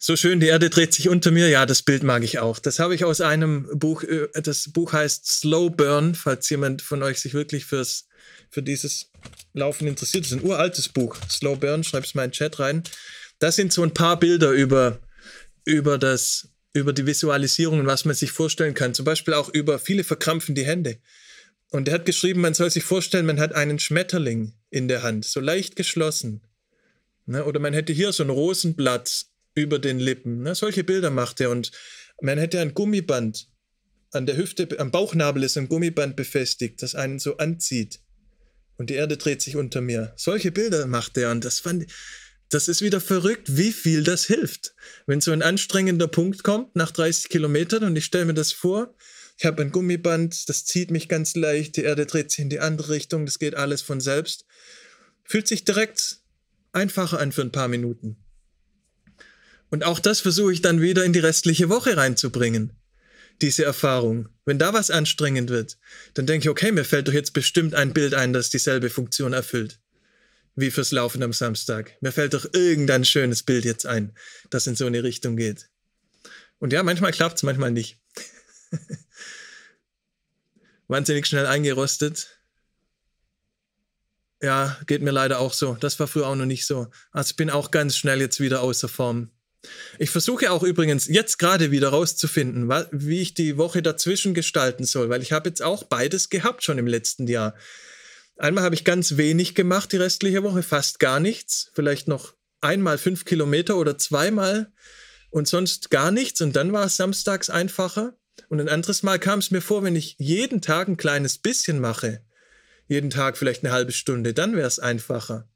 So schön, die Erde dreht sich unter mir. Ja, das Bild mag ich auch. Das habe ich aus einem Buch. Äh, das Buch heißt Slow Burn, falls jemand von euch sich wirklich fürs, für dieses Laufen interessiert. Das ist ein uraltes Buch. Slow Burn, schreib es mal in den Chat rein. Das sind so ein paar Bilder über, über das über die Visualisierung und was man sich vorstellen kann. Zum Beispiel auch über viele verkrampfen die Hände. Und er hat geschrieben, man soll sich vorstellen, man hat einen Schmetterling in der Hand, so leicht geschlossen. Ne? Oder man hätte hier so ein Rosenblatt über den Lippen. Ne? Solche Bilder macht er. Und man hätte ein Gummiband an der Hüfte, am Bauchnabel ist ein Gummiband befestigt, das einen so anzieht. Und die Erde dreht sich unter mir. Solche Bilder macht er. Und das fand, das ist wieder verrückt, wie viel das hilft. Wenn so ein anstrengender Punkt kommt nach 30 Kilometern und ich stelle mir das vor, ich habe ein Gummiband, das zieht mich ganz leicht, die Erde dreht sich in die andere Richtung, das geht alles von selbst. Fühlt sich direkt einfacher an für ein paar Minuten. Und auch das versuche ich dann wieder in die restliche Woche reinzubringen, diese Erfahrung. Wenn da was anstrengend wird, dann denke ich, okay, mir fällt doch jetzt bestimmt ein Bild ein, das dieselbe Funktion erfüllt wie fürs Laufen am Samstag. Mir fällt doch irgendein schönes Bild jetzt ein, das in so eine Richtung geht. Und ja, manchmal klappt es, manchmal nicht. Wahnsinnig schnell eingerostet. Ja, geht mir leider auch so. Das war früher auch noch nicht so. Also bin auch ganz schnell jetzt wieder außer Form. Ich versuche auch übrigens jetzt gerade wieder rauszufinden, wie ich die Woche dazwischen gestalten soll, weil ich habe jetzt auch beides gehabt schon im letzten Jahr. Einmal habe ich ganz wenig gemacht die restliche Woche, fast gar nichts. Vielleicht noch einmal fünf Kilometer oder zweimal und sonst gar nichts. Und dann war es samstags einfacher. Und ein anderes Mal kam es mir vor, wenn ich jeden Tag ein kleines bisschen mache, jeden Tag vielleicht eine halbe Stunde, dann wäre es einfacher.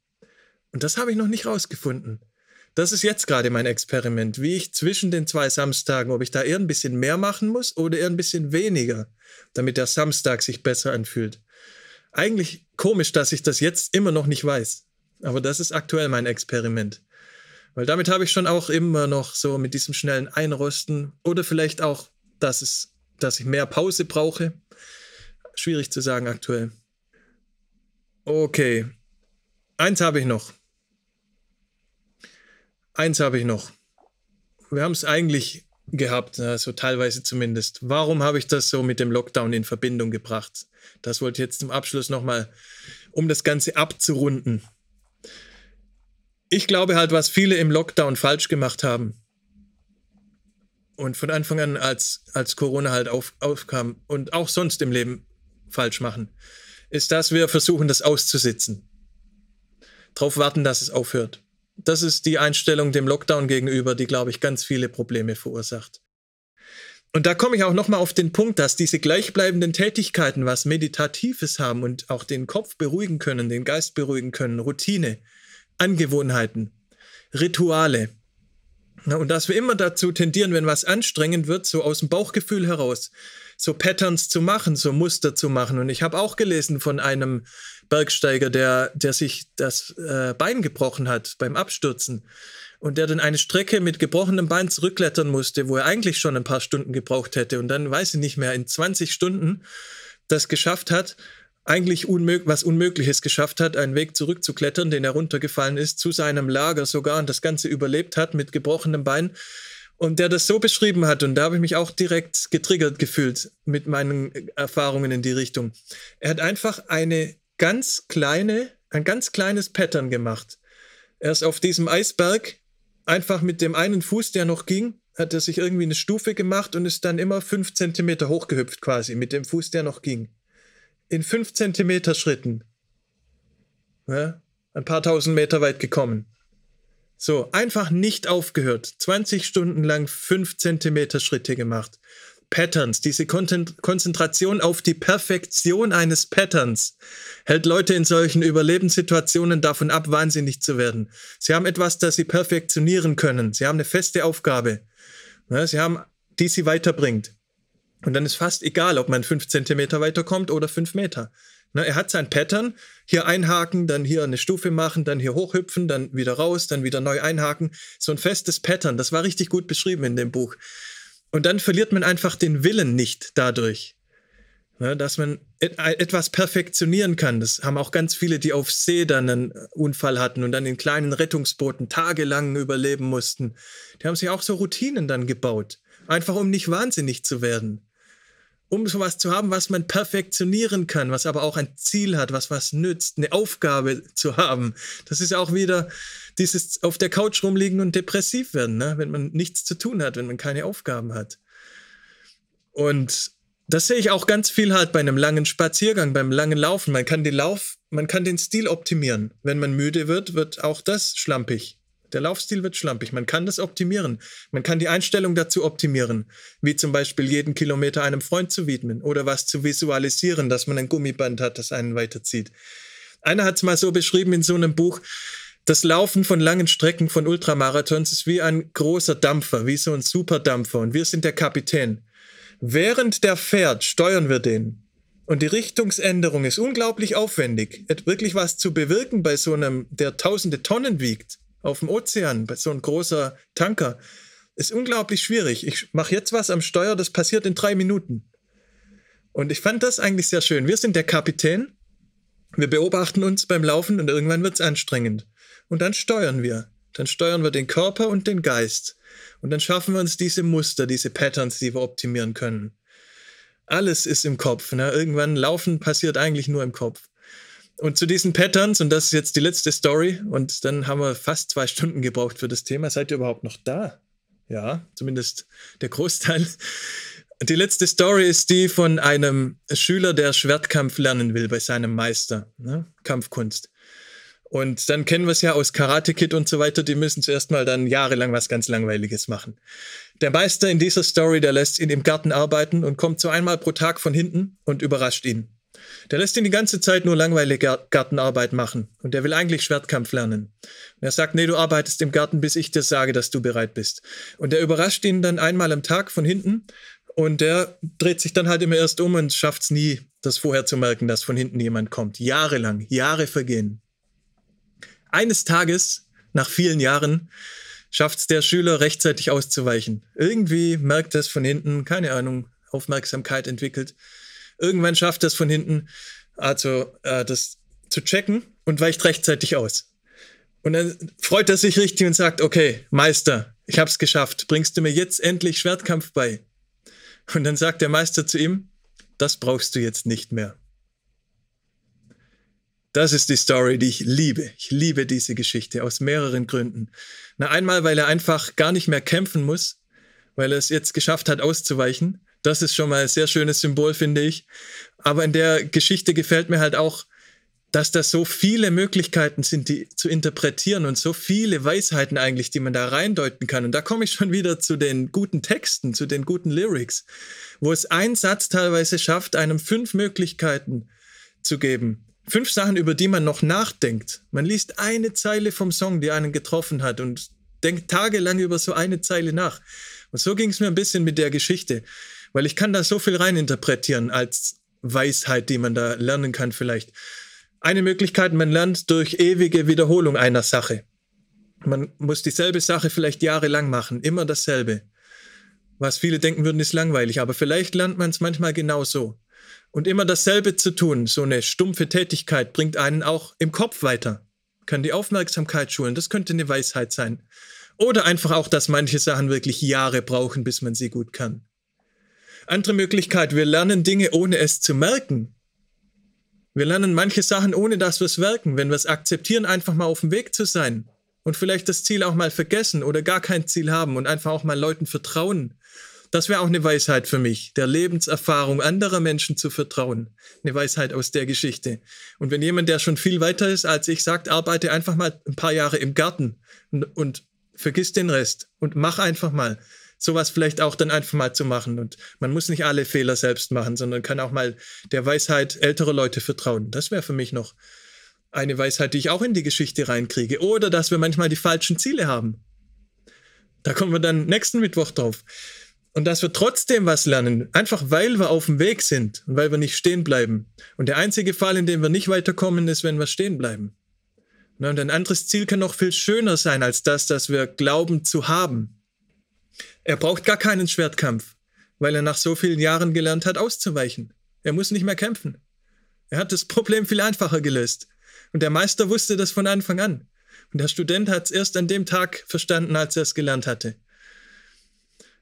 Und das habe ich noch nicht rausgefunden. Das ist jetzt gerade mein Experiment, wie ich zwischen den zwei Samstagen, ob ich da eher ein bisschen mehr machen muss oder eher ein bisschen weniger, damit der Samstag sich besser anfühlt eigentlich komisch, dass ich das jetzt immer noch nicht weiß. Aber das ist aktuell mein Experiment. Weil damit habe ich schon auch immer noch so mit diesem schnellen Einrosten oder vielleicht auch, dass, es, dass ich mehr Pause brauche. Schwierig zu sagen aktuell. Okay. Eins habe ich noch. Eins habe ich noch. Wir haben es eigentlich gehabt, also teilweise zumindest. Warum habe ich das so mit dem Lockdown in Verbindung gebracht? Das wollte ich jetzt zum Abschluss nochmal, um das Ganze abzurunden. Ich glaube halt, was viele im Lockdown falsch gemacht haben und von Anfang an, als, als Corona halt auf, aufkam und auch sonst im Leben falsch machen, ist, dass wir versuchen, das auszusitzen. Darauf warten, dass es aufhört das ist die Einstellung dem Lockdown gegenüber, die, glaube ich, ganz viele Probleme verursacht. Und da komme ich auch nochmal auf den Punkt, dass diese gleichbleibenden Tätigkeiten was Meditatives haben und auch den Kopf beruhigen können, den Geist beruhigen können, Routine, Angewohnheiten, Rituale. Und dass wir immer dazu tendieren, wenn was anstrengend wird, so aus dem Bauchgefühl heraus, so Patterns zu machen, so Muster zu machen. Und ich habe auch gelesen von einem Bergsteiger, der, der sich das äh, Bein gebrochen hat beim Abstürzen und der dann eine Strecke mit gebrochenem Bein zurückklettern musste, wo er eigentlich schon ein paar Stunden gebraucht hätte und dann weiß ich nicht mehr, in 20 Stunden das geschafft hat, eigentlich unmög was Unmögliches geschafft hat, einen Weg zurückzuklettern, den er runtergefallen ist, zu seinem Lager sogar und das Ganze überlebt hat mit gebrochenem Bein. Und der das so beschrieben hat, und da habe ich mich auch direkt getriggert gefühlt mit meinen Erfahrungen in die Richtung. Er hat einfach eine ganz kleine, ein ganz kleines Pattern gemacht. Er ist auf diesem Eisberg einfach mit dem einen Fuß, der noch ging, hat er sich irgendwie eine Stufe gemacht und ist dann immer fünf Zentimeter hochgehüpft quasi mit dem Fuß, der noch ging. In fünf Zentimeter Schritten. Ja, ein paar tausend Meter weit gekommen. So, einfach nicht aufgehört. 20 Stunden lang fünf Zentimeter Schritte gemacht. Patterns, diese Konzentration auf die Perfektion eines Patterns hält Leute in solchen Überlebenssituationen davon ab, wahnsinnig zu werden. Sie haben etwas, das sie perfektionieren können. Sie haben eine feste Aufgabe. Sie haben, die sie weiterbringt. Und dann ist fast egal, ob man fünf Zentimeter weiterkommt oder fünf Meter. Er hat sein Pattern, hier einhaken, dann hier eine Stufe machen, dann hier hochhüpfen, dann wieder raus, dann wieder neu einhaken. So ein festes Pattern, das war richtig gut beschrieben in dem Buch. Und dann verliert man einfach den Willen nicht dadurch. Ja, dass man et etwas perfektionieren kann. Das haben auch ganz viele, die auf See dann einen Unfall hatten und dann in kleinen Rettungsbooten tagelang überleben mussten. Die haben sich auch so Routinen dann gebaut. Einfach um nicht wahnsinnig zu werden um sowas zu haben, was man perfektionieren kann, was aber auch ein Ziel hat, was was nützt, eine Aufgabe zu haben. Das ist auch wieder dieses auf der Couch rumliegen und depressiv werden, ne? wenn man nichts zu tun hat, wenn man keine Aufgaben hat. Und das sehe ich auch ganz viel halt bei einem langen Spaziergang, beim langen Laufen. Man kann den Lauf, man kann den Stil optimieren. Wenn man müde wird, wird auch das schlampig. Der Laufstil wird schlampig. Man kann das optimieren. Man kann die Einstellung dazu optimieren, wie zum Beispiel jeden Kilometer einem Freund zu widmen oder was zu visualisieren, dass man ein Gummiband hat, das einen weiterzieht. Einer hat es mal so beschrieben in so einem Buch, das Laufen von langen Strecken von Ultramarathons ist wie ein großer Dampfer, wie so ein Superdampfer und wir sind der Kapitän. Während der fährt, steuern wir den. Und die Richtungsänderung ist unglaublich aufwendig. Wirklich was zu bewirken bei so einem, der tausende Tonnen wiegt auf dem Ozean, so ein großer Tanker, ist unglaublich schwierig. Ich mache jetzt was am Steuer, das passiert in drei Minuten. Und ich fand das eigentlich sehr schön. Wir sind der Kapitän, wir beobachten uns beim Laufen und irgendwann wird es anstrengend. Und dann steuern wir. Dann steuern wir den Körper und den Geist. Und dann schaffen wir uns diese Muster, diese Patterns, die wir optimieren können. Alles ist im Kopf. Ne? Irgendwann laufen passiert eigentlich nur im Kopf. Und zu diesen Patterns, und das ist jetzt die letzte Story, und dann haben wir fast zwei Stunden gebraucht für das Thema. Seid ihr überhaupt noch da? Ja, zumindest der Großteil. Die letzte Story ist die von einem Schüler, der Schwertkampf lernen will bei seinem Meister, ne? Kampfkunst. Und dann kennen wir es ja aus Karate Kid und so weiter, die müssen zuerst mal dann jahrelang was ganz Langweiliges machen. Der Meister in dieser Story, der lässt ihn im Garten arbeiten und kommt so einmal pro Tag von hinten und überrascht ihn. Der lässt ihn die ganze Zeit nur langweilige Gartenarbeit machen und der will eigentlich Schwertkampf lernen. Und er sagt, nee, du arbeitest im Garten, bis ich dir sage, dass du bereit bist. Und er überrascht ihn dann einmal am Tag von hinten und der dreht sich dann halt immer erst um und schafft es nie, das vorher zu merken, dass von hinten jemand kommt. Jahrelang, Jahre vergehen. Eines Tages, nach vielen Jahren, schafft es der Schüler rechtzeitig auszuweichen. Irgendwie merkt er es von hinten, keine Ahnung, Aufmerksamkeit entwickelt Irgendwann schafft es von hinten, also äh, das zu checken und weicht rechtzeitig aus. Und dann freut er sich richtig und sagt, okay, Meister, ich habe es geschafft, bringst du mir jetzt endlich Schwertkampf bei? Und dann sagt der Meister zu ihm, das brauchst du jetzt nicht mehr. Das ist die Story, die ich liebe. Ich liebe diese Geschichte aus mehreren Gründen. Na, einmal, weil er einfach gar nicht mehr kämpfen muss, weil er es jetzt geschafft hat, auszuweichen. Das ist schon mal ein sehr schönes Symbol, finde ich. Aber in der Geschichte gefällt mir halt auch, dass da so viele Möglichkeiten sind, die zu interpretieren und so viele Weisheiten eigentlich, die man da reindeuten kann. Und da komme ich schon wieder zu den guten Texten, zu den guten Lyrics, wo es ein Satz teilweise schafft, einem fünf Möglichkeiten zu geben. Fünf Sachen, über die man noch nachdenkt. Man liest eine Zeile vom Song, die einen getroffen hat und denkt tagelang über so eine Zeile nach. Und so ging es mir ein bisschen mit der Geschichte, weil ich kann da so viel reininterpretieren als Weisheit, die man da lernen kann vielleicht. Eine Möglichkeit, man lernt durch ewige Wiederholung einer Sache. Man muss dieselbe Sache vielleicht jahrelang machen, immer dasselbe. Was viele denken würden, ist langweilig, aber vielleicht lernt man es manchmal genau so. Und immer dasselbe zu tun, so eine stumpfe Tätigkeit, bringt einen auch im Kopf weiter, kann die Aufmerksamkeit schulen, das könnte eine Weisheit sein. Oder einfach auch, dass manche Sachen wirklich Jahre brauchen, bis man sie gut kann. Andere Möglichkeit, wir lernen Dinge, ohne es zu merken. Wir lernen manche Sachen, ohne dass wir es wirken, wenn wir es akzeptieren, einfach mal auf dem Weg zu sein und vielleicht das Ziel auch mal vergessen oder gar kein Ziel haben und einfach auch mal Leuten vertrauen. Das wäre auch eine Weisheit für mich, der Lebenserfahrung anderer Menschen zu vertrauen. Eine Weisheit aus der Geschichte. Und wenn jemand, der schon viel weiter ist als ich, sagt, arbeite einfach mal ein paar Jahre im Garten und, und vergiss den Rest und mach einfach mal sowas vielleicht auch dann einfach mal zu machen. Und man muss nicht alle Fehler selbst machen, sondern kann auch mal der Weisheit älterer Leute vertrauen. Das wäre für mich noch eine Weisheit, die ich auch in die Geschichte reinkriege. Oder dass wir manchmal die falschen Ziele haben. Da kommen wir dann nächsten Mittwoch drauf. Und dass wir trotzdem was lernen, einfach weil wir auf dem Weg sind und weil wir nicht stehen bleiben. Und der einzige Fall, in dem wir nicht weiterkommen, ist, wenn wir stehen bleiben. Und ein anderes Ziel kann noch viel schöner sein als das, das wir glauben zu haben. Er braucht gar keinen Schwertkampf, weil er nach so vielen Jahren gelernt hat, auszuweichen. Er muss nicht mehr kämpfen. Er hat das Problem viel einfacher gelöst. Und der Meister wusste das von Anfang an. Und der Student hat es erst an dem Tag verstanden, als er es gelernt hatte.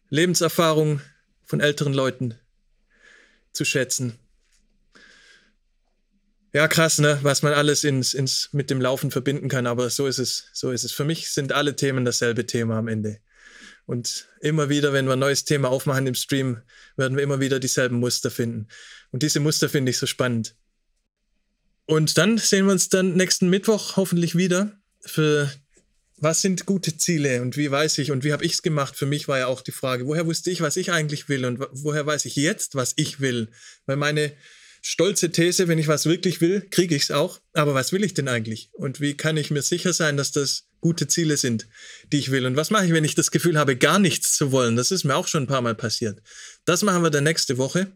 Lebenserfahrung von älteren Leuten zu schätzen. Ja, krass, ne? Was man alles ins, ins, mit dem Laufen verbinden kann, aber so ist es, so ist es. Für mich sind alle Themen dasselbe Thema am Ende. Und immer wieder, wenn wir ein neues Thema aufmachen im Stream, werden wir immer wieder dieselben Muster finden. Und diese Muster finde ich so spannend. Und dann sehen wir uns dann nächsten Mittwoch hoffentlich wieder für was sind gute Ziele und wie weiß ich und wie habe ich es gemacht? Für mich war ja auch die Frage, woher wusste ich, was ich eigentlich will und woher weiß ich jetzt, was ich will? Weil meine stolze These, wenn ich was wirklich will, kriege ich es auch. Aber was will ich denn eigentlich? Und wie kann ich mir sicher sein, dass das gute Ziele sind, die ich will? Und was mache ich, wenn ich das Gefühl habe, gar nichts zu wollen? Das ist mir auch schon ein paar Mal passiert. Das machen wir dann nächste Woche.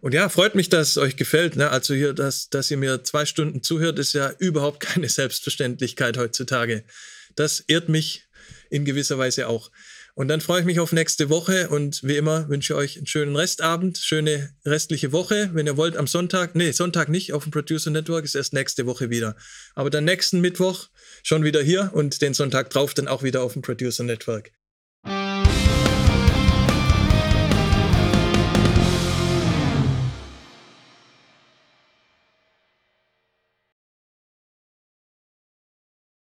Und ja, freut mich, dass es euch gefällt. Ne? Also hier, dass, dass ihr mir zwei Stunden zuhört, ist ja überhaupt keine Selbstverständlichkeit heutzutage. Das ehrt mich in gewisser Weise auch. Und dann freue ich mich auf nächste Woche und wie immer wünsche ich euch einen schönen Restabend, schöne restliche Woche. Wenn ihr wollt, am Sonntag, nee, Sonntag nicht auf dem Producer Network, ist erst nächste Woche wieder. Aber dann nächsten Mittwoch schon wieder hier und den Sonntag drauf dann auch wieder auf dem Producer Network.